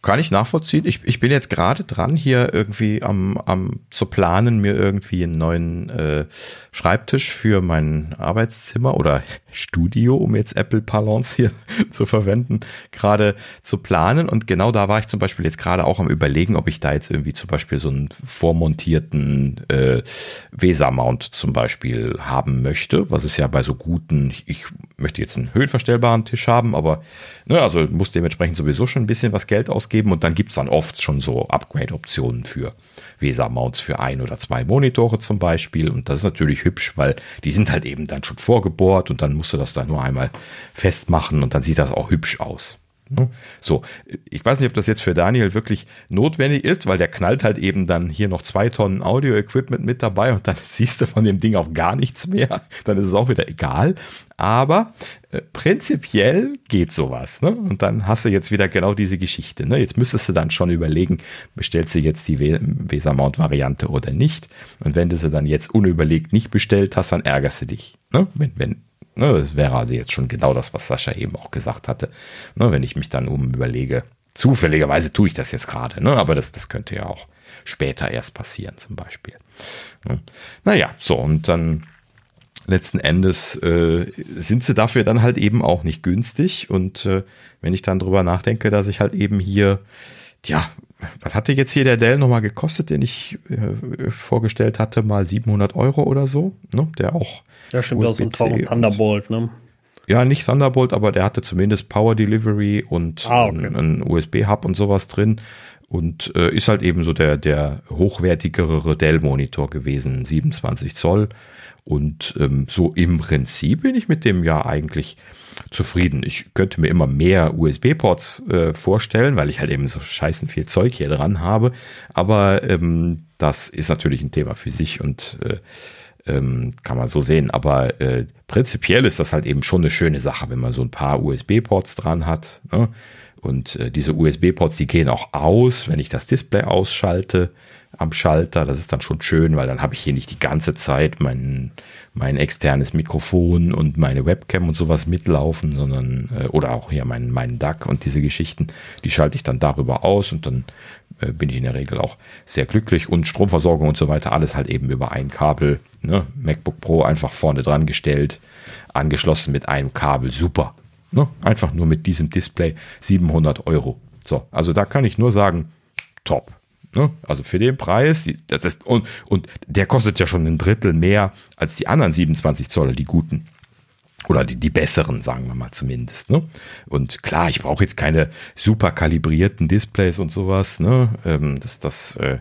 A: kann ich nachvollziehen. Ich, ich bin jetzt gerade dran, hier irgendwie am, am zu planen, mir irgendwie einen neuen äh, Schreibtisch für mein Arbeitszimmer oder Studio, um jetzt Apple Parlance hier zu verwenden, gerade zu planen. Und genau da war ich zum Beispiel jetzt gerade auch am überlegen, ob ich da jetzt irgendwie zum Beispiel so einen vormontierten äh, VESA-Mount zum Beispiel haben möchte, was es ja bei so guten, ich möchte jetzt einen höhenverstellbaren Tisch haben, aber ne, also muss dementsprechend sowieso schon ein bisschen was Geld ausgeben ausgeben und dann gibt es dann oft schon so Upgrade-Optionen für VESA-Mounts für ein oder zwei Monitore zum Beispiel. Und das ist natürlich hübsch, weil die sind halt eben dann schon vorgebohrt und dann musst du das da nur einmal festmachen und dann sieht das auch hübsch aus. Ne? So, ich weiß nicht, ob das jetzt für Daniel wirklich notwendig ist, weil der knallt halt eben dann hier noch zwei Tonnen Audio-Equipment mit dabei und dann siehst du von dem Ding auch gar nichts mehr. Dann ist es auch wieder egal. Aber äh, prinzipiell geht sowas. Ne? Und dann hast du jetzt wieder genau diese Geschichte. Ne? Jetzt müsstest du dann schon überlegen, bestellst du jetzt die Weser-Mount-Variante oder nicht. Und wenn du sie dann jetzt unüberlegt nicht bestellt hast, dann ärgerst du dich. Ne? Wenn, wenn Ne, das wäre also jetzt schon genau das, was Sascha eben auch gesagt hatte. Ne, wenn ich mich dann um überlege, zufälligerweise tue ich das jetzt gerade, ne, aber das, das könnte ja auch später erst passieren, zum Beispiel. Ne. Naja, so, und dann letzten Endes äh, sind sie dafür dann halt eben auch nicht günstig. Und äh, wenn ich dann drüber nachdenke, dass ich halt eben hier, ja, was hatte jetzt hier der Dell nochmal gekostet, den ich äh, vorgestellt hatte, mal 700 Euro oder so, ne? der auch
B: ja, stimmt, auch so ein Thunderbolt, ne?
A: Ja, nicht Thunderbolt, aber der hatte zumindest Power Delivery und ah, okay. einen USB-Hub und sowas drin. Und äh, ist halt eben so der, der hochwertigere Dell-Monitor gewesen, 27 Zoll. Und ähm, so im Prinzip bin ich mit dem ja eigentlich zufrieden. Ich könnte mir immer mehr USB-Ports äh, vorstellen, weil ich halt eben so scheißen viel Zeug hier dran habe. Aber ähm, das ist natürlich ein Thema für sich und äh, ähm, kann man so sehen. Aber äh, prinzipiell ist das halt eben schon eine schöne Sache, wenn man so ein paar USB-Ports dran hat. Ne? Und äh, diese USB-Ports, die gehen auch aus, wenn ich das Display ausschalte am Schalter. Das ist dann schon schön, weil dann habe ich hier nicht die ganze Zeit mein, mein externes Mikrofon und meine Webcam und sowas mitlaufen, sondern äh, oder auch hier mein, mein DAC und diese Geschichten, die schalte ich dann darüber aus und dann äh, bin ich in der Regel auch sehr glücklich und Stromversorgung und so weiter, alles halt eben über ein Kabel. Ne? MacBook Pro einfach vorne dran gestellt, angeschlossen mit einem Kabel, super. Ne? Einfach nur mit diesem Display 700 Euro. So, also da kann ich nur sagen, top. Ne? Also für den Preis, das ist, und, und der kostet ja schon ein Drittel mehr als die anderen 27 Zoll, die guten. Oder die, die besseren, sagen wir mal zumindest. Ne? Und klar, ich brauche jetzt keine super kalibrierten Displays und sowas. Ne? Ähm, das das äh,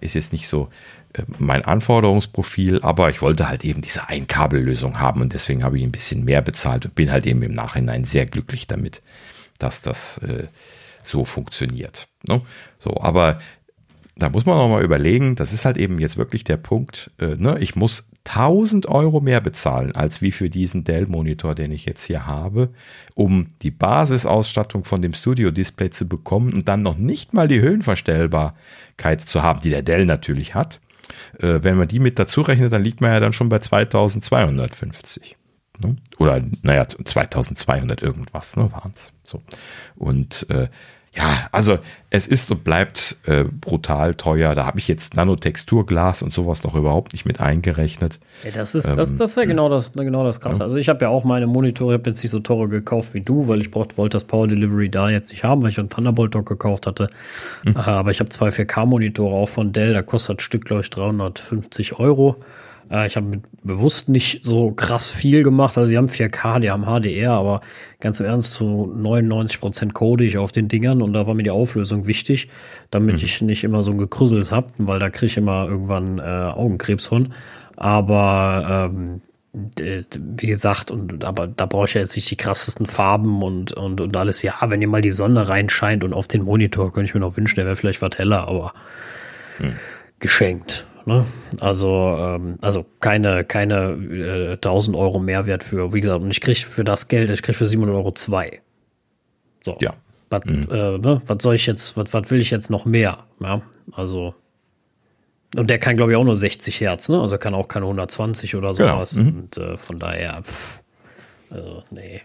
A: ist jetzt nicht so äh, mein Anforderungsprofil, aber ich wollte halt eben diese Einkabellösung haben und deswegen habe ich ein bisschen mehr bezahlt und bin halt eben im Nachhinein sehr glücklich damit, dass das äh, so funktioniert. Ne? So, aber da muss man auch mal überlegen, das ist halt eben jetzt wirklich der Punkt, äh, ne? ich muss 1000 Euro mehr bezahlen, als wie für diesen Dell-Monitor, den ich jetzt hier habe, um die Basisausstattung von dem Studio-Display zu bekommen und dann noch nicht mal die Höhenverstellbarkeit zu haben, die der Dell natürlich hat. Äh, wenn man die mit dazu rechnet, dann liegt man ja dann schon bei 2250. Ne? Oder, naja, 2200 irgendwas, ne, waren es. So. Und äh, ja, also es ist und bleibt äh, brutal teuer. Da habe ich jetzt Nanotexturglas und sowas noch überhaupt nicht mit eingerechnet.
B: Ja, das, ist, ähm, das, das ist ja genau das, genau das Krasse. Ja. Also ich habe ja auch meine Monitore, ich habe jetzt nicht so teure gekauft wie du, weil ich braucht, wollte das Power Delivery da jetzt nicht haben, weil ich einen Thunderbolt Dock gekauft hatte. Mhm. Aber ich habe zwei 4K-Monitore auch von Dell, da kostet das Stück, glaube ich, 350 Euro. Äh, ich habe bewusst nicht so krass viel gemacht. Also die haben 4K, die haben HDR, aber ganz im Ernst, zu 99 Prozent code ich auf den Dingern und da war mir die Auflösung wichtig, damit mhm. ich nicht immer so ein Gekrüsselt habe, weil da kriege ich immer irgendwann äh, Augenkrebs von. Aber ähm, wie gesagt, und aber da brauche ich ja jetzt nicht die krassesten Farben und, und, und alles. Ja, wenn ihr mal die Sonne reinscheint und auf den Monitor, könnte ich mir noch wünschen, der wäre vielleicht was heller, aber hm. geschenkt. Ne? Also, ähm, also keine, keine äh, 1000 Euro Mehrwert für, wie gesagt, und ich kriege für das Geld, ich kriege für 700 Euro zwei. So. Ja. Was, mhm. äh, ne? was soll ich jetzt, was, was will ich jetzt noch mehr? Ja, also. Und der kann, glaube ich, auch nur 60 Hertz, ne? Also kann auch keine 120 oder genau. sowas. Genau. Mhm. Und äh, von daher, pff, also, nee.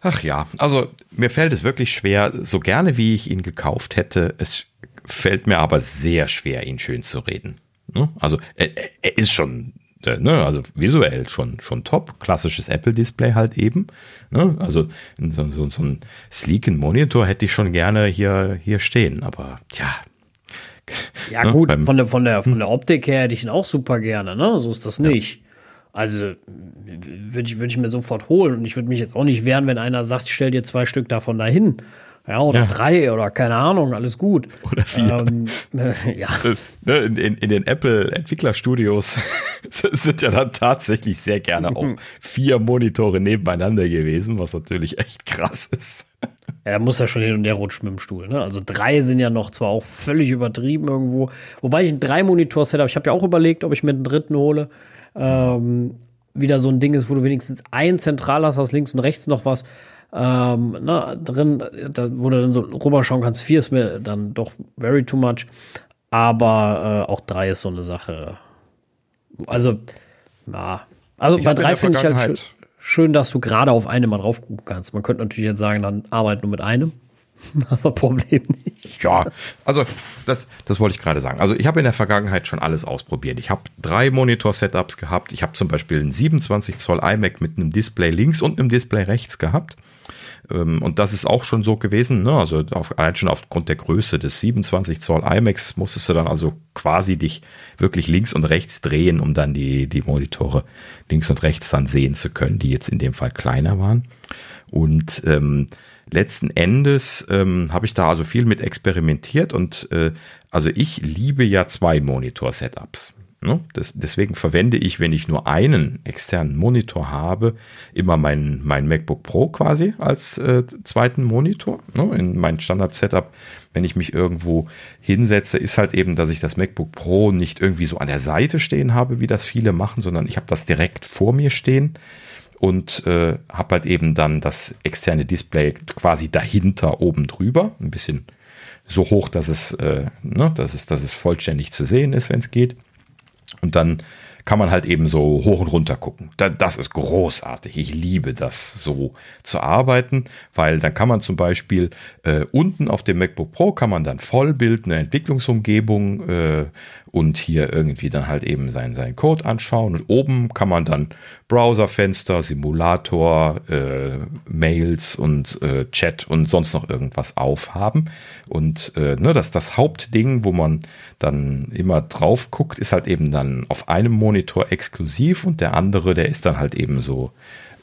A: Ach ja, also mir fällt es wirklich schwer, so gerne wie ich ihn gekauft hätte, es fällt mir aber sehr schwer, ihn schön zu reden. Ne? Also er, er ist schon, äh, ne, also visuell schon, schon top. Klassisches Apple-Display halt eben. Ne? Also so, so, so einen sleeken Monitor hätte ich schon gerne hier, hier stehen, aber tja,
B: ja, ne, gut, von der, von, der, von der Optik her hätte ich ihn auch super gerne, ne? So ist das nicht. Ja. Also würde ich, würd ich mir sofort holen und ich würde mich jetzt auch nicht wehren, wenn einer sagt, ich stell dir zwei Stück davon dahin. Ja, oder ja. drei oder keine Ahnung, alles gut. Oder vier. Ähm,
A: äh, ja. Ne, in, in, in, den Apple-Entwicklerstudios sind ja dann tatsächlich sehr gerne auch vier Monitore nebeneinander gewesen, was natürlich echt krass ist.
B: Ja, da muss ja schon hin und her rutschen mit dem Stuhl. Ne? Also drei sind ja noch zwar auch völlig übertrieben irgendwo. Wobei ich ein Drei-Monitor-Set habe. Ich habe ja auch überlegt, ob ich mir einen dritten hole. Ähm, wieder so ein Ding ist, wo du wenigstens ein zentral hast, hast links und rechts noch was ähm, na, drin, da, wo du dann so rüberschauen kannst. Vier ist mir dann doch very too much. Aber äh, auch drei ist so eine Sache. Also, ja. Also ich bei drei finde ich halt schön, schön, dass du gerade auf eine mal drauf gucken kannst. Man könnte natürlich jetzt sagen, dann arbeit nur mit einem. Das Problem nicht.
A: Ja, also das, das wollte ich gerade sagen. Also ich habe in der Vergangenheit schon alles ausprobiert. Ich habe drei Monitor-Setups gehabt. Ich habe zum Beispiel einen 27 Zoll iMac mit einem Display links und einem Display rechts gehabt. Ähm, und das ist auch schon so gewesen, ne? also auf, allein schon aufgrund der Größe des 27 Zoll iMacs musstest du dann also quasi dich wirklich links und rechts drehen, um dann die, die Monitore links und rechts dann sehen zu können, die jetzt in dem Fall kleiner waren. Und ähm, letzten Endes ähm, habe ich da also viel mit experimentiert und äh, also ich liebe ja zwei Monitor-Setups. Ne? Das, deswegen verwende ich, wenn ich nur einen externen Monitor habe, immer mein, mein MacBook Pro quasi als äh, zweiten Monitor. Ne? In mein Standard-Setup, wenn ich mich irgendwo hinsetze, ist halt eben, dass ich das MacBook Pro nicht irgendwie so an der Seite stehen habe, wie das viele machen, sondern ich habe das direkt vor mir stehen und äh, habe halt eben dann das externe Display quasi dahinter oben drüber, ein bisschen so hoch, dass es, äh, ne, dass es, dass es vollständig zu sehen ist, wenn es geht. Und dann kann man halt eben so hoch und runter gucken. das ist großartig. Ich liebe das, so zu arbeiten, weil dann kann man zum Beispiel äh, unten auf dem MacBook Pro kann man dann Vollbild, eine Entwicklungsumgebung äh, und hier irgendwie dann halt eben seinen, seinen Code anschauen. Und oben kann man dann Browserfenster, Simulator, äh, Mails und äh, Chat und sonst noch irgendwas aufhaben. Und äh, ne, das, das Hauptding, wo man dann immer drauf guckt, ist halt eben dann auf einem Monitor exklusiv und der andere, der ist dann halt eben so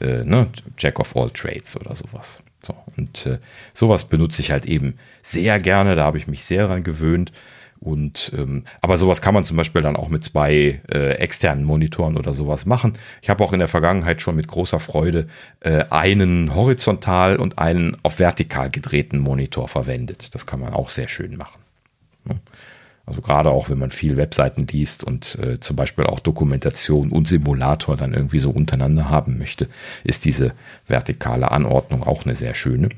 A: äh, ne, Jack of all Trades oder sowas. So, und äh, sowas benutze ich halt eben sehr gerne, da habe ich mich sehr dran gewöhnt. Und ähm, aber sowas kann man zum Beispiel dann auch mit zwei äh, externen Monitoren oder sowas machen. Ich habe auch in der Vergangenheit schon mit großer Freude äh, einen horizontal und einen auf vertikal gedrehten Monitor verwendet. Das kann man auch sehr schön machen. Also gerade auch, wenn man viel Webseiten liest und äh, zum Beispiel auch Dokumentation und Simulator dann irgendwie so untereinander haben möchte, ist diese vertikale Anordnung auch eine sehr schöne.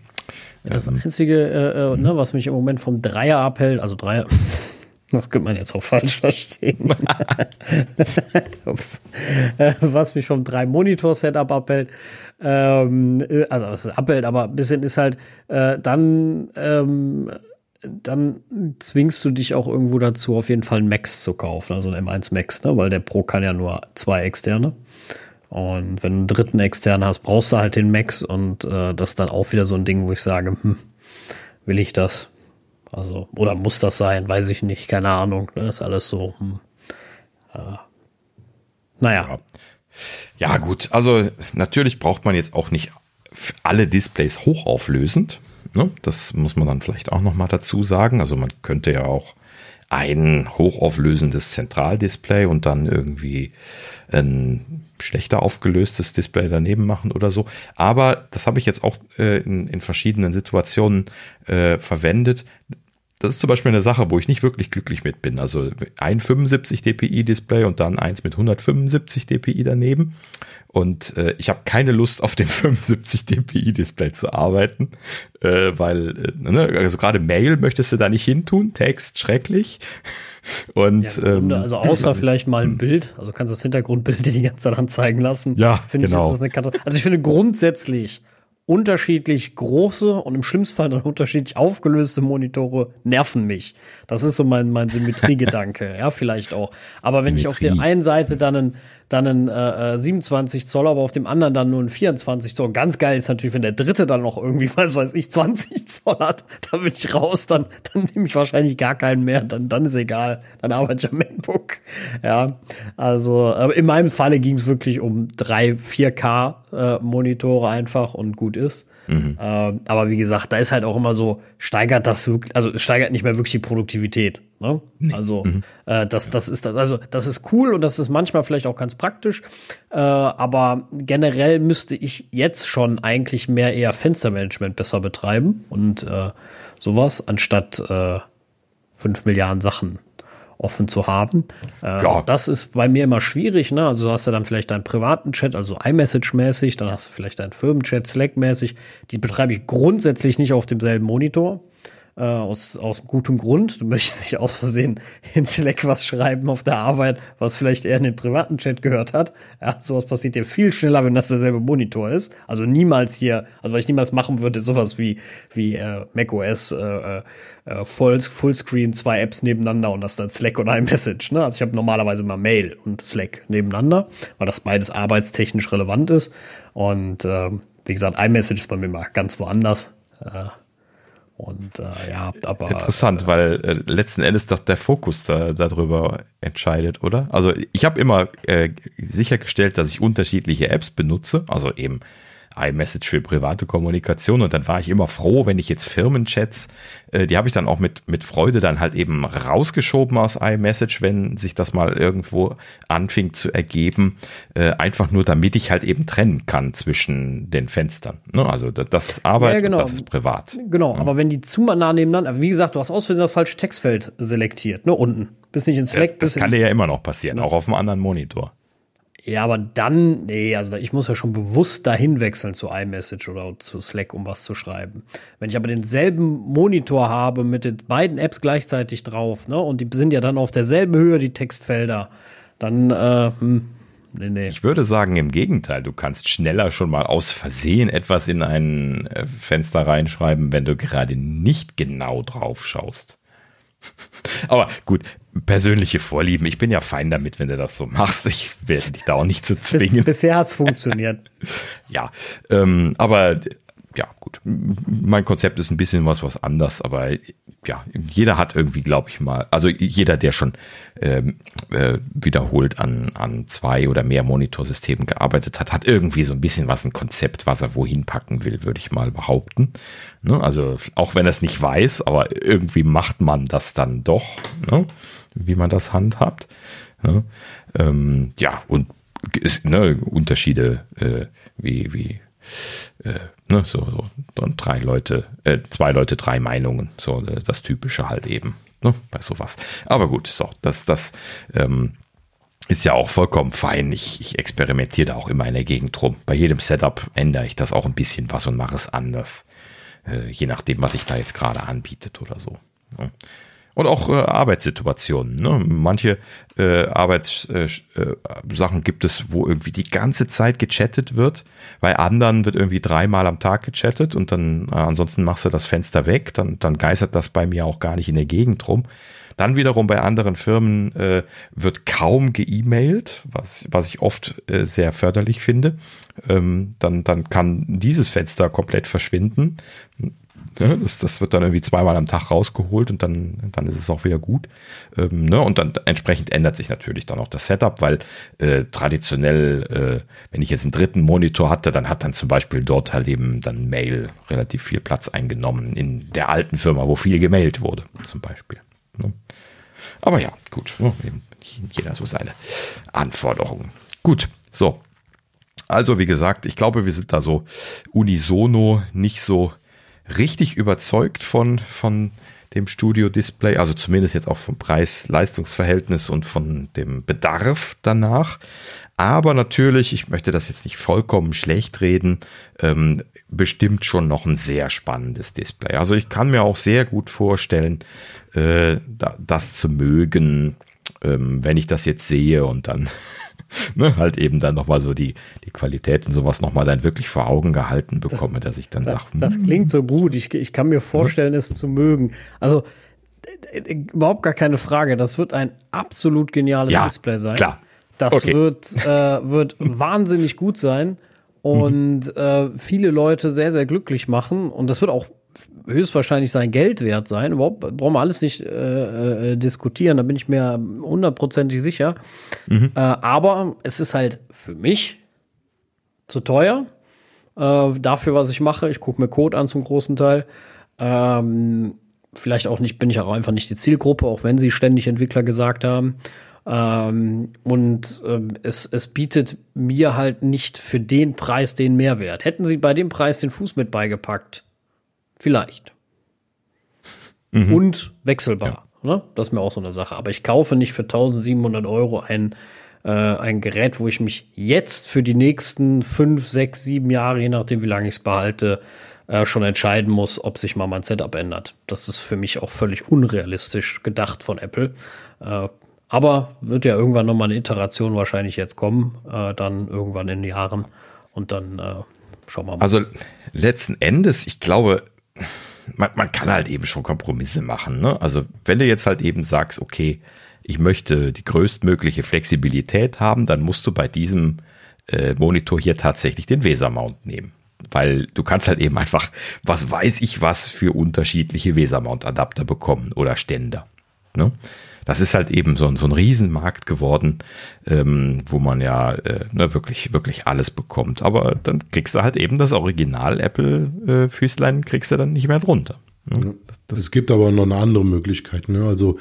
B: Das ähm, Einzige, äh, äh, ne, was mich im Moment vom Dreier abhält, also Dreier, das könnte man jetzt auch falsch verstehen. Äh, was mich vom Drei-Monitor-Setup abhält, ähm, äh, also es abhält, aber ein bisschen ist halt, äh, dann, ähm, dann zwingst du dich auch irgendwo dazu, auf jeden Fall einen Max zu kaufen, also ein M1 Max, ne? weil der Pro kann ja nur zwei externe. Und wenn du einen dritten externen hast, brauchst du halt den Max und das ist dann auch wieder so ein Ding, wo ich sage, hm, will ich das? Also, oder muss das sein? Weiß ich nicht, keine Ahnung. Ne? ist alles so. Hm, äh, naja.
A: Ja. ja, gut. Also, natürlich braucht man jetzt auch nicht alle Displays hochauflösend. Ne? Das muss man dann vielleicht auch nochmal dazu sagen. Also, man könnte ja auch ein hochauflösendes Zentraldisplay und dann irgendwie ein schlechter aufgelöstes Display daneben machen oder so. Aber das habe ich jetzt auch äh, in, in, verschiedenen Situationen äh, verwendet. Das ist zum Beispiel eine Sache, wo ich nicht wirklich glücklich mit bin. Also ein 75 dpi Display und dann eins mit 175 dpi daneben. Und äh, ich habe keine Lust, auf dem 75 dpi Display zu arbeiten, äh, weil, äh, ne, also gerade Mail möchtest du da nicht hintun, Text schrecklich. Und
B: ja, ähm, also außer vielleicht mal ein Bild, also kannst du das Hintergrundbild dir die ganze Zeit anzeigen lassen.
A: Ja,
B: finde
A: genau.
B: ich, ist das eine Katastrophe. Also ich finde grundsätzlich unterschiedlich große und im schlimmsten Fall dann unterschiedlich aufgelöste Monitore nerven mich. Das ist so mein, mein Symmetriegedanke, ja, vielleicht auch. Aber wenn Symmetrie. ich auf der einen Seite dann einen, dann einen äh, 27 äh, Zoll, aber auf dem anderen dann nur ein 24 Zoll. Ganz geil ist natürlich, wenn der dritte dann noch irgendwie, was weiß ich, 20 Zoll hat, dann bin ich raus, dann, dann nehme ich wahrscheinlich gar keinen mehr, dann, dann ist egal, dann arbeite ich am MacBook. Ja, also aber in meinem Falle ging es wirklich um drei 4K äh, Monitore einfach und gut ist. Mhm. Ähm, aber wie gesagt, da ist halt auch immer so, steigert das wirklich, also steigert nicht mehr wirklich die Produktivität. Ne? Nee. Also mhm. äh, das, das ist also das ist cool und das ist manchmal vielleicht auch ganz praktisch. Äh, aber generell müsste ich jetzt schon eigentlich mehr eher Fenstermanagement besser betreiben und äh, sowas, anstatt äh, 5 Milliarden Sachen offen zu haben. Äh, ja. Das ist bei mir immer schwierig. Ne? Also du hast ja dann vielleicht deinen privaten Chat, also iMessage-mäßig, dann hast du vielleicht deinen Firmenchat, Slack-mäßig. Die betreibe ich grundsätzlich nicht auf demselben Monitor. Äh, aus, aus gutem Grund. Du möchtest nicht aus Versehen in Slack was schreiben auf der Arbeit, was vielleicht eher in den privaten Chat gehört hat. Ja, sowas passiert dir viel schneller, wenn das derselbe Monitor ist. Also niemals hier, also was ich niemals machen würde, sowas wie, wie äh, macOS äh, äh, Full, Fullscreen, zwei Apps nebeneinander und das dann Slack und iMessage. Ne? Also ich habe normalerweise mal Mail und Slack nebeneinander, weil das beides arbeitstechnisch relevant ist. Und äh, wie gesagt, iMessage ist bei mir mal ganz woanders. Äh, und äh, ja, aber.
A: Interessant, weil äh, letzten Endes doch der Fokus da, darüber entscheidet, oder? Also ich habe immer äh, sichergestellt, dass ich unterschiedliche Apps benutze, also eben iMessage für private Kommunikation und dann war ich immer froh, wenn ich jetzt Firmenchats, äh, die habe ich dann auch mit, mit Freude dann halt eben rausgeschoben aus iMessage, wenn sich das mal irgendwo anfing zu ergeben, äh, einfach nur damit ich halt eben trennen kann zwischen den Fenstern. Ne? Also das ist Arbeit ja, genau. und das ist privat.
B: Genau, ja. aber wenn die zu nah nebeneinander, wie gesagt, du hast aus Versehen das falsche Textfeld selektiert, ne, unten. Bist nicht in Slack.
A: Das, das kann dir ja immer noch passieren, ja. auch auf einem anderen Monitor.
B: Ja, aber dann, nee, also ich muss ja schon bewusst dahin wechseln zu iMessage oder zu Slack, um was zu schreiben. Wenn ich aber denselben Monitor habe mit den beiden Apps gleichzeitig drauf, ne, und die sind ja dann auf derselben Höhe, die Textfelder, dann, äh, hm,
A: nee, nee. Ich würde sagen, im Gegenteil, du kannst schneller schon mal aus Versehen etwas in ein äh, Fenster reinschreiben, wenn du gerade nicht genau drauf schaust. Aber gut, persönliche Vorlieben. Ich bin ja fein damit, wenn du das so machst. Ich werde dich da auch nicht zu zwingen. Bis,
B: bisher hat es funktioniert.
A: ja, ähm, aber ja, gut. Mein Konzept ist ein bisschen was, was anders, aber ja, jeder hat irgendwie, glaube ich mal, also jeder, der schon ähm, äh, wiederholt an, an zwei oder mehr Monitorsystemen gearbeitet hat, hat irgendwie so ein bisschen was, ein Konzept, was er wohin packen will, würde ich mal behaupten. Ne? Also auch wenn er es nicht weiß, aber irgendwie macht man das dann doch, ne? wie man das handhabt. Ne? Ähm, ja, und ist, ne, Unterschiede äh, wie, wie äh, ne, so, so, so drei Leute, äh, zwei Leute, drei Meinungen, so äh, das Typische halt eben, ne, bei sowas. Aber gut, so, das, das ähm, ist ja auch vollkommen fein. Ich, ich experimentiere da auch immer in der Gegend rum. Bei jedem Setup ändere ich das auch ein bisschen was und mache es anders. Äh, je nachdem, was sich da jetzt gerade anbietet oder so. Ne? Und auch äh, Arbeitssituationen. Ne? Manche äh, Arbeitssachen äh, gibt es, wo irgendwie die ganze Zeit gechattet wird. Bei anderen wird irgendwie dreimal am Tag gechattet und dann äh, ansonsten machst du das Fenster weg. Dann, dann geistert das bei mir auch gar nicht in der Gegend rum. Dann wiederum bei anderen Firmen äh, wird kaum geemailt, was, was ich oft äh, sehr förderlich finde. Ähm, dann, dann kann dieses Fenster komplett verschwinden. Ne? Das, das wird dann irgendwie zweimal am Tag rausgeholt und dann, dann ist es auch wieder gut. Ähm, ne? Und dann entsprechend ändert sich natürlich dann auch das Setup, weil äh, traditionell, äh, wenn ich jetzt einen dritten Monitor hatte, dann hat dann zum Beispiel dort halt eben dann Mail relativ viel Platz eingenommen in der alten Firma, wo viel gemailt wurde, zum Beispiel. Ne? Aber ja, gut. Jeder so seine Anforderungen. Gut, so. Also, wie gesagt, ich glaube, wir sind da so unisono nicht so richtig überzeugt von, von dem Studio-Display, also zumindest jetzt auch vom Preis-Leistungsverhältnis und von dem Bedarf danach. Aber natürlich, ich möchte das jetzt nicht vollkommen schlecht reden, ähm, bestimmt schon noch ein sehr spannendes Display. Also ich kann mir auch sehr gut vorstellen, äh, das zu mögen, ähm, wenn ich das jetzt sehe und dann ne, halt eben dann nochmal so die, die Qualität und sowas nochmal dann wirklich vor Augen gehalten bekomme, dass ich dann
B: sage. Das, das klingt so gut. Ich, ich kann mir vorstellen, es zu mögen. Also überhaupt gar keine Frage. Das wird ein absolut geniales ja, Display sein. Klar. Das okay. wird, äh, wird wahnsinnig gut sein und mhm. äh, viele Leute sehr, sehr glücklich machen. Und das wird auch höchstwahrscheinlich sein Geld wert sein. Überhaupt brauchen wir alles nicht äh, äh, diskutieren, da bin ich mir hundertprozentig sicher. Mhm. Äh, aber es ist halt für mich zu teuer. Äh, dafür, was ich mache. Ich gucke mir Code an zum großen Teil. Ähm, vielleicht auch nicht, bin ich auch einfach nicht die Zielgruppe, auch wenn sie ständig Entwickler gesagt haben. Ähm, und ähm, es, es bietet mir halt nicht für den Preis den Mehrwert. Hätten sie bei dem Preis den Fuß mit beigepackt, Vielleicht. Mhm. Und wechselbar. Ja. Ne? Das ist mir auch so eine Sache. Aber ich kaufe nicht für 1700 Euro ein, äh, ein Gerät, wo ich mich jetzt für die nächsten fünf, sechs, sieben Jahre, je nachdem, wie lange ich es behalte, äh, schon entscheiden muss, ob sich mal mein Setup ändert. Das ist für mich auch völlig unrealistisch gedacht von Apple. Äh, aber wird ja irgendwann nochmal eine Iteration wahrscheinlich jetzt kommen, äh, dann irgendwann in Jahren. Und dann äh, schauen wir mal.
A: Also letzten Endes, ich glaube, man, man kann halt eben schon Kompromisse machen. Ne? Also wenn du jetzt halt eben sagst, okay, ich möchte die größtmögliche Flexibilität haben, dann musst du bei diesem äh, Monitor hier tatsächlich den Weser-Mount nehmen. Weil du kannst halt eben einfach, was weiß ich was, für unterschiedliche Weser-Mount-Adapter bekommen oder Ständer. Ne? Das ist halt eben so, ein so ein Riesenmarkt geworden, ähm, wo man ja äh, ne, wirklich, wirklich alles bekommt. Aber dann kriegst du halt eben das Original Apple-Füßlein, äh, kriegst du dann nicht mehr drunter.
C: Ne? Es gibt aber noch eine andere Möglichkeit. Ne? Also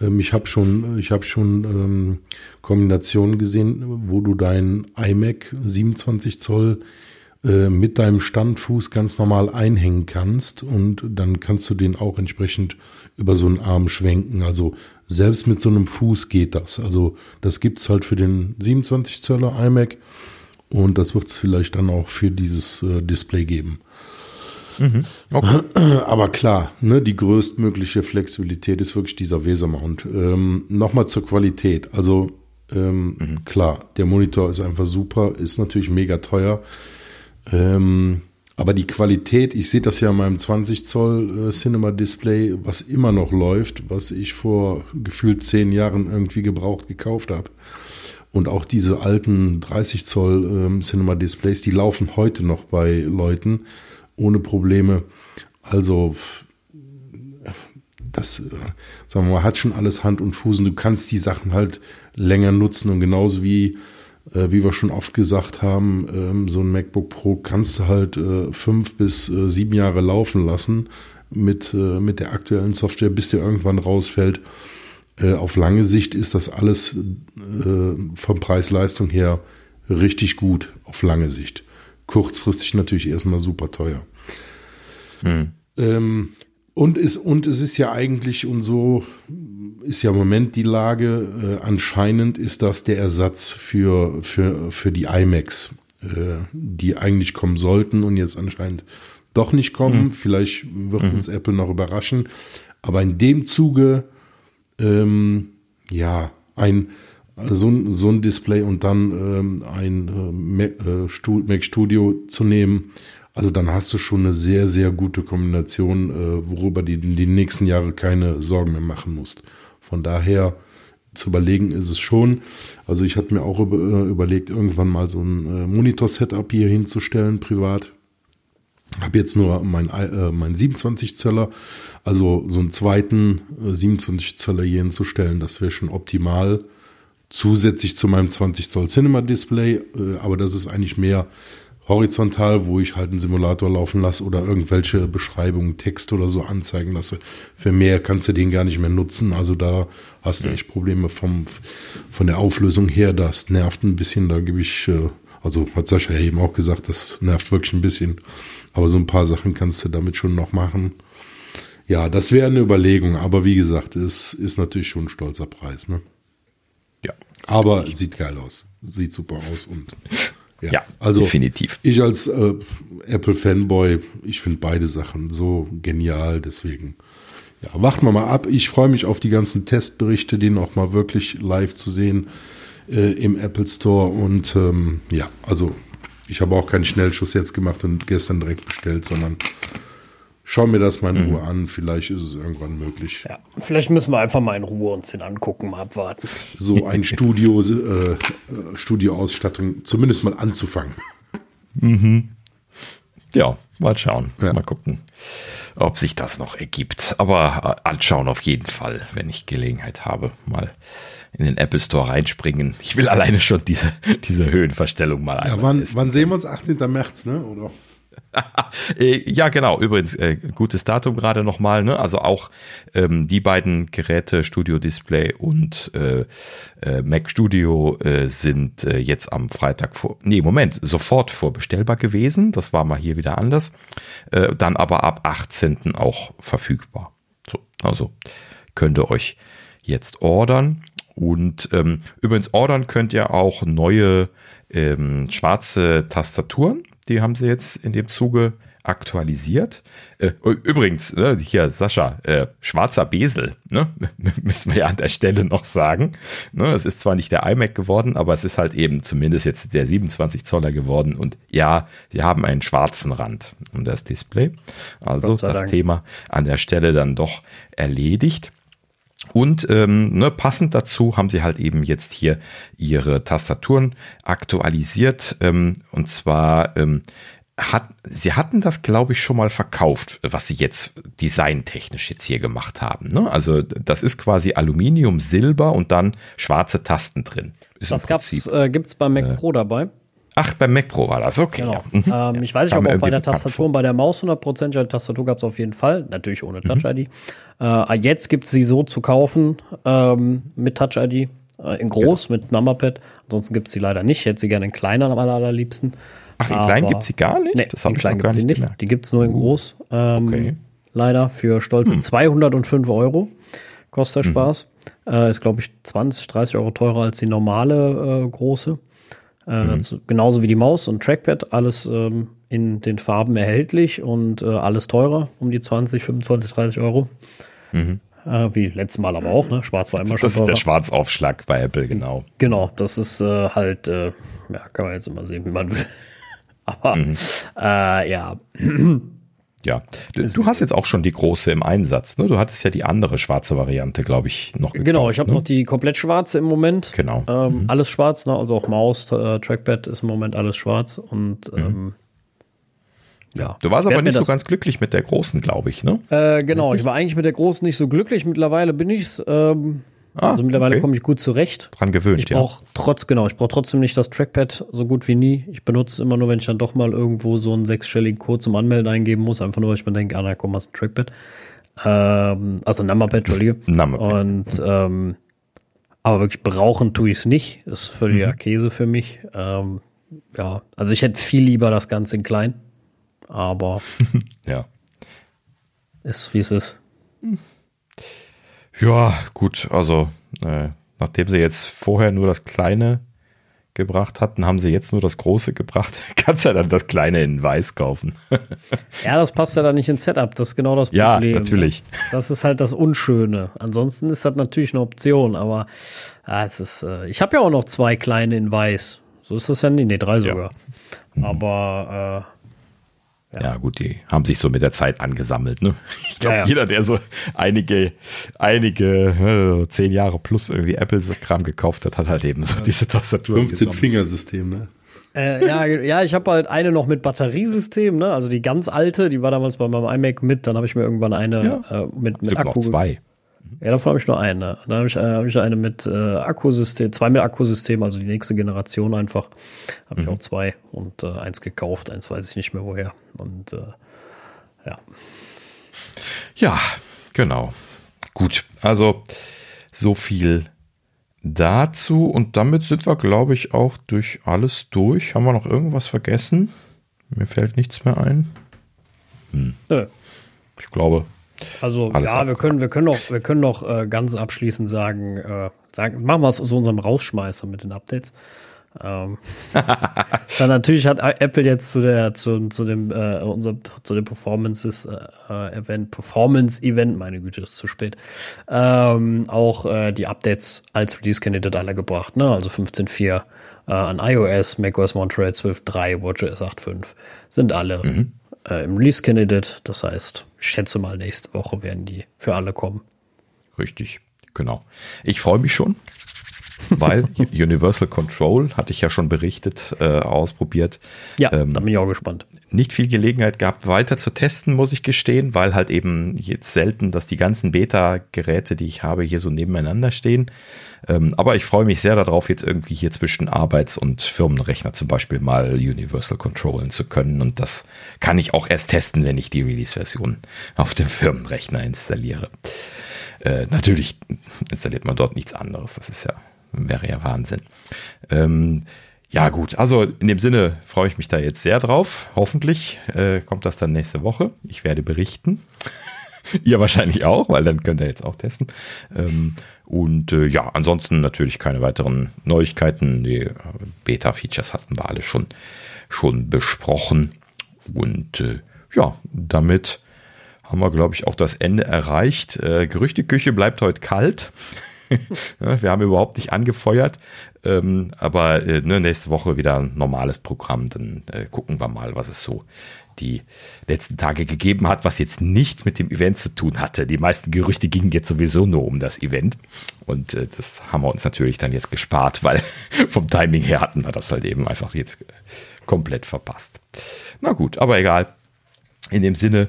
C: ähm, ich habe schon, ich habe schon ähm, Kombinationen gesehen, wo du dein iMac 27 Zoll äh, mit deinem Standfuß ganz normal einhängen kannst und dann kannst du den auch entsprechend über so einen Arm schwenken. Also selbst mit so einem Fuß geht das. Also das gibt es halt für den 27 Zöller iMac und das wird es vielleicht dann auch für dieses äh, Display geben. Mhm. Okay. Aber klar, ne, die größtmögliche Flexibilität ist wirklich dieser Wesermount. Ähm, Nochmal zur Qualität. Also ähm, mhm. klar, der Monitor ist einfach super, ist natürlich mega teuer. Ähm, aber die Qualität, ich sehe das ja in meinem 20 Zoll äh, Cinema Display, was immer noch läuft, was ich vor gefühlt zehn Jahren irgendwie gebraucht gekauft habe. Und auch diese alten 30 Zoll ähm, Cinema Displays, die laufen heute noch bei Leuten ohne Probleme. Also das, äh, sagen wir mal, hat schon alles Hand und Fuß und du kannst die Sachen halt länger nutzen und genauso wie wie wir schon oft gesagt haben, ähm, so ein MacBook Pro kannst du halt äh, fünf bis äh, sieben Jahre laufen lassen mit, äh, mit der aktuellen Software, bis der irgendwann rausfällt. Äh, auf lange Sicht ist das alles äh, von Preis-Leistung her richtig gut, auf lange Sicht. Kurzfristig natürlich erstmal super teuer. Hm. Ähm, und, ist, und es ist ja eigentlich, und so ist ja im Moment die Lage, äh, anscheinend ist das der Ersatz für, für, für die iMacs, äh, die eigentlich kommen sollten und jetzt anscheinend doch nicht kommen. Mhm. Vielleicht wird mhm. uns Apple noch überraschen. Aber in dem Zuge, ähm, ja, ein, so, so ein Display und dann ähm, ein äh, Mac, äh, Mac Studio zu nehmen, also dann hast du schon eine sehr, sehr gute Kombination, äh, worüber du die, die nächsten Jahre keine Sorgen mehr machen musst. Von daher zu überlegen ist es schon. Also ich hatte mir auch äh, überlegt, irgendwann mal so ein äh, Monitor-Setup hier hinzustellen, privat. Habe jetzt nur mein, äh, mein 27 Zöller, also so einen zweiten äh, 27 Zöller hier hinzustellen, das wäre schon optimal. Zusätzlich zu meinem 20 Zoll Cinema Display, äh, aber das ist eigentlich mehr horizontal, wo ich halt einen Simulator laufen lasse oder irgendwelche Beschreibungen, Text oder so anzeigen lasse. Für mehr kannst du den gar nicht mehr nutzen. Also da hast du echt Probleme vom, von der Auflösung her. Das nervt ein bisschen. Da gebe ich, äh, also hat Sascha eben auch gesagt, das nervt wirklich ein bisschen. Aber so ein paar Sachen kannst du damit schon noch machen. Ja, das wäre eine Überlegung. Aber wie gesagt, es ist natürlich schon ein stolzer Preis. Ne?
A: Ja.
C: Aber sieht geil aus. Sieht super aus und
A: ja, ja also definitiv.
C: Ich als äh, Apple-Fanboy, ich finde beide Sachen so genial, deswegen. Ja, warten wir mal ab. Ich freue mich auf die ganzen Testberichte, den auch mal wirklich live zu sehen äh, im Apple Store. Und ähm, ja, also ich habe auch keinen Schnellschuss jetzt gemacht und gestern direkt bestellt, sondern schau mir das mal in mhm. Ruhe an. Vielleicht ist es irgendwann möglich.
B: Ja, vielleicht müssen wir einfach mal in Ruhe uns den angucken, mal abwarten.
C: So ein Studio, äh, äh, Studioausstattung zumindest mal anzufangen.
A: Mhm. Ja, mal schauen. Ja. Mal gucken, ob sich das noch ergibt. Aber äh, anschauen auf jeden Fall, wenn ich Gelegenheit habe, mal in den Apple Store reinspringen. Ich will alleine schon diese, diese Höhenverstellung mal
C: Ja, wann, wann sehen wir uns? 18. März, ne? Oder?
A: Äh, ja, genau. Übrigens, äh, gutes Datum gerade nochmal. Ne? Also auch ähm, die beiden Geräte, Studio Display und äh, äh, Mac Studio, äh, sind äh, jetzt am Freitag vor. Nee, Moment, sofort vorbestellbar gewesen. Das war mal hier wieder anders. Äh, dann aber ab 18. auch verfügbar. So, also könnt ihr euch jetzt ordern. Und ähm, übrigens ordern könnt ihr auch neue ähm, schwarze Tastaturen die haben sie jetzt in dem Zuge aktualisiert. Äh, übrigens, ne, hier Sascha, äh, schwarzer Besel, ne, müssen wir ja an der Stelle noch sagen. Ne, es ist zwar nicht der iMac geworden, aber es ist halt eben zumindest jetzt der 27 Zoller geworden. Und ja, sie haben einen schwarzen Rand um das Display. Also das Dank. Thema an der Stelle dann doch erledigt. Und ähm, ne, passend dazu haben sie halt eben jetzt hier ihre Tastaturen aktualisiert. Ähm, und zwar ähm, hat, sie hatten das, glaube ich, schon mal verkauft, was sie jetzt designtechnisch jetzt hier gemacht haben. Ne? Also das ist quasi Aluminium, Silber und dann schwarze Tasten drin.
B: Ist das äh, gibt es beim Mac äh, Pro dabei.
A: Ach, beim Mac Pro war das, okay.
B: Genau. Ja. Mhm. Ähm, ich weiß nicht, ob auch bei der Tastatur und bei der Maus 100% die Tastatur gab es auf jeden Fall, natürlich ohne Touch-ID. Mhm. Äh, jetzt gibt es sie so zu kaufen ähm, mit Touch-ID, äh, in groß genau. mit Numberpad. Ansonsten gibt es sie leider nicht. Ich hätte sie gerne in kleiner am allerliebsten.
A: Ach, in klein gibt es sie gar nicht?
B: Nee, das in klein gibt es sie nicht. Gemerkt. Die gibt es nur in uh. groß. Ähm, okay. Leider für stolze hm. 205 Euro kostet der mhm. Spaß. Äh, ist, glaube ich, 20, 30 Euro teurer als die normale äh, große. Äh, mhm. genauso wie die Maus und Trackpad, alles ähm, in den Farben erhältlich und äh, alles teurer, um die 20, 25, 30 Euro. Mhm. Äh, wie letztes Mal aber auch, ne? Schwarz war immer
A: schon. Das ist der Schwarzaufschlag bei Apple, genau.
B: Genau, das ist äh, halt, äh, ja, kann man jetzt immer sehen, wie man will. aber mhm. Äh, ja.
A: Ja, du, hast jetzt auch schon die große im Einsatz. Ne? Du hattest ja die andere schwarze Variante, glaube ich, noch.
B: Gekauft, genau, ich habe ne? noch die komplett schwarze im Moment.
A: Genau.
B: Ähm, mhm. Alles schwarz, ne? also auch Maus, äh, Trackpad ist im Moment alles schwarz und mhm. ähm,
A: ja. Du warst aber nicht so ganz glücklich mit der großen, glaube ich, ne?
B: Äh, genau, ich war eigentlich mit der großen nicht so glücklich. Mittlerweile bin ich es. Ähm, Ah, also mittlerweile okay. komme ich gut zurecht.
A: Dran gewöhnt,
B: ich brauch ja. Trotz, genau, ich brauche trotzdem nicht das Trackpad so gut wie nie. Ich benutze es immer nur, wenn ich dann doch mal irgendwo so einen sechsstelligen Code zum Anmelden eingeben muss. Einfach nur, weil ich mir denke, ah, na komm, hast ein Trackpad. Ähm, also Numberpad, Entschuldige. Numberpad. Und mhm. ähm, aber wirklich brauchen tue ich es nicht. Das ist völliger mhm. Käse für mich. Ähm, ja, also ich hätte viel lieber das Ganze in klein. Aber
A: ja.
B: Ist wie es ist.
A: Ja, gut, also äh, nachdem sie jetzt vorher nur das Kleine gebracht hatten, haben sie jetzt nur das Große gebracht. Kannst ja dann das Kleine in Weiß kaufen.
B: ja, das passt ja dann nicht ins Setup. Das ist genau das
A: Problem. Ja, natürlich.
B: Das ist halt das Unschöne. Ansonsten ist das natürlich eine Option, aber ah, es ist. Äh, ich habe ja auch noch zwei Kleine in Weiß. So ist das ja nicht. Nee, drei sogar. Ja. Aber äh,
A: ja. ja. gut, die haben sich so mit der Zeit angesammelt. Ne? Ich glaube, ja, ja. jeder, der so einige, einige äh, zehn Jahre plus irgendwie Apple-Kram gekauft hat, hat halt eben so diese Tastatur.
C: 15-Fingersystem, ne?
B: Äh, ja, ja, ich habe halt eine noch mit Batteriesystem, ne? Also die ganz alte, die war damals bei meinem iMac mit. Dann habe ich mir irgendwann eine äh, mit, mit
A: Akku. Noch zwei.
B: Ja, davon habe ich nur eine. Dann habe ich, äh, hab ich eine mit äh, Akkusystem, zwei mit Akkusystem, also die nächste Generation einfach. Habe mhm. ich auch zwei und äh, eins gekauft, eins weiß ich nicht mehr woher. Und äh, ja.
A: Ja, genau. Gut, also so viel dazu und damit sind wir, glaube ich, auch durch alles durch. Haben wir noch irgendwas vergessen? Mir fällt nichts mehr ein. Hm. Nö. Ich glaube.
B: Also ja, wir können, wir können noch, wir können noch äh, ganz abschließend sagen, äh, sagen, machen wir es so unserem Rausschmeißer mit den Updates. Ähm, dann natürlich hat Apple jetzt zu der zu, zu dem äh, unser zu dem Performances äh, Event Performance Event meine Güte ist zu spät ähm, auch äh, die Updates als Release Candidate alle gebracht ne also 15.4 äh, an iOS macOS Montreal 12.3 WatchOS 8.5 sind alle mhm. Äh, im Release Candidate. Das heißt ich schätze mal nächste Woche werden die für alle kommen.
A: Richtig genau. Ich freue mich schon weil Universal Control, hatte ich ja schon berichtet, äh, ausprobiert.
B: Ja, ähm, da bin ich auch gespannt.
A: Nicht viel Gelegenheit gehabt, weiter zu testen, muss ich gestehen, weil halt eben jetzt selten, dass die ganzen Beta-Geräte, die ich habe, hier so nebeneinander stehen. Ähm, aber ich freue mich sehr darauf, jetzt irgendwie hier zwischen Arbeits- und Firmenrechner zum Beispiel mal Universal Controllen zu können. Und das kann ich auch erst testen, wenn ich die Release-Version auf dem Firmenrechner installiere. Äh, natürlich installiert man dort nichts anderes. Das ist ja wäre ja Wahnsinn. Ähm, ja, gut, also in dem Sinne freue ich mich da jetzt sehr drauf. Hoffentlich äh, kommt das dann nächste Woche. Ich werde berichten. ihr wahrscheinlich auch, weil dann könnt ihr jetzt auch testen. Ähm, und äh, ja, ansonsten natürlich keine weiteren Neuigkeiten. Die Beta-Features hatten wir alle schon, schon besprochen. Und äh, ja, damit haben wir, glaube ich, auch das Ende erreicht. Äh, Gerüchteküche bleibt heute kalt. Wir haben überhaupt nicht angefeuert. Ähm, aber äh, ne, nächste Woche wieder ein normales Programm. Dann äh, gucken wir mal, was es so die letzten Tage gegeben hat, was jetzt nicht mit dem Event zu tun hatte. Die meisten Gerüchte gingen jetzt sowieso nur um das Event. Und äh, das haben wir uns natürlich dann jetzt gespart, weil vom Timing her hatten wir das halt eben einfach jetzt äh, komplett verpasst. Na gut, aber egal. In dem Sinne,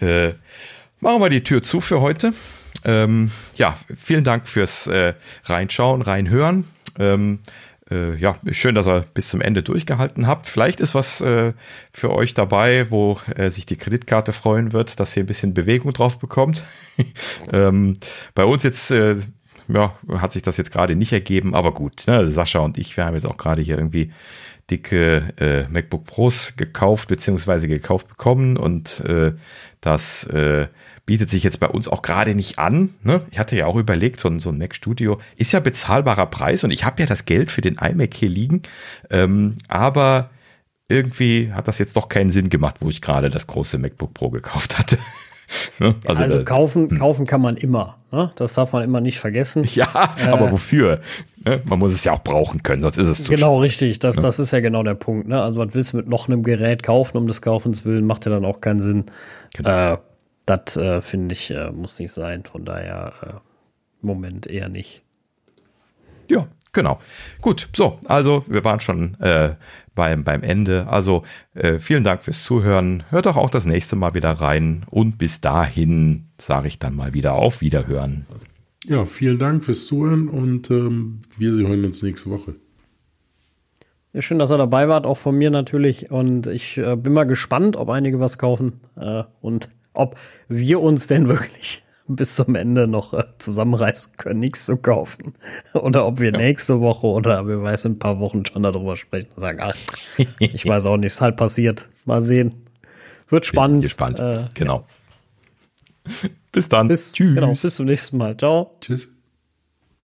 A: äh, machen wir die Tür zu für heute. Ähm, ja, vielen Dank fürs äh, Reinschauen, Reinhören. Ähm, äh, ja, schön, dass ihr bis zum Ende durchgehalten habt. Vielleicht ist was äh, für euch dabei, wo äh, sich die Kreditkarte freuen wird, dass ihr ein bisschen Bewegung drauf bekommt. ähm, bei uns jetzt äh, ja, hat sich das jetzt gerade nicht ergeben, aber gut. Ne? Sascha und ich, wir haben jetzt auch gerade hier irgendwie dicke äh, MacBook Pros gekauft beziehungsweise gekauft bekommen und äh, das äh, bietet sich jetzt bei uns auch gerade nicht an. Ne? Ich hatte ja auch überlegt, so ein, so ein Mac Studio ist ja bezahlbarer Preis und ich habe ja das Geld für den iMac hier liegen, ähm, aber irgendwie hat das jetzt doch keinen Sinn gemacht, wo ich gerade das große MacBook Pro gekauft hatte.
B: ne? Also, also, kaufen, hm. kaufen kann man immer. Ne? Das darf man immer nicht vergessen.
A: Ja, äh, aber wofür? Ne? Man muss es ja auch brauchen können, sonst ist es
B: zu Genau, richtig. Das, ne? das ist ja genau der Punkt. Also, was willst du mit noch einem Gerät kaufen, um des Kaufens willen, macht ja dann auch keinen Sinn. Genau. Äh, das äh, finde ich, äh, muss nicht sein. Von daher, äh, Moment eher nicht.
A: Ja, genau. Gut, so, also wir waren schon äh, beim, beim Ende. Also äh, vielen Dank fürs Zuhören. Hört doch auch das nächste Mal wieder rein. Und bis dahin sage ich dann mal wieder auf Wiederhören.
C: Ja, vielen Dank fürs Zuhören und ähm, wir hören uns nächste Woche.
B: Ja, schön, dass ihr dabei wart, auch von mir natürlich. Und ich äh, bin mal gespannt, ob einige was kaufen. Äh, und ob wir uns denn wirklich bis zum Ende noch äh, zusammenreißen können, nichts zu kaufen. Oder ob wir ja. nächste Woche oder wir weiß in ein paar Wochen schon darüber sprechen und sagen, ach, ich weiß auch nicht, ist halt passiert. Mal sehen. Wird spannend.
A: Gespannt. Äh, genau. Ja. Bis dann.
B: Bis, Tschüss. Genau, bis zum nächsten Mal. Ciao. Tschüss.